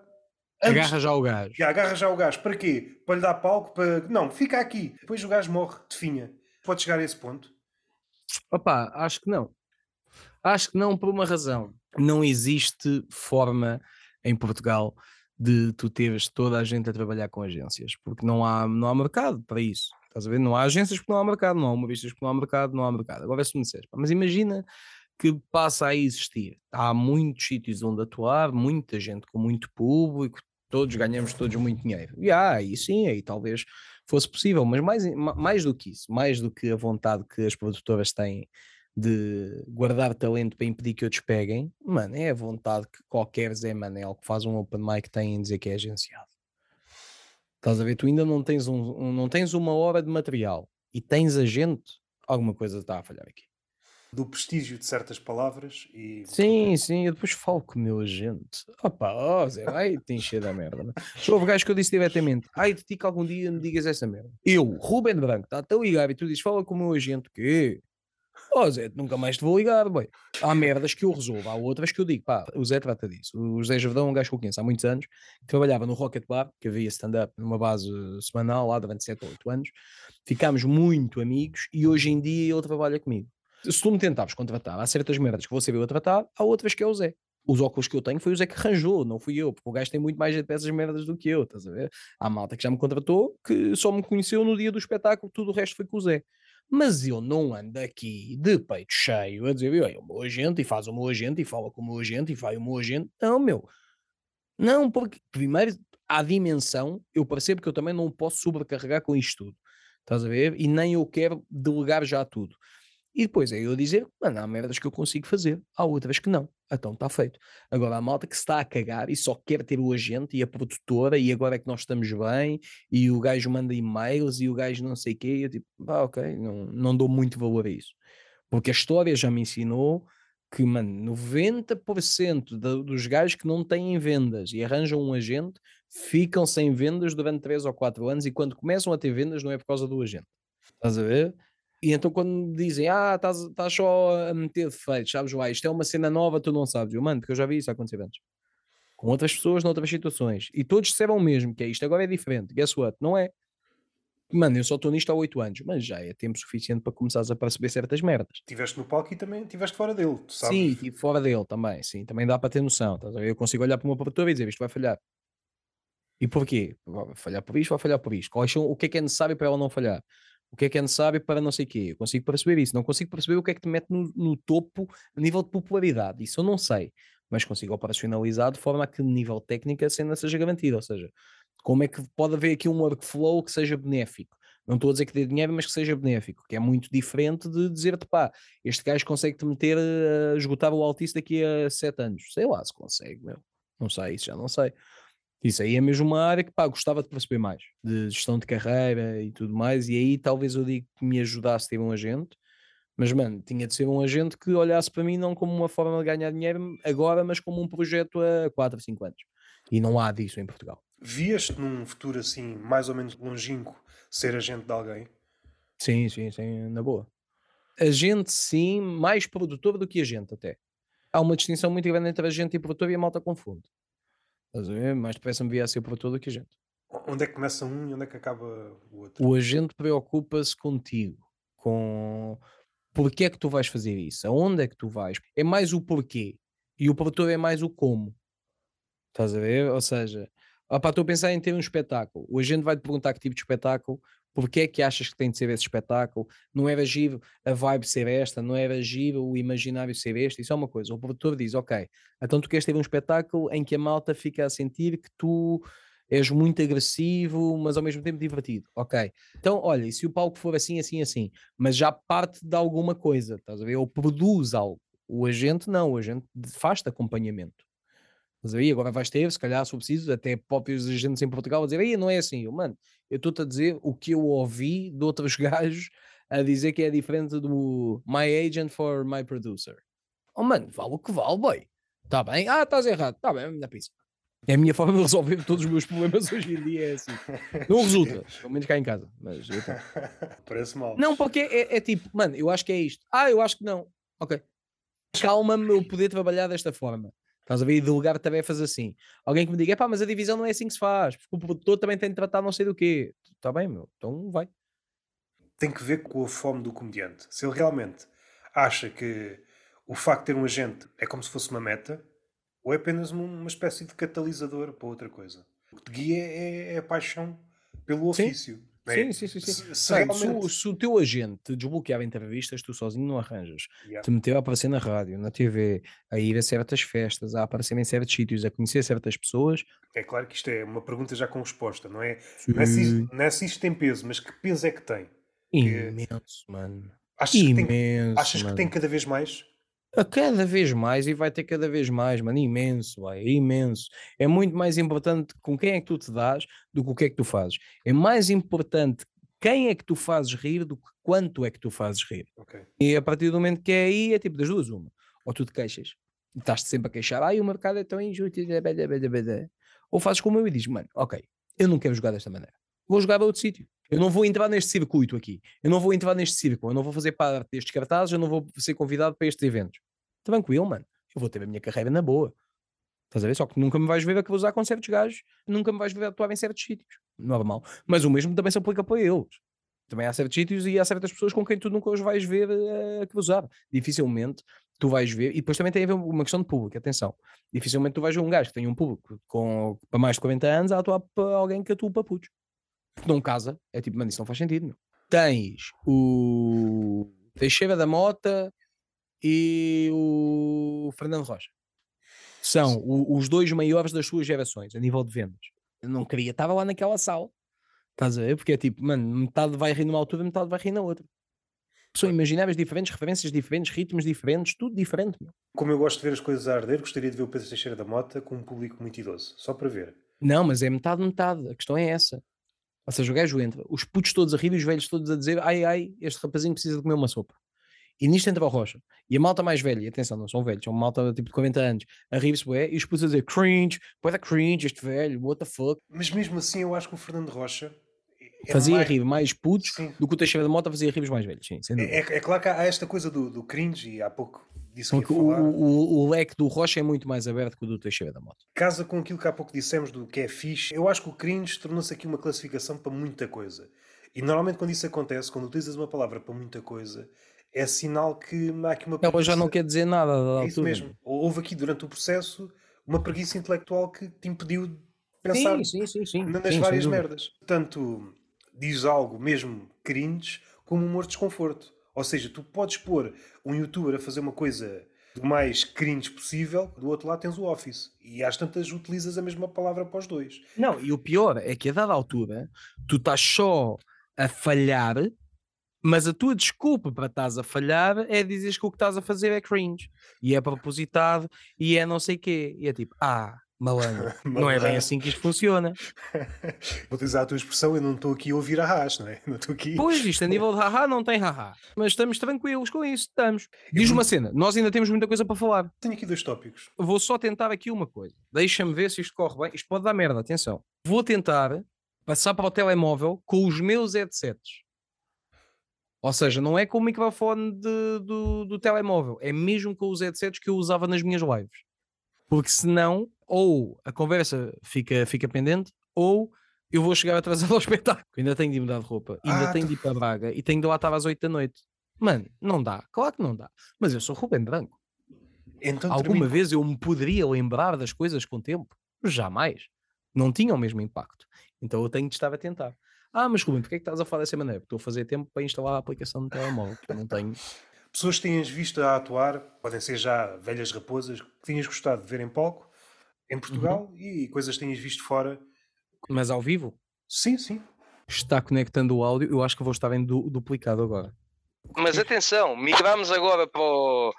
Antes, agarra já o gajo. Já, agarra já o gajo. Para quê? Para lhe dar palco? Para... Não, fica aqui. Depois o gajo morre, definha. Pode chegar a esse ponto? Opa, acho que não. Acho que não por uma razão. Não existe forma em Portugal de tu teres toda a gente a trabalhar com agências, porque não há, não há mercado para isso. Estás a ver? Não há agências porque não há mercado, não há humoristas porque não há mercado, não há mercado. Agora se me disseres, mas imagina que passa a existir. Há muitos sítios onde atuar, muita gente com muito público, todos ganhamos todos muito dinheiro. E ah, aí sim, aí talvez fosse possível, mas mais, mais do que isso, mais do que a vontade que as produtoras têm de guardar talento para impedir que outros peguem, mano, é a vontade que qualquer Zé Manel que faz um open mic tem em dizer que é agenciado. Estás a ver? Tu ainda não tens, um, um, não tens uma hora de material e tens agente, alguma coisa está a falhar aqui. Do prestígio de certas palavras e. Sim, sim, eu depois falo com o meu agente. Opa, ó Zé, vai te encher da merda. Houve gajos que eu disse diretamente: ai de ti que algum dia me digas essa merda. Eu, Ruben Branco, está tão ligado e tu dizes: fala com o meu agente, que oh, Zé, nunca mais te vou ligar, boy. Há merdas que eu resolvo, há outras que eu digo, pá, o Zé trata disso. O José Jordão é um gajo que eu conheço há muitos anos, trabalhava no Rocket Bar, que havia stand-up numa base semanal lá durante 7 ou 8 anos. Ficámos muito amigos e hoje em dia ele trabalha comigo. Se tu me tentares contratar, há certas merdas que vou saber eu tratar, há outras que é o Zé. Os óculos que eu tenho foi o Zé que arranjou, não fui eu, porque o gajo tem muito mais dessas merdas do que eu, estás a ver? Há malta que já me contratou, que só me conheceu no dia do espetáculo, tudo o resto foi com o Zé. Mas eu não ando aqui de peito cheio a dizer, é o meu agente e faz o meu agente e fala com o meu agente e vai o meu agente. Não, meu. Não, porque primeiro a dimensão, eu percebo que eu também não posso sobrecarregar com isto tudo. Estás a ver? E nem eu quero delegar já tudo. E depois é eu dizer, mano, há merdas que eu consigo fazer, há outras que não. Então está feito. Agora, a malta que está a cagar e só quer ter o agente e a produtora e agora é que nós estamos bem e o gajo manda e-mails e o gajo não sei o quê, eu tipo, ah, ok, não, não dou muito valor a isso. Porque a história já me ensinou que, mano, 90% de, dos gajos que não têm vendas e arranjam um agente ficam sem vendas durante 3 ou 4 anos e quando começam a ter vendas não é por causa do agente. Estás a ver? E então quando me dizem, ah, estás só a meter defeitos, sabes lá, isto é uma cena nova, tu não sabes. Eu, mano, porque eu já vi isso acontecer antes. Com outras pessoas, noutras situações. E todos disseram o mesmo, que é isto agora é diferente. Guess what? Não é. Mano, eu só estou nisto há 8 anos, mas já é tempo suficiente para começares a perceber certas merdas. Estiveste no palco e também estiveste fora dele, tu sabes? Sim, estive fora dele também, sim. Também dá para ter noção. Estás? Eu consigo olhar para uma produtora e dizer isto vai falhar. E porquê? Vai falhar por isto, vai falhar por isto. Quais são, o que é que é necessário para ela não falhar? O que é que é necessário para não sei o quê. Eu consigo perceber isso. Não consigo perceber o que é que te mete no, no topo a nível de popularidade. Isso eu não sei. Mas consigo operacionalizar de forma a que nível técnico a cena seja garantida. Ou seja, como é que pode haver aqui um workflow que seja benéfico? Não estou a dizer que dê dinheiro, mas que seja benéfico, que é muito diferente de dizer-te, pá, este gajo consegue-te meter a esgotar o Altice daqui a sete anos. Sei lá se consegue, meu. Não sei, isso já não sei. Isso aí é mesmo uma área que, pá, gostava de perceber mais, de gestão de carreira e tudo mais, e aí talvez eu diga que me ajudasse a ter um agente, mas, mano, tinha de ser um agente que olhasse para mim não como uma forma de ganhar dinheiro agora, mas como um projeto a 4 ou 5 anos. E não há disso em Portugal. Vias-te num futuro assim, mais ou menos longínquo, ser agente de alguém? Sim, sim, sim, na boa. Agente, sim, mais produtor do que agente até. Há uma distinção muito grande entre agente e produtor e a malta confunde. Estás a ver? Mais depressa me via a ser produtor do que agente. Onde é que começa um e onde é que acaba o outro? O agente preocupa-se contigo, com porquê é que tu vais fazer isso, aonde é que tu vais. É mais o porquê. E o produtor é mais o como. Estás a ver? Ou seja, estou a pensar em ter um espetáculo. O agente vai-te perguntar que tipo de espetáculo, porque é que achas que tem de ser esse espetáculo? Não era giro a vibe ser esta, não era giro o imaginário ser este, isso é uma coisa. O produtor diz, ok, então tu queres ter um espetáculo em que a malta fica a sentir que tu és muito agressivo, mas ao mesmo tempo divertido. Ok. Então, olha, e se o palco for assim, assim, assim, mas já parte de alguma coisa, estás a ver? Ou produz algo. O agente não, o agente faz-te acompanhamento. Mas aí agora vais ter, se calhar, se for preciso, até próprios agentes em Portugal a dizer, aí não é assim, eu, mano, eu estou-te a dizer o que eu ouvi de outros gajos a dizer que é diferente do my agent for my producer. Oh, mano, vale o que vale, boy. Está bem? Ah, estás errado. Está bem, na pizza. É a minha forma de resolver todos os meus problemas hoje em dia, é assim. Não resulta, pelo menos cá em casa. Mas eu Parece mal. Não, porque é, é, tipo, mano, eu acho que é isto. Ah, eu acho que não. Ok. Calma-me eu poder trabalhar desta forma. Estás a ver? E delegar tarefas assim. Alguém que me diga, pá, mas a divisão não é assim que se faz, porque o produtor também tem de tratar não sei do quê. Está bem, meu, então vai. Tem que ver com a fome do comediante. Se ele realmente acha que o facto de ter um agente é como se fosse uma meta, ou é apenas uma espécie de catalisador para outra coisa. O que te guia é, é a paixão pelo ofício. Sim. Sim, sim, sim. sim. Se, se, realmente... se, se, o teu agente te desbloqueava entrevistas, tu sozinho não arranjas. Yeah. Te meteu a aparecer na rádio, na TV, a ir a certas festas, a aparecer em certos sítios, a conhecer certas pessoas. É claro que isto é uma pergunta já com resposta, não é? Não é, se, não é se isto tem peso, mas que peso é que tem? Imenso, que... mano. Achas, Imenso, que tem, achas mano. que tem cada vez mais? A cada vez mais e vai ter cada vez mais, mano, imenso, vai, imenso. É muito mais importante com quem é que tu te dás do que o que é que tu fazes. É mais importante quem é que tu fazes rir do que quanto é que tu fazes rir. Okay. E a partir do momento que é aí, é tipo das duas, uma. Ou tu te queixas e estás-te sempre a queixar, ai, o mercado é tão injusto, ou fazes como eu e dizes, mano, ok, eu não quero jogar desta maneira, vou jogar a outro sítio. Eu não vou entrar neste circuito aqui. Eu não vou entrar neste círculo. Eu não vou fazer parte destes cartazes. Eu não vou ser convidado para estes eventos. Tranquilo, mano. Eu vou ter a minha carreira na boa. Estás a ver? Só que nunca me vais ver a cruzar com certos gajos. Nunca me vais ver a atuar em certos sítios. Normal. Mas o mesmo também se aplica para eles. Também há certos sítios e há certas pessoas com quem tu nunca os vais ver eh, a cruzar. Dificilmente tu vais ver. E depois também tem a ver uma questão de público. Atenção. Dificilmente tu vais ver um gajo que tem um público com, para mais de 40 anos a atuar para alguém que atua para putos porque não casa. É tipo, mano, isso não faz sentido, meu. Tens o Teixeira da Mota e o Fernando Rocha. São o, os dois maiores das suas gerações, a nível de vendas. Eu não queria, estava lá naquela sala. Estás a ver? Porque é tipo, mano, metade vai rir numa altura, metade vai rir na outra. São imagináveis diferentes, referências diferentes, ritmos diferentes, tudo diferente. Meu. Como eu gosto de ver as coisas a arder, gostaria de ver o Pedro Teixeira da Mota com um público muito idoso, só para ver. Não, mas é metade, metade. A questão é essa. Ou seja, o gajo entra, os putos todos a rir e os velhos todos a dizer ai ai, este rapazinho precisa de comer uma sopa. E nisto entra o Rocha. E a malta mais velha, e atenção, não são velhos, são malta tipo de 40 anos, a rir-se bué, e os putos a dizer cringe, da cringe, este velho, what the fuck. Mas mesmo assim eu acho que o Fernando Rocha é fazia mais... rir mais putos sim. do que o Teixeira da Mota fazia rir os mais velhos, sim, é, é, é, claro que há esta coisa do, do cringe, e há pouco disse que o, o, o, leque do Rocha é muito mais aberto que o do Teixeira da Mota. Casa com aquilo que há pouco dissemos do que é fixe, eu acho que o cringe tornou-se aqui uma classificação para muita coisa. E normalmente quando isso acontece, quando utilizas uma palavra para muita coisa, é sinal que há aqui uma preguiça. Ela já não quer dizer nada da altura. É isso mesmo. Houve aqui durante o processo uma preguiça intelectual que te impediu de pensar sim, sim, sim, nas várias merdas. Tanto diz algo mesmo cringe como humor de desconforto. Ou seja, tu podes pôr um youtuber a fazer uma coisa o mais cringe possível, do outro lado tens o Office. E às tantas utilizas a mesma palavra para os dois. Não, e o pior é que a dada altura tu estás só a falhar, mas a tua desculpa para estás a falhar é dizeres que o que estás a fazer é cringe e é propositado e é não sei quê. E é tipo, ah, malandro, não é bem assim que isto funciona. Vou utilizar a tua expressão, eu não estou aqui a ouvir arras, não é? Não estou aqui. Pois, isto a nível de haha não tem haha, mas estamos tranquilos com isso, estamos. Diz uma cena, nós ainda temos muita coisa para falar. Tenho aqui dois tópicos. Vou só tentar aqui uma coisa. Deixa-me ver se isto corre bem. Isto pode dar merda, atenção. Vou tentar passar para o telemóvel com os meus headsets. Ou seja, não é com o microfone de, do, do telemóvel, é mesmo com os headsets que eu usava nas minhas lives. Porque senão, ou a conversa fica, fica pendente, ou eu vou chegar atrasado ao espetáculo. Ainda tenho de mudar de roupa, ainda Ah, tenho tu- de ir para Braga e tenho de lá estar às 8 da noite. Mano, não dá, claro que não dá. Mas eu sou Rubem Branco. Então Alguma termino- vez eu me poderia lembrar das coisas com o tempo? Jamais. Não tinha o mesmo impacto. Então eu tenho de estar a tentar. Ah, mas Rubem, porquê é que estás a falar dessa maneira? Porque estou a fazer tempo para instalar a aplicação no telemóvel. porque eu não tenho. Pessoas que tenhas visto a atuar, podem ser já velhas raposas, que tenhas gostado de ver em palco, em Portugal, Uhum. e coisas que tenhas visto fora. Mas ao vivo, Sim, sim. está conectando o áudio. Eu acho que vou estar em du- duplicado agora. Mas atenção, migramos agora para o,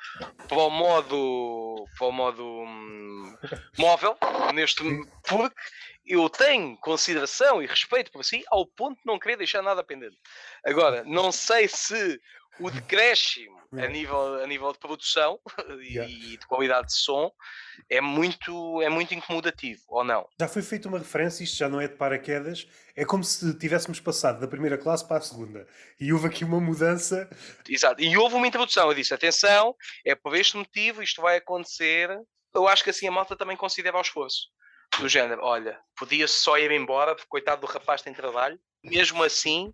para o modo, para o modo hum, móvel, neste, porque eu tenho consideração e respeito por si ao ponto de não querer deixar nada pendente. Agora, não sei se o decréscimo a Yeah. nível, a nível de produção e, Yeah. e de qualidade de som é muito, é muito incomodativo, ou não? Já foi feita uma referência, isto já não é de paraquedas, é como se tivéssemos passado da primeira classe para a segunda. E houve aqui uma mudança. Exato. E houve uma introdução. Eu disse: atenção, é por este motivo, isto vai acontecer. Eu acho que assim a malta também considera o esforço. Do género, olha, podia-se só ir embora, porque coitado do rapaz tem trabalho. Mesmo assim,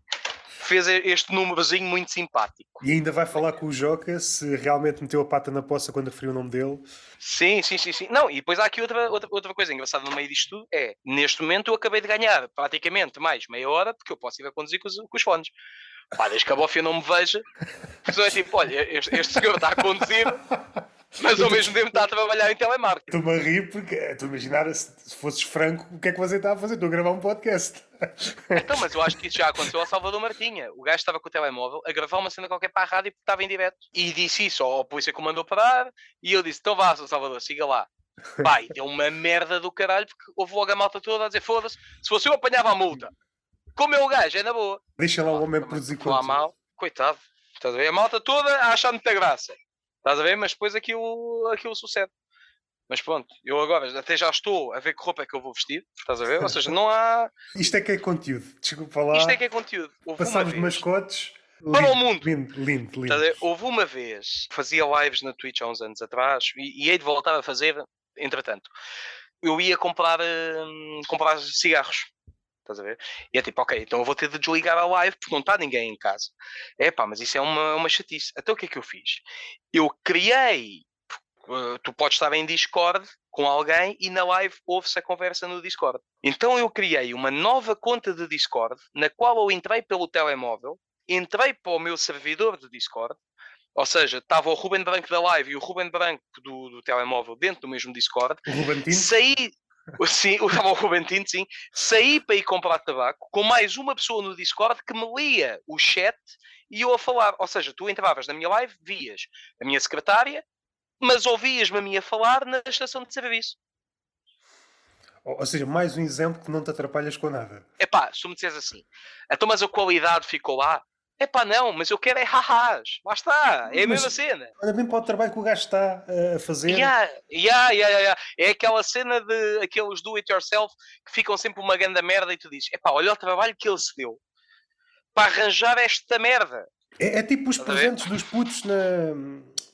fez este númerozinho muito simpático. E ainda vai falar com o Joca se realmente meteu a pata na poça quando referiu o nome dele. Sim, sim, sim, sim. Não, e depois há aqui outra, outra, outra coisa engraçada no meio disto tudo: é neste momento eu acabei de ganhar praticamente mais meia hora, porque eu posso ir a conduzir com os, com os fones. Pá, desde que a bofia não me veja, a pessoa é tipo: olha, este, este senhor está a conduzir, mas ao mesmo tempo está a trabalhar em telemarketing. Estou-me a rir porque estou a imaginar se, se fosses franco o que é que você está a fazer. Estou a gravar um podcast. Então, mas eu acho que isso já aconteceu ao Salvador Martinha. O gajo estava com o telemóvel a gravar uma cena qualquer para a rádio porque estava em direto. E disse isso ao polícia que o mandou parar. E eu disse: então vá. Salvador, siga lá. Pai, deu uma merda do caralho porque houve logo a malta toda a dizer: foda-se, se fosse eu apanhava a multa. Como é o gajo, é na boa. Deixa lá o homem produzir conteúdo. mal, coitado. Estás a ver? A malta toda a achar muita graça. Estás a ver? Mas depois aquilo, aquilo sucede. Mas pronto, eu agora até já estou a ver que roupa é que eu vou vestir. Estás a ver? Ou seja, não há. Isto é que é conteúdo. Desculpa lá. Isto é que é conteúdo. Houve uma Passámos de mascotes. Para o mundo. Lindo, lindo, lindo. Houve uma vez, fazia lives na Twitch há uns anos atrás e, e hei de voltar a fazer, entretanto. Eu ia comprar, hum, comprar cigarros. Estás a ver? E é tipo, ok, então eu vou ter de desligar a live porque não está ninguém em casa. É pá, mas isso é uma, uma chatice. Então o que é que eu fiz? Eu criei. uh, tu podes estar em Discord com alguém e na live ouve-se a conversa no Discord. Então eu criei uma nova conta de Discord na qual eu entrei pelo telemóvel, entrei para o meu servidor de Discord, ou seja, estava o Ruben Branco da live e o Ruben Branco do, do telemóvel dentro do mesmo Discord, O Rubantino. saí, sim, o Ruben Tinto, sim, saí para ir comprar tabaco com mais uma pessoa no Discord que me lia o chat e eu a falar. Ou seja, tu entravas na minha live, vias a minha secretária, mas ouvias-me a mim a falar na estação de serviço. Ou, ou seja, mais um exemplo que não te atrapalhas com nada. Epá, se tu me disseres assim, então mas a qualidade ficou lá? Epá, não, mas eu quero é hahás. Lá está, é a Mas- mesma cena. Olha bem para o trabalho que o gajo está uh, a fazer. Yeah, yeah, yeah, yeah. É aquela cena de aqueles do it yourself que ficam sempre uma grande merda e tu dizes: epá, olha o trabalho que ele se deu para arranjar esta merda. É, é tipo os Estás presentes dos putos na,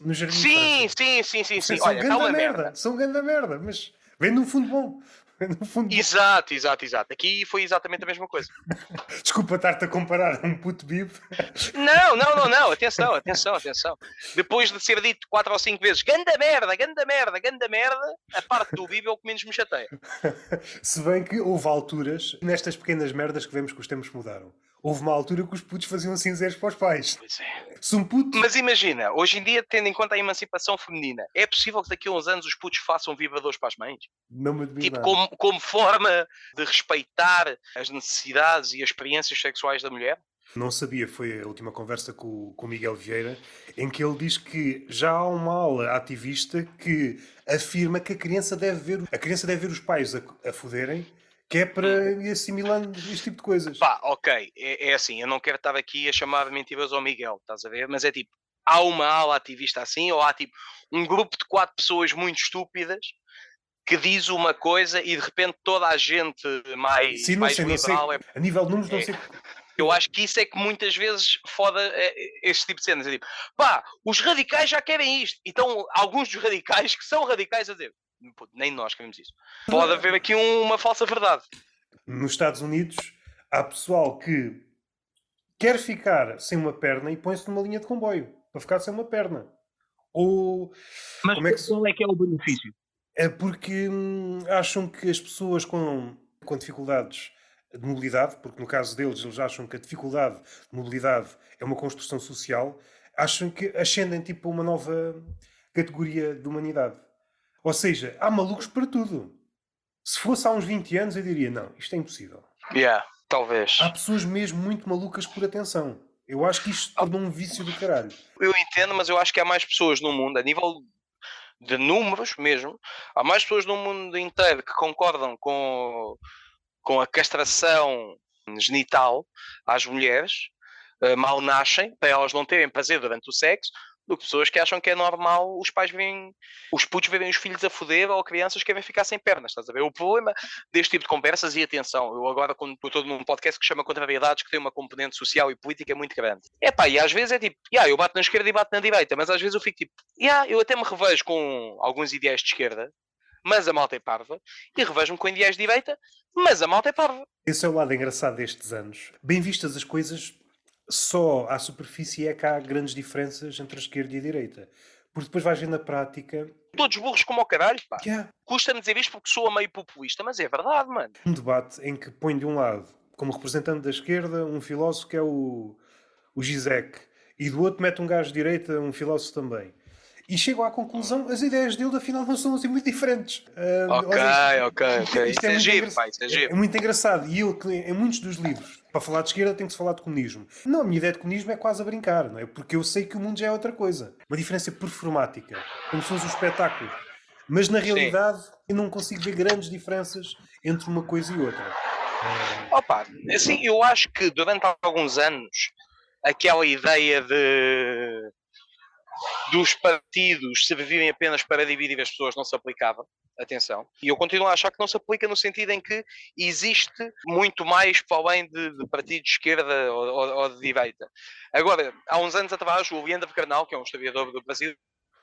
no jardim. de Sim, sim, sim, sim, sim. São Olha, ganda uma merda. merda. São ganda merda, mas vem num fundo bom. Num fundo. Exato, exato, exato. Aqui foi exatamente a mesma coisa. Desculpa estar-te a comparar a um puto bibo. Não, não, não, não. Atenção, atenção, atenção. Depois de ser dito quatro ou cinco vezes ganda merda, ganda merda, ganda merda, a parte do Bíblia é o que menos me chateia. Se bem que houve alturas, nestas pequenas merdas que vemos que os tempos mudaram. Houve uma altura que os putos faziam cinzeiros para os pais. Pois é. Se um puto. Mas imagina, hoje em dia, tendo em conta a emancipação feminina, é possível que daqui a uns anos os putos façam vibradores para as mães? Não me admiro Tipo, como, como forma de respeitar as necessidades e as experiências sexuais da mulher? Não sabia, foi a última conversa com, com o Miguel Vieira, em que ele diz que já há uma ala ativista que afirma que a criança deve ver, a criança deve ver os pais a, a foderem, que é para ir assimilando este tipo de coisas. Pá, ok, é, é assim, eu não quero estar aqui a chamar mentiroso ao Miguel, estás a ver? Mas é tipo, há uma ala ativista assim, ou há tipo um grupo de quatro pessoas muito estúpidas que diz uma coisa e de repente toda a gente mais, Sim, não mais sei, não sei. liberal é A nível de números, não É. sei. Eu acho que isso é que muitas vezes foda eh, este tipo de cenas. É tipo, pá, os radicais já querem isto. Então, alguns dos radicais que são radicais a dizer, "Pô, nem nós queremos isso. Pode haver aqui um- uma falsa verdade. Nos Estados Unidos, há pessoal que quer ficar sem uma perna e põe-se numa linha de comboio para ficar sem uma perna. Ou Mas Como é que qual é que é o benefício? é porque hum, acham que as pessoas com, com dificuldades de mobilidade, porque no caso deles eles acham que a dificuldade de mobilidade é uma construção social, acham que ascendem tipo a uma nova categoria de humanidade. Ou seja, há malucos para tudo. Se fosse há uns 20 anos eu diria, não, isto é impossível. Yeah, talvez. Há pessoas mesmo muito malucas por atenção. Eu acho que isto tornou um vício do caralho. Eu entendo, mas eu acho que há mais pessoas no mundo, a nível de números mesmo, há mais pessoas no mundo inteiro que concordam com, com a castração genital às mulheres, eh, mal nascem, para elas não terem prazer durante o sexo, do que pessoas que acham que é normal os pais verem, os putos verem os filhos a foder ou crianças que querem ficar sem pernas, estás a ver? O problema deste tipo de conversas, e atenção, eu agora estou todo num podcast que chama Contrariedades, que tem uma componente social e política muito grande. É pá, e às vezes é tipo, yeah, eu bato na esquerda e bato na direita, mas às vezes eu fico tipo, yeah, eu até me revejo com alguns ideais de esquerda, mas a malta é parva, e revejo-me com ideais de direita, mas a malta é parva. Esse é o lado engraçado destes anos. Bem vistas as coisas, só à superfície é que há grandes diferenças entre a esquerda e a direita. Porque depois vais ver na prática Todos burros como o caralho, pá. há Custa-me dizer isto porque soa meio populista, mas é verdade, mano. um debate em que põe de um lado, como representante da esquerda, um filósofo que é o, o Gizek, e do outro mete um gajo de direita, um filósofo também. E chegam à conclusão, as ideias dele afinal não são assim muito diferentes. Ah, Ok, olha, ok, ok. isto é muito giro, isso é É, giro. é muito engraçado. E ele, que em muitos dos livros, para falar de esquerda, tem que se falar de comunismo. Não, a minha ideia de comunismo é quase a brincar, não é? Porque eu sei que o mundo já é outra coisa. Uma diferença performática, como se fosse um espetáculo. Mas na realidade, eu não consigo ver grandes diferenças entre uma coisa e outra. Opa, assim, eu acho que durante alguns anos aquela ideia de dos partidos servirem apenas para dividir as pessoas não se aplicava. Atenção. E eu continuo a achar que não se aplica no sentido em que existe muito mais para além de, de partidos de esquerda ou, ou- ou de direita. Agora, há uns anos atrás, o Leandro Carnal, que é um historiador do Brasil,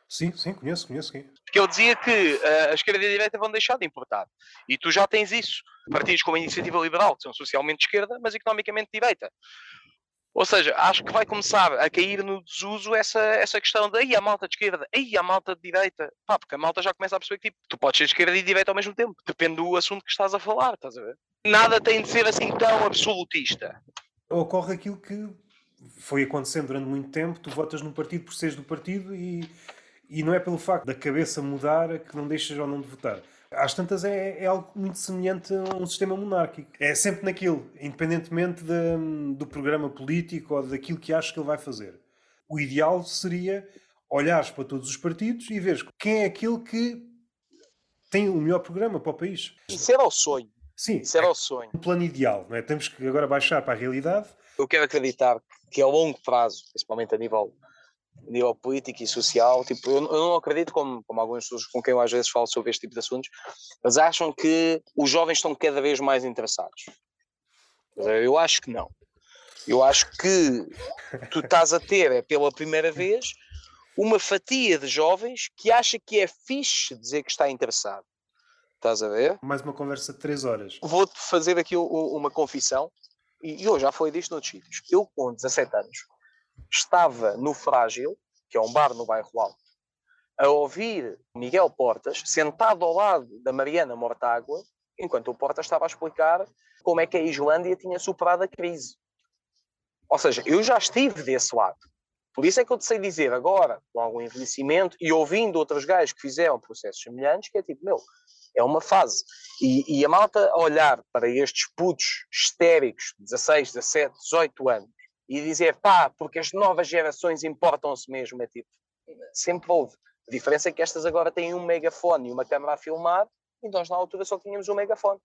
Sim, sim, conheço, conheço. sim. que ele dizia que eh, a esquerda e a direita vão deixar de importar. E tu já tens isso. Partidos como a Iniciativa Liberal, que são socialmente de esquerda, mas economicamente de direita. Ou seja, acho que vai começar a cair no desuso essa, essa questão de aí a malta de esquerda, aí a malta de direita. Pá, porque a malta já começa a perceber que tipo, tu podes ser esquerda e direita ao mesmo tempo. Depende do assunto que estás a falar, estás a ver? Nada tem de ser assim tão absolutista. Ocorre aquilo que foi acontecendo durante muito tempo. Tu votas num partido por seres do partido e, e não é pelo facto da cabeça mudar que não deixas ou não de votar. Às tantas é, é algo muito semelhante a um sistema monárquico. É sempre naquilo, independentemente de- do programa político ou daquilo que achas que ele vai fazer. O ideal seria olhares para todos os partidos e veres quem é aquele que tem o melhor programa para o país. Isso era o sonho. Sim, Isso era o sonho. um plano ideal, não é? Temos que agora baixar para a realidade eu quero acreditar que a longo prazo, principalmente a nível, a nível político e social, tipo, eu, não acredito como, como algumas pessoas com quem eu às vezes falo sobre este tipo de assuntos, mas acham que os jovens estão cada vez mais interessados. Eu acho que não. Eu acho que tu estás a ter, é pela primeira vez, uma fatia de jovens que acha que é fixe dizer que está interessado. Estás a ver? mais uma conversa de 3 horas. vou-te fazer aqui uma confissão, e e eu já falei disto noutros sítios. Eu, com 17 anos, estava no Frágil, que é um bar no bairro Alto, a ouvir Miguel Portas, sentado ao lado da Mariana Mortágua, enquanto o Portas estava a explicar como é que a Islândia tinha superado a crise. Ou seja, eu já estive desse lado. Por isso é que eu te sei dizer agora, com algum envelhecimento, e ouvindo outros gajos que fizeram processos semelhantes, que é tipo, meu, é uma fase. E, e a malta olhar para estes putos histéricos, 16, 17, 18 anos, e dizer pá, porque as novas gerações importam-se mesmo. É tipo, sempre houve. A diferença é que estas agora têm um megafone e uma câmera a filmar, e nós na altura só tínhamos um megafone.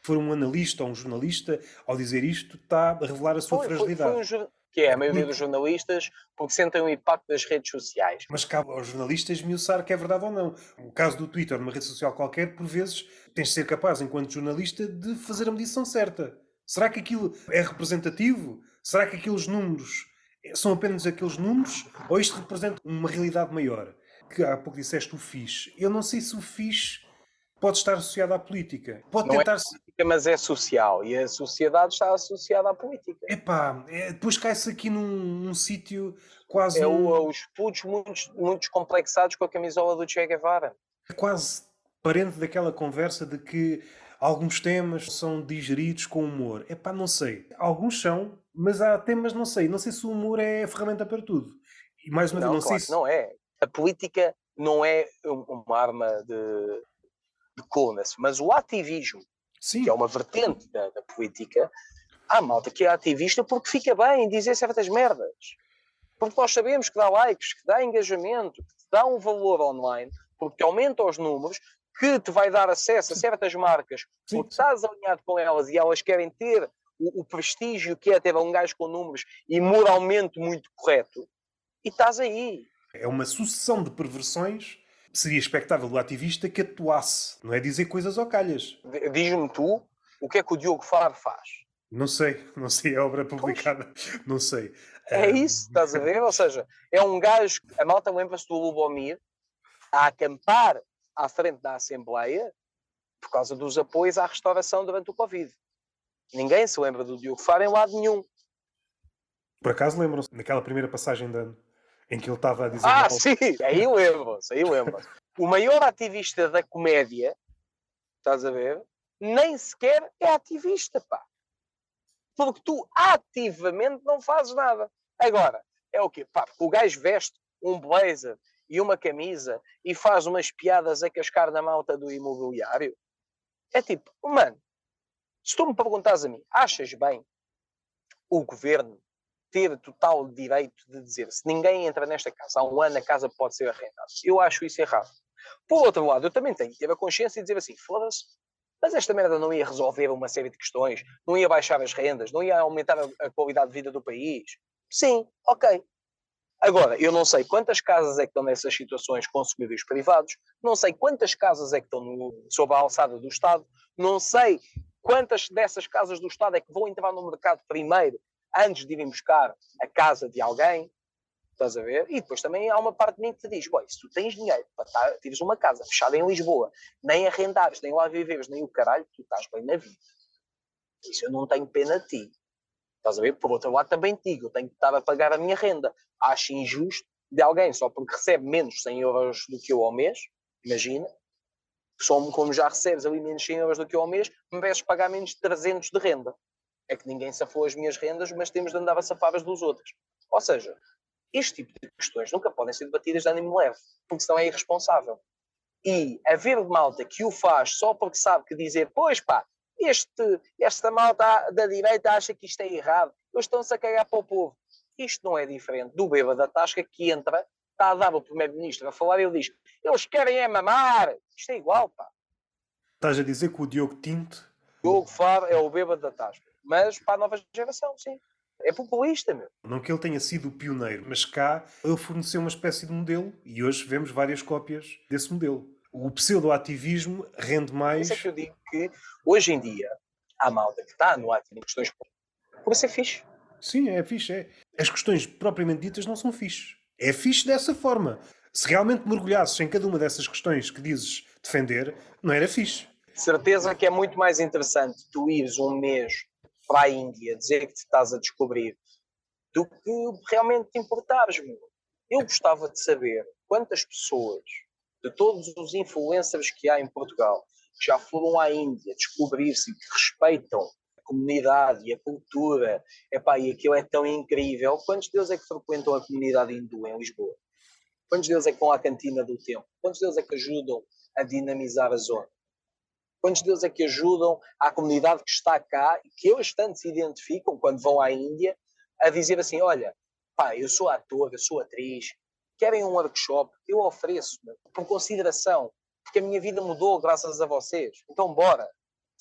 For um analista ou um jornalista, ao dizer isto, está a revelar a sua Foi- foi- fragilidade. foi um jor- que é a maioria dos jornalistas, porque sentem o impacto das redes sociais. Mas cabe aos jornalistas miuçar que é verdade ou não. O caso do Twitter, numa rede social qualquer, por vezes, tens de ser capaz, enquanto jornalista, de fazer a medição certa. Será que aquilo é representativo? Será que aqueles números são apenas aqueles números? Ou isto representa uma realidade maior? Que há pouco disseste o FIS. Eu não sei se o FIS pode estar associado à política. Pode Não é tentar... Mas é social e a sociedade está associada à política. Epá, é, depois cai-se aqui num, num sítio quase... É um- o, os putos muito, muito descomplexados com a camisola do Che Guevara. É quase parente daquela conversa de que alguns temas são digeridos com humor. É pá, não sei. Alguns são, mas há temas, não sei. Não sei se o humor é a ferramenta para tudo. E mais uma vez, Não, não, claro sei se. não é. A política não é um- uma arma de, de coolness, mas o ativismo, Sim, que é uma vertente da, da política, há malta que é ativista porque fica bem em dizer certas merdas. Porque nós sabemos que dá likes, que dá engajamento, que dá um valor online, porque aumenta os números, que te vai dar acesso a certas marcas, Sim, porque estás alinhado com elas e elas querem ter o, o prestígio que é ter um gajo com números e moralmente muito correto, e estás aí. é uma sucessão de perversões. Seria expectável do ativista que atuasse, não é dizer coisas ao calhas. Diz-me tu o que é que o Diogo Faro faz. Não sei, não sei a obra publicada, não sei. É isso, estás a ver? Ou seja, é um gajo. A malta lembra-se do Lubomir a acampar à frente da Assembleia por causa dos apoios à restauração durante o Covid. Ninguém se lembra do Diogo Faro em lado nenhum. Por acaso lembram-se daquela primeira passagem de ano em que ele estava a dizer. Ah, sim, aí lembram-se, aí lembram-se. O maior ativista da comédia, estás a ver? Nem sequer é ativista, pá. Porque tu ativamente não fazes nada. Agora, é o quê? Pá, o gajo veste um blazer e uma camisa e faz umas piadas a cascar na malta do imobiliário. É tipo, mano, se tu me perguntas a mim, achas bem o governo ter total direito de dizer se ninguém entra nesta casa há um ano a casa pode ser arrendada? Eu acho isso errado. Por outro lado, eu também tenho que ter a consciência de dizer assim, foda-se, mas esta merda não ia resolver uma série de questões, não ia baixar as rendas, não ia aumentar a, qualidade de vida do país. Sim, ok. Agora, eu não sei quantas casas é que estão nessas situações com privados, não sei quantas casas é que estão no, sob a alçada do Estado, não sei quantas dessas casas do Estado é que vão entrar no mercado primeiro antes de irem buscar a casa de alguém. Estás a ver? E depois também há uma parte de mim que te diz: "Bom, se tu tens dinheiro para estar, tires uma casa fechada em Lisboa, nem arrendares, nem lá viveres, nem o caralho, tu estás bem na vida. Isso eu não tenho pena de ti. Estás a ver? Por outro lado, também te digo: eu tenho que estar a pagar a minha renda. Acho injusto de alguém só porque recebe menos 100 euros do que eu ao mês, imagina, só como já recebes ali menos 100 euros do que ao mês, me vais pagar menos de 300 de renda. É que ninguém safou as minhas rendas, mas temos de andar a safar as dos outros. Ou seja, este tipo de questões nunca podem ser debatidas de ânimo leve, porque senão é irresponsável. E haver malta que o faz só porque sabe que dizer, pois pá, este, esta malta da direita acha que isto é errado, eles estão-se a cagar para o povo. Isto não é diferente do bêbado da tasca que entra, está a dar o primeiro-ministro a falar e ele diz, eles querem é mamar. Isto é igual, pá. Estás a dizer que o Diogo Tinto Diogo Faro é o bêbado da tasca. Mas para a nova geração, sim. É populista, meu. Não que ele tenha sido o pioneiro, mas cá ele forneceu uma espécie de modelo e hoje vemos várias cópias desse modelo. O pseudo-ativismo rende mais. isso é que eu digo que hoje em dia há malta que está no ativo em questões por ser fixe. Sim, é fixe. É. As questões propriamente ditas não são fixe. É fixe dessa forma. Se realmente mergulhasses em cada uma dessas questões que dizes defender, não era fixe. Certeza que é muito mais interessante tu ires um mês para a Índia dizer que te estás a descobrir do que realmente te importares, meu. Eu gostava de saber quantas pessoas, de todos os influencers que há em Portugal, que já foram à Índia descobrir-se que respeitam comunidade e a cultura, epá, e aquilo é tão incrível, quantos deles é que frequentam a comunidade hindu em Lisboa? Quantos deles é que vão à cantina do templo? Quantos deles é que ajudam a dinamizar a zona? Quantos deles é que ajudam à comunidade que está cá e que eles tanto se identificam quando vão à Índia a dizer assim: olha, pá, eu sou ator, eu sou atriz, querem um workshop, eu ofereço, por consideração, porque a minha vida mudou graças a vocês. Então, bora.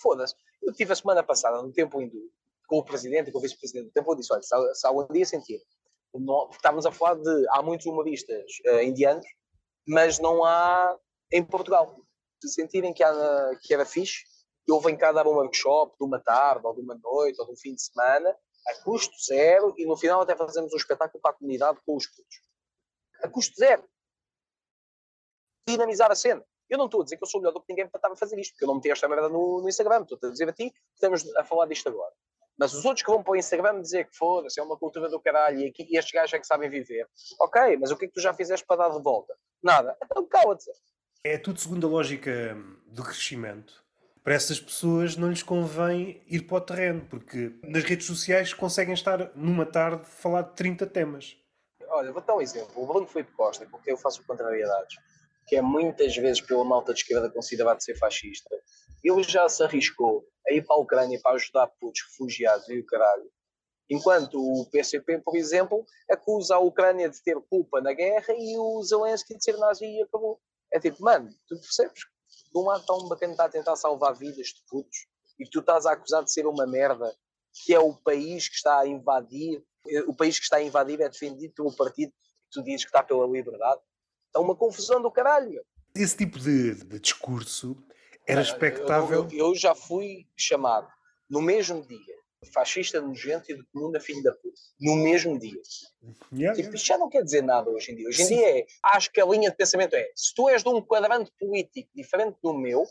Foda-se. Eu tive a semana passada, no Tempo Hindu, com o presidente com o vice-presidente do Tempo, eu disse: olha, se, algum dia sentir, porque estávamos a falar de. Há muitos humoristas uh, indianos, mas não há em Portugal. Se sentirem que, há, que era fixe, eu venho cá dar um workshop de uma tarde, ou de uma noite, ou de um fim de semana, a custo zero, e no final até fazemos um espetáculo para a comunidade com os putos. A custo zero. Dinamizar a cena. Eu não estou a dizer que eu sou melhor do que ninguém para estar a fazer isto, porque eu não meti esta merda no, no Instagram. Estou a dizer a ti que estamos a falar disto agora. Mas os outros que vão para o Instagram dizer que foda-se, é uma cultura do caralho e, aqui, e estes gajos é que sabem viver. Ok, mas o que é que tu já fizeste para dar de volta? Nada. Então cala-te. É tudo segundo a lógica do crescimento. Para essas pessoas não lhes convém ir para o terreno, porque nas redes sociais conseguem estar numa tarde a falar de 30 temas. Olha, vou dar um exemplo. O Bruno Felipe Costa, porque eu faço contrariedades, que é muitas vezes pela malta de esquerda considerado ser fascista, ele já se arriscou a ir para a Ucrânia para ajudar putos refugiados e o caralho. Enquanto o PCP, por exemplo, acusa a Ucrânia de ter culpa na guerra e o Zelensky de ser nazi e acabou. É tipo, mano, tu percebes? De um lado está um bacana a tentar salvar vidas de putos e tu estás a acusar de ser uma merda que é o país que está a invadir, o país que está a invadir é defendido pelo partido que tu dizes que está pela liberdade. É uma confusão do caralho. Esse tipo de, de discurso era expectável. Eu, eu, eu, já fui chamado no mesmo dia fascista nojento e de comuna filho da puta. No mesmo dia. Yeah, tipo, Isto já não quer dizer nada hoje em dia. Hoje em Sim. dia é, acho que a linha de pensamento é: se tu és de um quadrante político diferente do meu,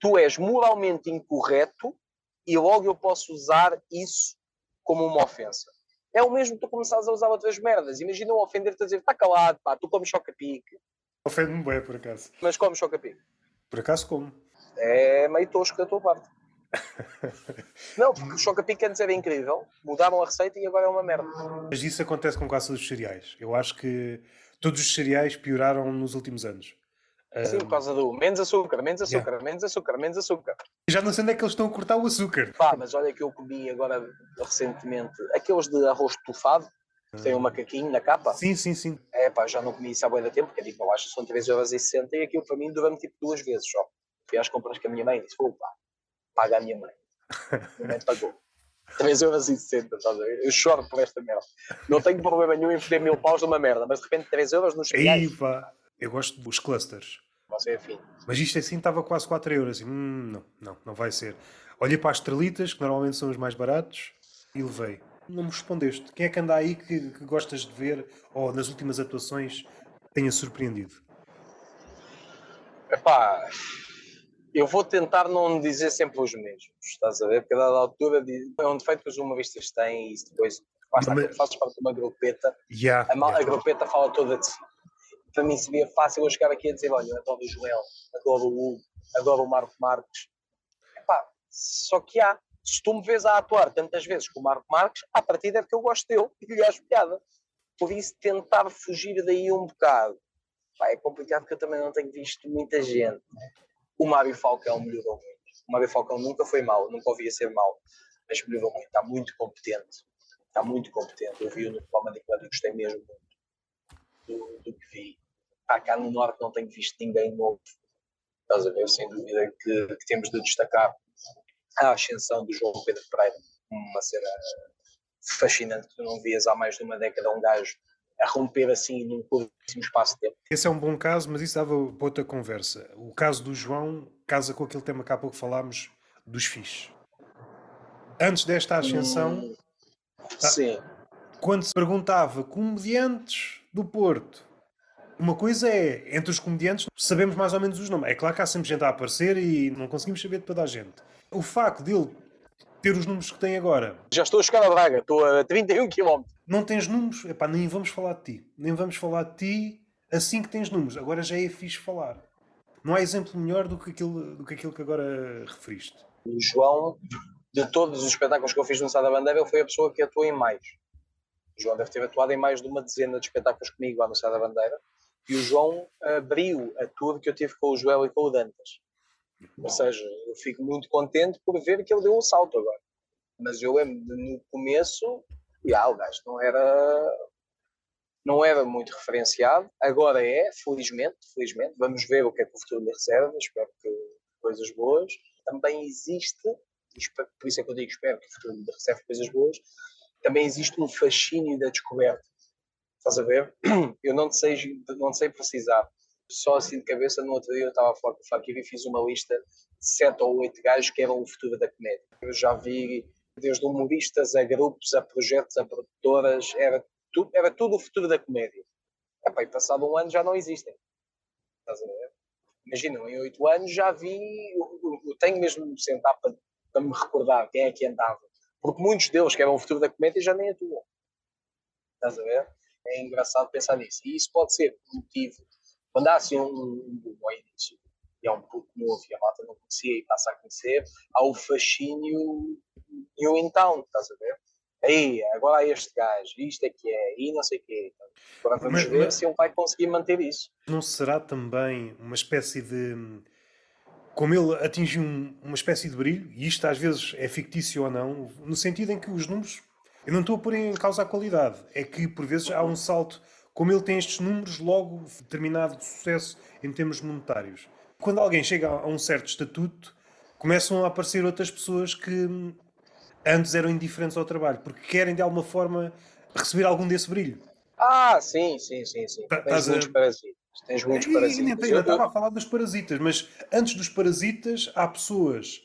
tu és moralmente incorreto e logo eu posso usar isso como uma ofensa. É o mesmo que tu começares a usar outras merdas. Imagina eu ofender-te a dizer, está calado, pá, tu comes choca-pique. Ofende-me bem, por acaso. Mas comes choca-pique. Por acaso como? É meio tosco da tua parte. não, porque o choca-pique antes era incrível, mudaram a receita e agora é uma merda. Mas isso acontece com quase todos os cereais. Eu acho que todos os cereais pioraram nos últimos anos. Sim, por causa do menos açúcar, menos açúcar, yeah. menos açúcar, menos açúcar. Já não sei onde é que eles estão a cortar o açúcar. Pá, mas olha que eu comi agora recentemente aqueles de arroz estufado, que tem um macaquinho na capa. Sim, sim, sim. É pá, já não comi isso há bem tempo, porque tipo, eu acho que são 3,60€ e aquilo para mim durou-me tipo duas vezes só. Fui às compras com a minha mãe e disse, pá, paga a minha mãe. A minha mãe pagou. 3,60€, estás a ver? Eu choro por esta merda. Não tenho problema nenhum em perder mil paus numa merda, mas de repente 3 euros nos cereais. pá, eu gosto dos clusters. Você é fim. Mas isto assim estava quase 4 euros. Assim, hum, não, não, não vai ser. Olhei para as estrelitas, que normalmente são os mais baratos, e levei. Não me respondeste. Quem é que anda aí que, que gostas de ver, ou nas últimas atuações, tenha surpreendido? Epá, eu vou tentar não dizer sempre os mesmos, estás a ver? Porque a dada altura é um defeito que os humoristas têm e depois basta Mas... fazes parte de uma grupeta, yeah, a, mal, yeah. a grupeta fala toda de si. Para mim seria fácil eu chegar aqui a dizer, olha, adoro o Joel, adoro o Hugo, adoro o Marco Marques. Epá, só que há, se tu me vês a atuar tantas vezes com o Marco Marques, a partir é porque eu gosto dele e lhe acho piada. Por isso tentar fugir daí um bocado. É complicado porque eu também não tenho visto muita gente. O Mário Falcão melhorou muito. O Mário Falcão nunca foi mau, nunca ouvia ser mau, mas melhorou muito, está muito competente. Está muito competente. Eu vi-o no Comedy Club e gostei mesmo muito do, do que vi. Pá, cá no Norte não tenho visto ninguém novo. Estás a ver? Sem dúvida que, que temos de destacar a ascensão do João Pedro Pereira, uma cena fascinante que tu não vias há mais de uma década um gajo a romper assim num curtíssimo espaço de tempo. Esse é um bom caso, mas isso dava para outra conversa. O caso do João casa com aquele tema que há pouco falámos dos FIS. Antes desta ascensão, hum, sim. quando se perguntava comediantes do Porto, uma coisa é, entre os comediantes, sabemos mais ou menos os nomes. É claro que há sempre gente a aparecer e não conseguimos saber de toda a gente. O facto dele ter os números que tem agora. Já estou a chegar a Braga, estou a 31 km. Não tens números? Epá, nem vamos falar de ti. Nem vamos falar de ti assim que tens números. Agora já é fixe falar. Não há exemplo melhor do que aquilo, do que, aquilo que agora referiste. O João, de todos os espetáculos que eu fiz no Sá da Bandeira, ele foi a pessoa que atuou em mais. João deve ter atuado em mais de uma dezena de espetáculos comigo lá no Sá da Bandeira. E o João abriu a tour que eu tive com o Joel e com o Dantas. Ou seja, eu fico muito contente por ver que ele deu um salto agora. Mas eu lembro no começo, ah, o gajo não era, não era muito referenciado, agora é, felizmente, felizmente. Vamos ver o que é que o futuro lhe reserva, espero que coisas boas. Também existe, por isso é que eu digo espero que o futuro lhe reserve coisas boas, também existe um fascínio da descoberta. Estás a ver? Eu não sei, não sei precisar. Só assim de cabeça, no outro dia eu estava a falar com o Fakir e fiz uma lista de sete ou oito gajos que eram o futuro da comédia. Eu já vi desde humoristas a grupos, a projetos, a produtoras, era tudo, era tudo o futuro da comédia. Epá, e passado um ano já não existem. Estás a ver? Imagina, em oito anos já vi, eu, eu, tenho mesmo de sentar para, para me recordar quem é que andava. Porque muitos deles que eram o futuro da comédia já nem atuam. Estás a ver? É engraçado pensar nisso. E isso pode ser motivo. Quando há assim um, um boom ao início, e é um pouco novo e a malta não conhecia e passa a conhecer, há o fascínio new in town, estás a ver? Aí, agora há este gajo, isto é que é, e não sei o quê. Agora vamos mas, ver mas, se ele vai conseguir manter isso. Não será também uma espécie de. Como ele atingiu um, uma espécie de brilho, e isto às vezes é fictício ou não, no sentido em que os números. Eu não estou a pôr em causa a qualidade, é que por vezes há um salto. Como ele tem estes números, logo determinado de sucesso em termos monetários. Quando alguém chega a um certo estatuto, começam a aparecer outras pessoas que antes eram indiferentes ao trabalho, porque querem de alguma forma receber algum desse brilho. Ah, sim, sim, sim, sim. Tá, Tens muitos a... Tens muitos parasitas. Eu estava a falar dos parasitas, mas antes dos parasitas há pessoas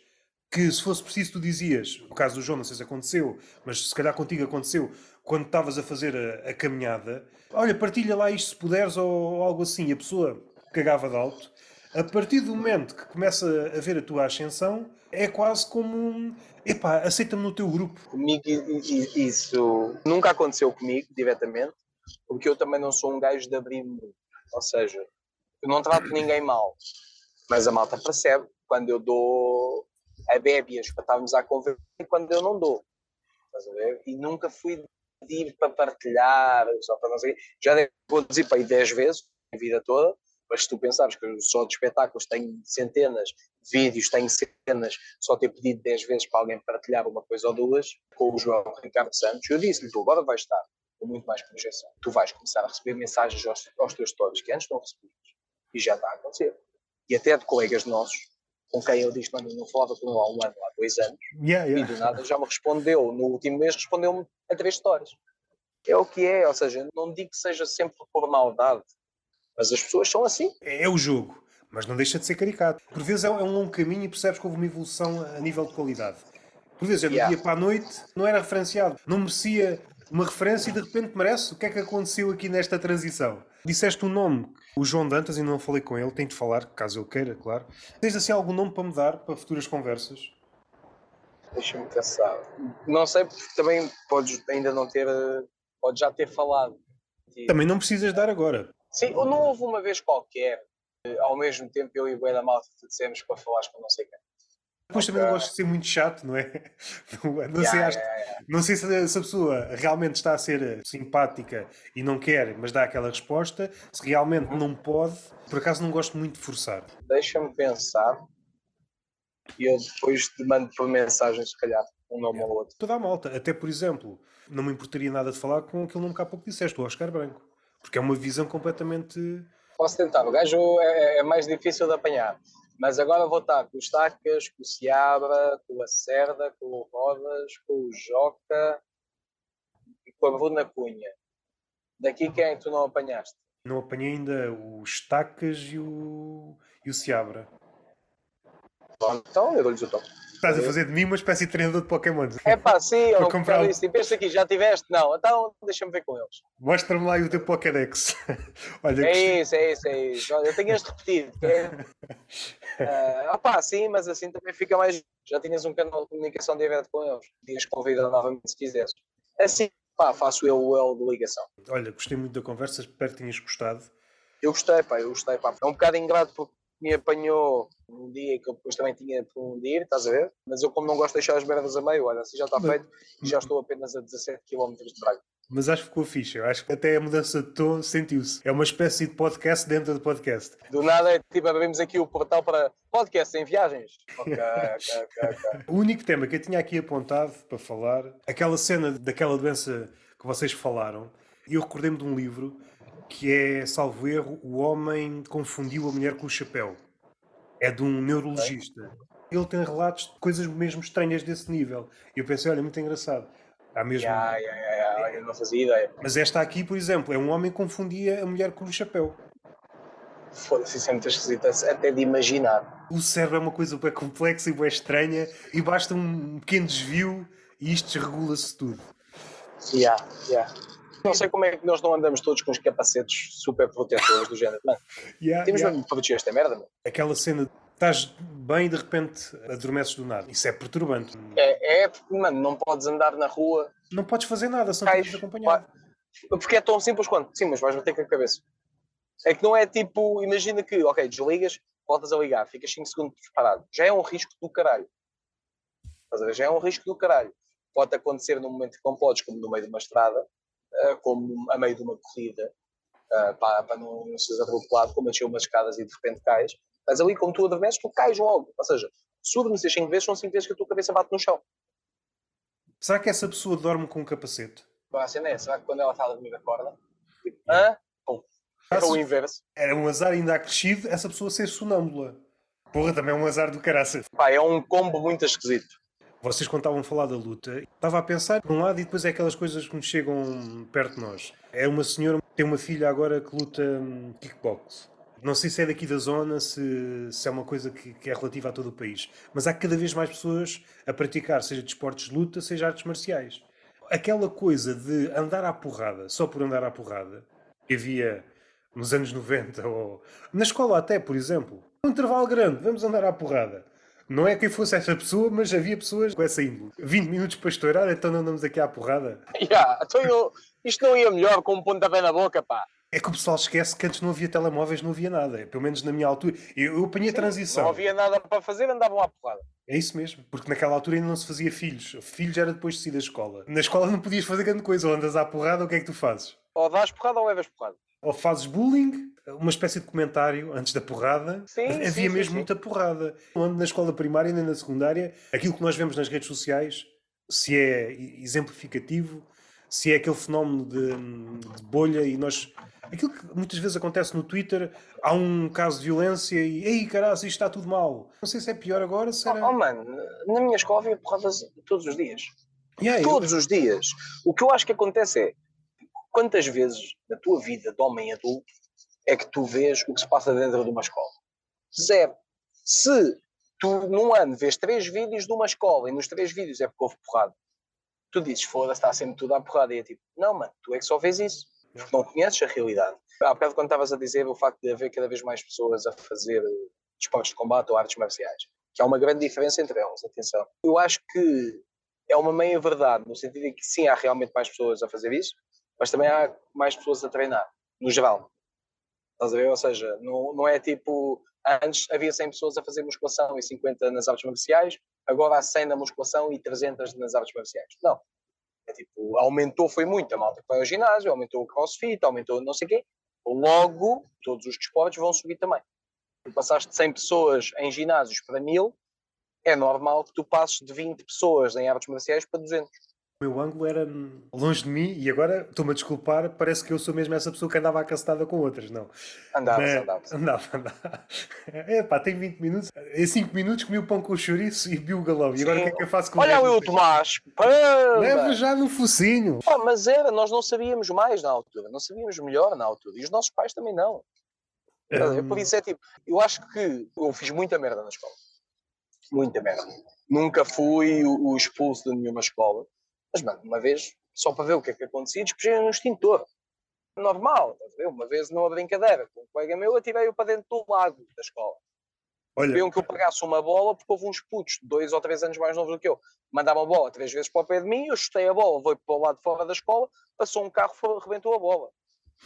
que, se fosse preciso, tu dizias, no caso do João, não sei se aconteceu, mas se calhar contigo aconteceu, quando estavas a fazer a, a, caminhada, olha, partilha lá isto se puderes ou, ou algo assim, a pessoa cagava de alto. A partir do momento que começa a ver a tua ascensão, é quase como um, epá, aceita-me no teu grupo. Comigo isso nunca aconteceu comigo diretamente, porque eu também não sou um gajo de abrir-me. Ou seja, eu não trato ninguém mal, mas a malta percebe quando eu dou a bébias para estarmos a conversar e quando eu não dou. E nunca fui pedir para partilhar, só para não sei. Já vou dizer para aí 10 vezes, a vida toda, mas se tu pensares que eu só de espetáculos tenho centenas de vídeos, tenho cenas, só ter pedido 10 vezes para alguém partilhar uma coisa ou duas, com o João Ricardo Santos, eu disse-lhe, tu agora vais estar com muito mais projeção. Tu vais começar a receber mensagens aos, aos teus stories que antes não recebias. E já está a acontecer. E até de colegas nossos, com quem eu disse, mano, não falava com ele há um ano, há dois anos, yeah, yeah. e do nada já me respondeu, no último mês respondeu-me a três histórias. É o que é, ou seja, não digo que seja sempre por maldade, mas as pessoas são assim. É, é o jogo, mas não deixa de ser caricato. Por vezes é um, é um longo caminho e percebes que houve uma evolução a nível de qualidade. Por vezes é do yeah. dia para a noite, não era referenciado, não merecia uma referência e de repente merece. O que é que aconteceu aqui nesta transição? Disseste um nome, o João Dantas, ainda não falei com ele, tenho de falar, caso ele queira, claro. Tens assim algum nome para me dar para futuras conversas? Deixa-me pensar. Não sei, porque também podes ainda não ter, podes já ter falado. Também não precisas dar agora. Sim, ou não houve uma vez qualquer, ao mesmo tempo eu e o da Malta te dissemos para falares com não sei quem. Depois também não gosto de ser muito chato, não é? Não, yeah, sei, yeah, yeah. não sei se, se, a pessoa realmente está a ser simpática e não quer, mas dá aquela resposta. Se realmente uhum. não pode, por acaso não gosto muito de forçar. Deixa-me pensar e eu depois te mando por mensagem, se calhar, um nome ou outro. Toda a malta, até por exemplo, não me importaria nada de falar com aquele nome que há pouco disseste, o Oscar Branco. Porque é uma visão completamente. Posso tentar, o gajo é, é mais difícil de apanhar. Mas agora vou estar com os Tacas, com o Seabra, com a Cerda, com o Rodas, com o Joca e com a Bruna Cunha. Daqui quem é que tu não apanhaste? Não apanhei ainda os Tacas e o, e o Seabra. Bom, então eu dou-lhes o toque. Estás a fazer de mim uma espécie de treinador de Pokémon. É pá, sim, eu comprar isso. Tipo, este aqui já tiveste? Não, então deixa-me ver com eles. Mostra-me lá o teu Pokédex. Olha, é isso, é isso, é isso. Olha, eu tenho este repetido. É... uh, opá, sim, mas assim também fica mais. Já tinhas um canal de comunicação direto com eles. Podias convidar novamente se quiseres. Assim, pá, faço eu o L de ligação. Olha, gostei muito da conversa, espero que tenhas gostado. Eu gostei, pá, eu gostei, pá. É um bocado ingrato porque me apanhou um dia que eu depois também tinha por um dia, estás a ver? Mas eu, como não gosto de deixar as merdas a meio, olha, assim já está feito e já estou apenas a 17 km de Braga. Mas acho que ficou fixe. Eu acho que até a mudança de tom sentiu-se. É uma espécie de podcast dentro do podcast. Do nada, é tipo, abrimos aqui o portal para podcast em viagens. Ok, ok, ok, ok. O único tema que eu tinha aqui apontado para falar, aquela cena daquela doença que vocês falaram, e eu recordei-me de um livro que é, salvo erro, O Homem Confundiu a Mulher com o Chapéu. É de um neurologista. Ele tem relatos de coisas mesmo estranhas desse nível. E eu pensei, olha, muito engraçado. Há mesmo... Ya, ya, ya, Eu não fazia ideia. Mas esta aqui, por exemplo, é um homem que confundia a mulher com o chapéu. Foda-se, isso é muito esquisito, até de imaginar. O cérebro é uma coisa bem complexa e bem estranha e basta um pequeno desvio e isto desregula-se tudo. Ya, ya. Não sei como é que nós não andamos todos com os capacetes super protetores do género. Mano, Yeah, temos yeah. mesmo de proteger esta merda, mano. Aquela cena, estás bem e de repente adormeces do nada. Isso é perturbante. É, é porque, mano, não podes andar na rua Não podes fazer nada, só Cais, estás acompanhado. Porque é tão simples quanto, sim, mas vais bater com a cabeça. É que não é tipo, imagina que, ok, desligas, voltas a ligar, ficas 5 segundos parado. Já é um risco do caralho. Estás a ver? Já é um risco do caralho. Pode acontecer num momento que não podes, como no meio de uma estrada, como a meio de uma corrida, ah, para, para não, não seres atropelado, como encher umas escadas e de repente cais. Mas ali, como tu adormeces, tu cais logo. Ou seja, se tu adormeces 5 vezes, são 5 vezes que a tua cabeça bate no chão. Será que essa pessoa dorme com um capacete? A cena é, será que quando ela está a dormir acorda? Tipo, hã? Pum. É o inverso. Era um azar ainda acrescido essa pessoa ser sonâmbula. Porra, também é um azar do caraças. Pá, é um combo muito esquisito. Vocês quando estavam a falar da luta, estava a pensar por um lado e depois é aquelas coisas que nos chegam perto de nós. É uma senhora tem uma filha agora que luta hum, kickbox. Não sei se é daqui da zona, se, se é uma coisa que, que é relativa a todo o país. Mas há cada vez mais pessoas a praticar, seja desportos de luta, seja artes marciais. Aquela coisa de andar à porrada, só por andar à porrada, que havia nos anos 90, ou na escola até, por exemplo. Um intervalo grande, vamos andar à porrada. Não é quem fosse essa pessoa, mas havia pessoas com essa índole. 20 minutos para estourar, então não andamos aqui à porrada. Ya, então eu- isto não ia melhor com um pontapé na boca, pá. É que o pessoal esquece que antes não havia telemóveis, não havia nada. Pelo menos na minha altura. Eu, eu apanhei a transição. Não havia nada para fazer, andavam à porrada. É isso mesmo. Porque naquela altura ainda não se fazia filhos. Filhos era depois de sair da escola. Na escola não podias fazer grande coisa. Ou andas à porrada, ou o que é que tu fazes? Ou dás porrada ou levas porrada. Ou fazes bullying, uma espécie de comentário antes da porrada. Sim, havia sim, mesmo sim. muita porrada. Onde na escola primária e nem na secundária, aquilo que nós vemos nas redes sociais, se é exemplificativo, se é aquele fenómeno de, de bolha e nós. Aquilo que muitas vezes acontece no Twitter, há um caso de violência e ei, caralho, isto está tudo mal. Não sei se é pior agora, se era. Oh, oh, mano, na minha escola havia porradas todos os dias. Yeah, eu- Todos os dias. O que eu acho que acontece é quantas vezes na tua vida de homem adulto é que tu vês o que se passa dentro de uma escola? Zero. Se tu num ano vês três vídeos de uma escola e nos três vídeos é porque houve porrada, tu dizes, foda-se, está sempre tudo à porrada. E é tipo, não, mano, tu é que só vês isso. Porque não conheces a realidade. Há bocado quando estavas a dizer o facto de haver cada vez mais pessoas a fazer eh, esportes de combate ou artes marciais, que há uma grande diferença entre elas, atenção. Eu acho que é uma meia verdade, no sentido em que sim, há realmente mais pessoas a fazer isso, mas também há mais pessoas a treinar, no geral. Estás a ver? Ou seja, não, não é tipo. Antes havia 100 pessoas a fazer musculação e 50 nas artes marciais, agora há 100 na musculação e 300 nas artes marciais. Não. É tipo, aumentou, foi muito a malta que vai ao ginásio, aumentou o crossfit, aumentou não sei o quê. Logo, todos os desportos vão subir também. Tu passaste de 100 pessoas em ginásios para 1000, é normal que tu passes de 20 pessoas em artes marciais para 200. O meu ângulo era longe de mim e agora estou-me a desculpar, parece que eu sou mesmo essa pessoa que andava acacetada com outras, não. Andavas, Mas- andavas. Andava, andava. É pá, tem 20 minutos. Em 5 minutos comi o pão com chouriço e vi o galão. E agora o que é que eu faço com Olha o o resto? Tomás! Pamba! Leva já no focinho. Mas era, nós não sabíamos mais na altura, não sabíamos melhor na altura. E os nossos pais também não. Ver? Por isso é tipo, eu acho que eu fiz muita merda na escola. Muita merda. Nunca fui o, o expulso de nenhuma escola. Mas, mano, uma vez, só para ver o que é que acontecia, despejei no extintor. Normal? Uma vez numa brincadeira com um colega meu, atirei-o para dentro do lago da escola. Olha, Queriam que eu pagasse uma bola porque houve uns putos, dois ou três anos mais novos do que eu, mandavam a bola três vezes para o pé de mim, eu chutei a bola, foi para o lado de fora da escola, passou um carro, foi, rebentou a bola.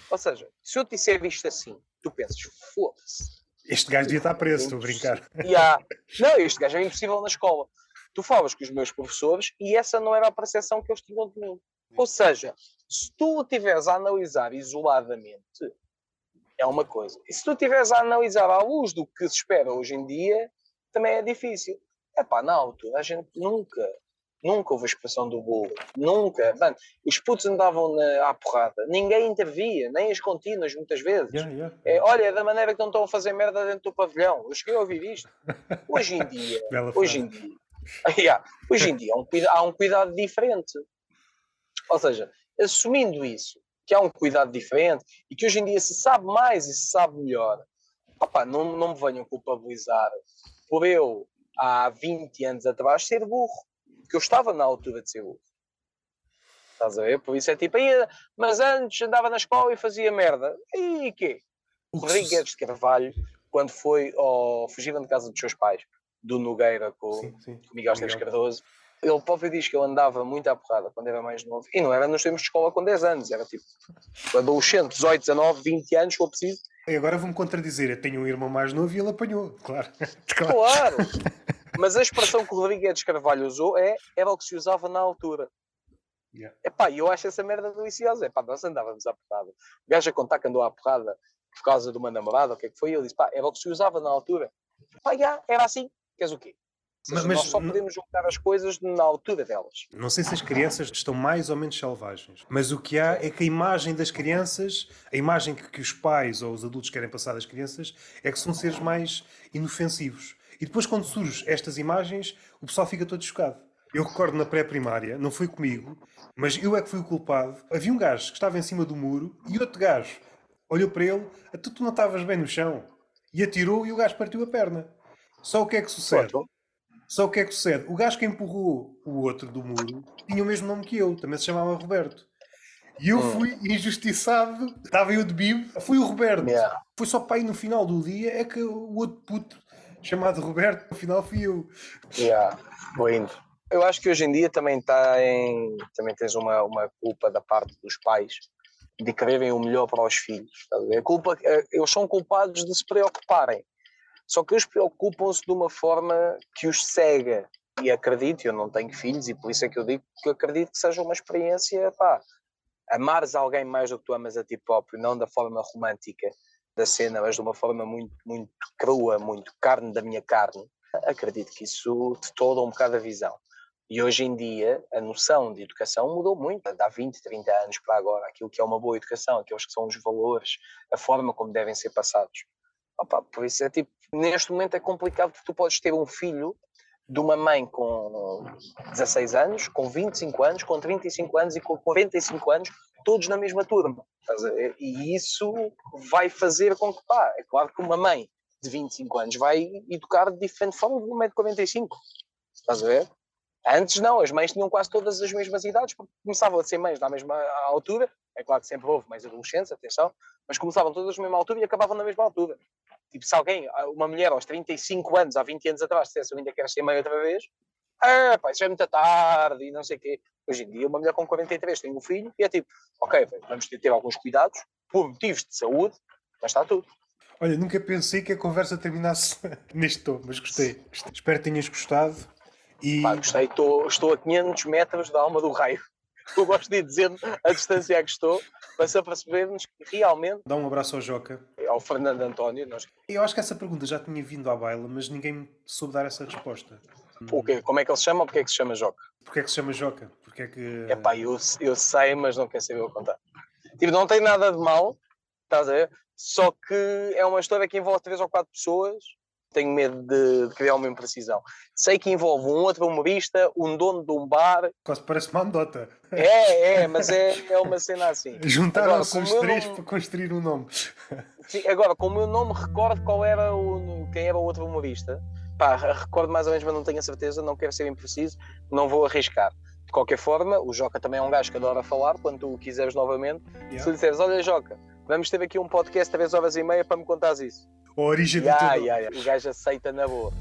Ou seja, se eu te disser isto assim, tu pensas, foda-se. este gajo devia estar preso, estou a brincar. Há, não, este gajo é impossível na escola. Tu falas com os meus professores e essa não era a percepção que eles tinham de mim. Ou seja, Se tu estiveres a analisar isoladamente, é uma coisa. E se tu estiveres a analisar à luz do que se espera hoje em dia, também é difícil. É pá, na altura a gente nunca, nunca houve a expressão do bolo. Nunca. Mano, os putos andavam na, à porrada. Ninguém intervia, nem as contínuas, muitas vezes. Yeah, yeah. É, olha, é da maneira que não estão a fazer merda dentro do pavilhão. Eu cheguei a ouvir isto. Hoje em dia, hoje em dia, Yeah, hoje em dia há um, há um cuidado diferente. Ou seja, assumindo isso, que há um cuidado diferente e que hoje em dia se sabe mais e se sabe melhor, opá, não, não me venham culpabilizar por eu, há 20 anos atrás, ser burro. Porque eu estava na altura de ser burro. Estás a ver? Por isso é tipo, "Ia, mas antes andava na escola e fazia merda. E quê? Guedes de Carvalho, quando foi ao fugiram de casa dos seus pais, do Nogueira com, Sim, sim. com Miguel Esteves. Cardoso, ele próprio diz que ele andava muito à porrada quando era mais novo. E não era nos tempos de escola com 10 anos, era tipo adolescente, 18, 19, 20 anos, se for preciso. E agora vou-me contradizer. Eu tenho um irmão mais novo e ele apanhou, claro. claro. Claro! Mas a expressão que o Rodrigo Guedes Carvalho usou é era o que se usava na altura. Yeah. Epá, eu acho essa merda deliciosa. Epá, nós andávamos à porrada. O gajo a contar que andou à porrada por causa de uma namorada, o que é que foi? Ele disse, pá, era o que se usava na altura. Pá, já, era assim. Queres o quê? Seja, Mas- nós só podemos julgar as coisas na altura delas. Não sei se as crianças estão mais ou menos selvagens, mas o que há é que a imagem das crianças, a imagem que, que os pais ou os adultos querem passar das crianças, é que são seres mais inofensivos. E depois, quando surgem estas imagens, o pessoal fica todo chocado. Eu recordo na pré-primária, não foi comigo, mas eu é que fui o culpado. Havia um gajo que estava em cima do muro e outro gajo olhou para ele, "Ah, tu, tu não estavas bem no chão, e atirou e o gajo partiu a perna. Só o que é que sucede? Pronto. Só o que é que sucede? O gajo que empurrou o outro do muro tinha o mesmo nome que eu, também se chamava Roberto. E eu Hum. fui injustiçado, estava eu de bibo, fui o Roberto. Yeah. Foi só para aí no final do dia é que o outro puto chamado Roberto, no final fui eu. Yeah, vou indo. Eu acho que hoje em dia também está em. Também tens uma, uma culpa da parte dos pais de quererem o melhor para os filhos. A culpa, eh, eles são culpados de se preocuparem. Só que eles preocupam-se de uma forma que os cega. E acredito, eu não tenho filhos, e por isso é que eu digo que acredito que seja uma experiência, pá, amares alguém mais do que tu amas a ti próprio, não da forma romântica da cena, mas de uma forma muito, muito crua, muito carne da minha carne, acredito que isso te toda um bocado a visão. E hoje em dia a noção de educação mudou muito, há 20, 30 anos para agora, aquilo que é uma boa educação, aqueles que são os valores, a forma como devem ser passados. Opa, por isso é tipo, neste momento é complicado porque tu podes ter um filho de uma mãe com 16 anos, com 25 anos, com 35 anos e com 45 anos, todos na mesma turma. E isso vai fazer com que, pá, é claro que uma mãe de 25 anos vai educar de diferente forma de uma mãe de 45. Estás a ver? Antes não, as mães tinham quase todas as mesmas idades, porque começavam a ser mães na mesma altura. É claro que sempre houve mais adolescentes, atenção, mas começavam todas na mesma altura e acabavam na mesma altura. Tipo, se alguém, uma mulher aos 35 anos, há 20 anos atrás, dissesse eu ainda quero ser mãe outra vez, ah, pá, isso é muito tarde e não sei o quê. Hoje em dia, uma mulher com 43 tem um filho e é tipo, ok, vamos ter, ter alguns cuidados, por motivos de saúde, mas está tudo. Olha, nunca pensei que a conversa terminasse neste tom, mas gostei. gostei. Espero que tenhas gostado. E Pá, gostei, estou, estou a 500 metros da alma do raio. Eu gosto de ir dizendo a distância a que estou, para se apercebermos que realmente, dá um abraço ao Joca. ao Fernando António, nós, Eu acho que essa pergunta já tinha vindo à baila, mas ninguém me soube dar essa resposta. o quê? como é que ele se chama ou porque é que se chama Joca? Porquê é que se chama Joca? Porquê é que... Epá, eu, eu sei, mas não quero saber o contar. Tipo, não tem nada de mal, estás a ver? Só que é uma história que envolve três ou quatro pessoas. Tenho medo de, de criar uma imprecisão. Sei que envolve um outro humorista, um dono de um bar. Quase parece uma anedota. É, é, mas é, é uma cena assim. Juntaram-se os três não- para construir um nome. Sim, agora, como eu não me recordo qual era o, quem era o outro humorista, pá, recordo mais ou menos, mas não tenho a certeza, não quero ser impreciso, não vou arriscar. De qualquer forma, o Joca também é um gajo que adora falar, quando tu quiseres novamente, se Yeah. lhe disseres, olha Joca, vamos ter aqui um podcast 3 horas e meia para me contares isso. A origem do Ya, teu ya, ya. O gajo aceita na boa.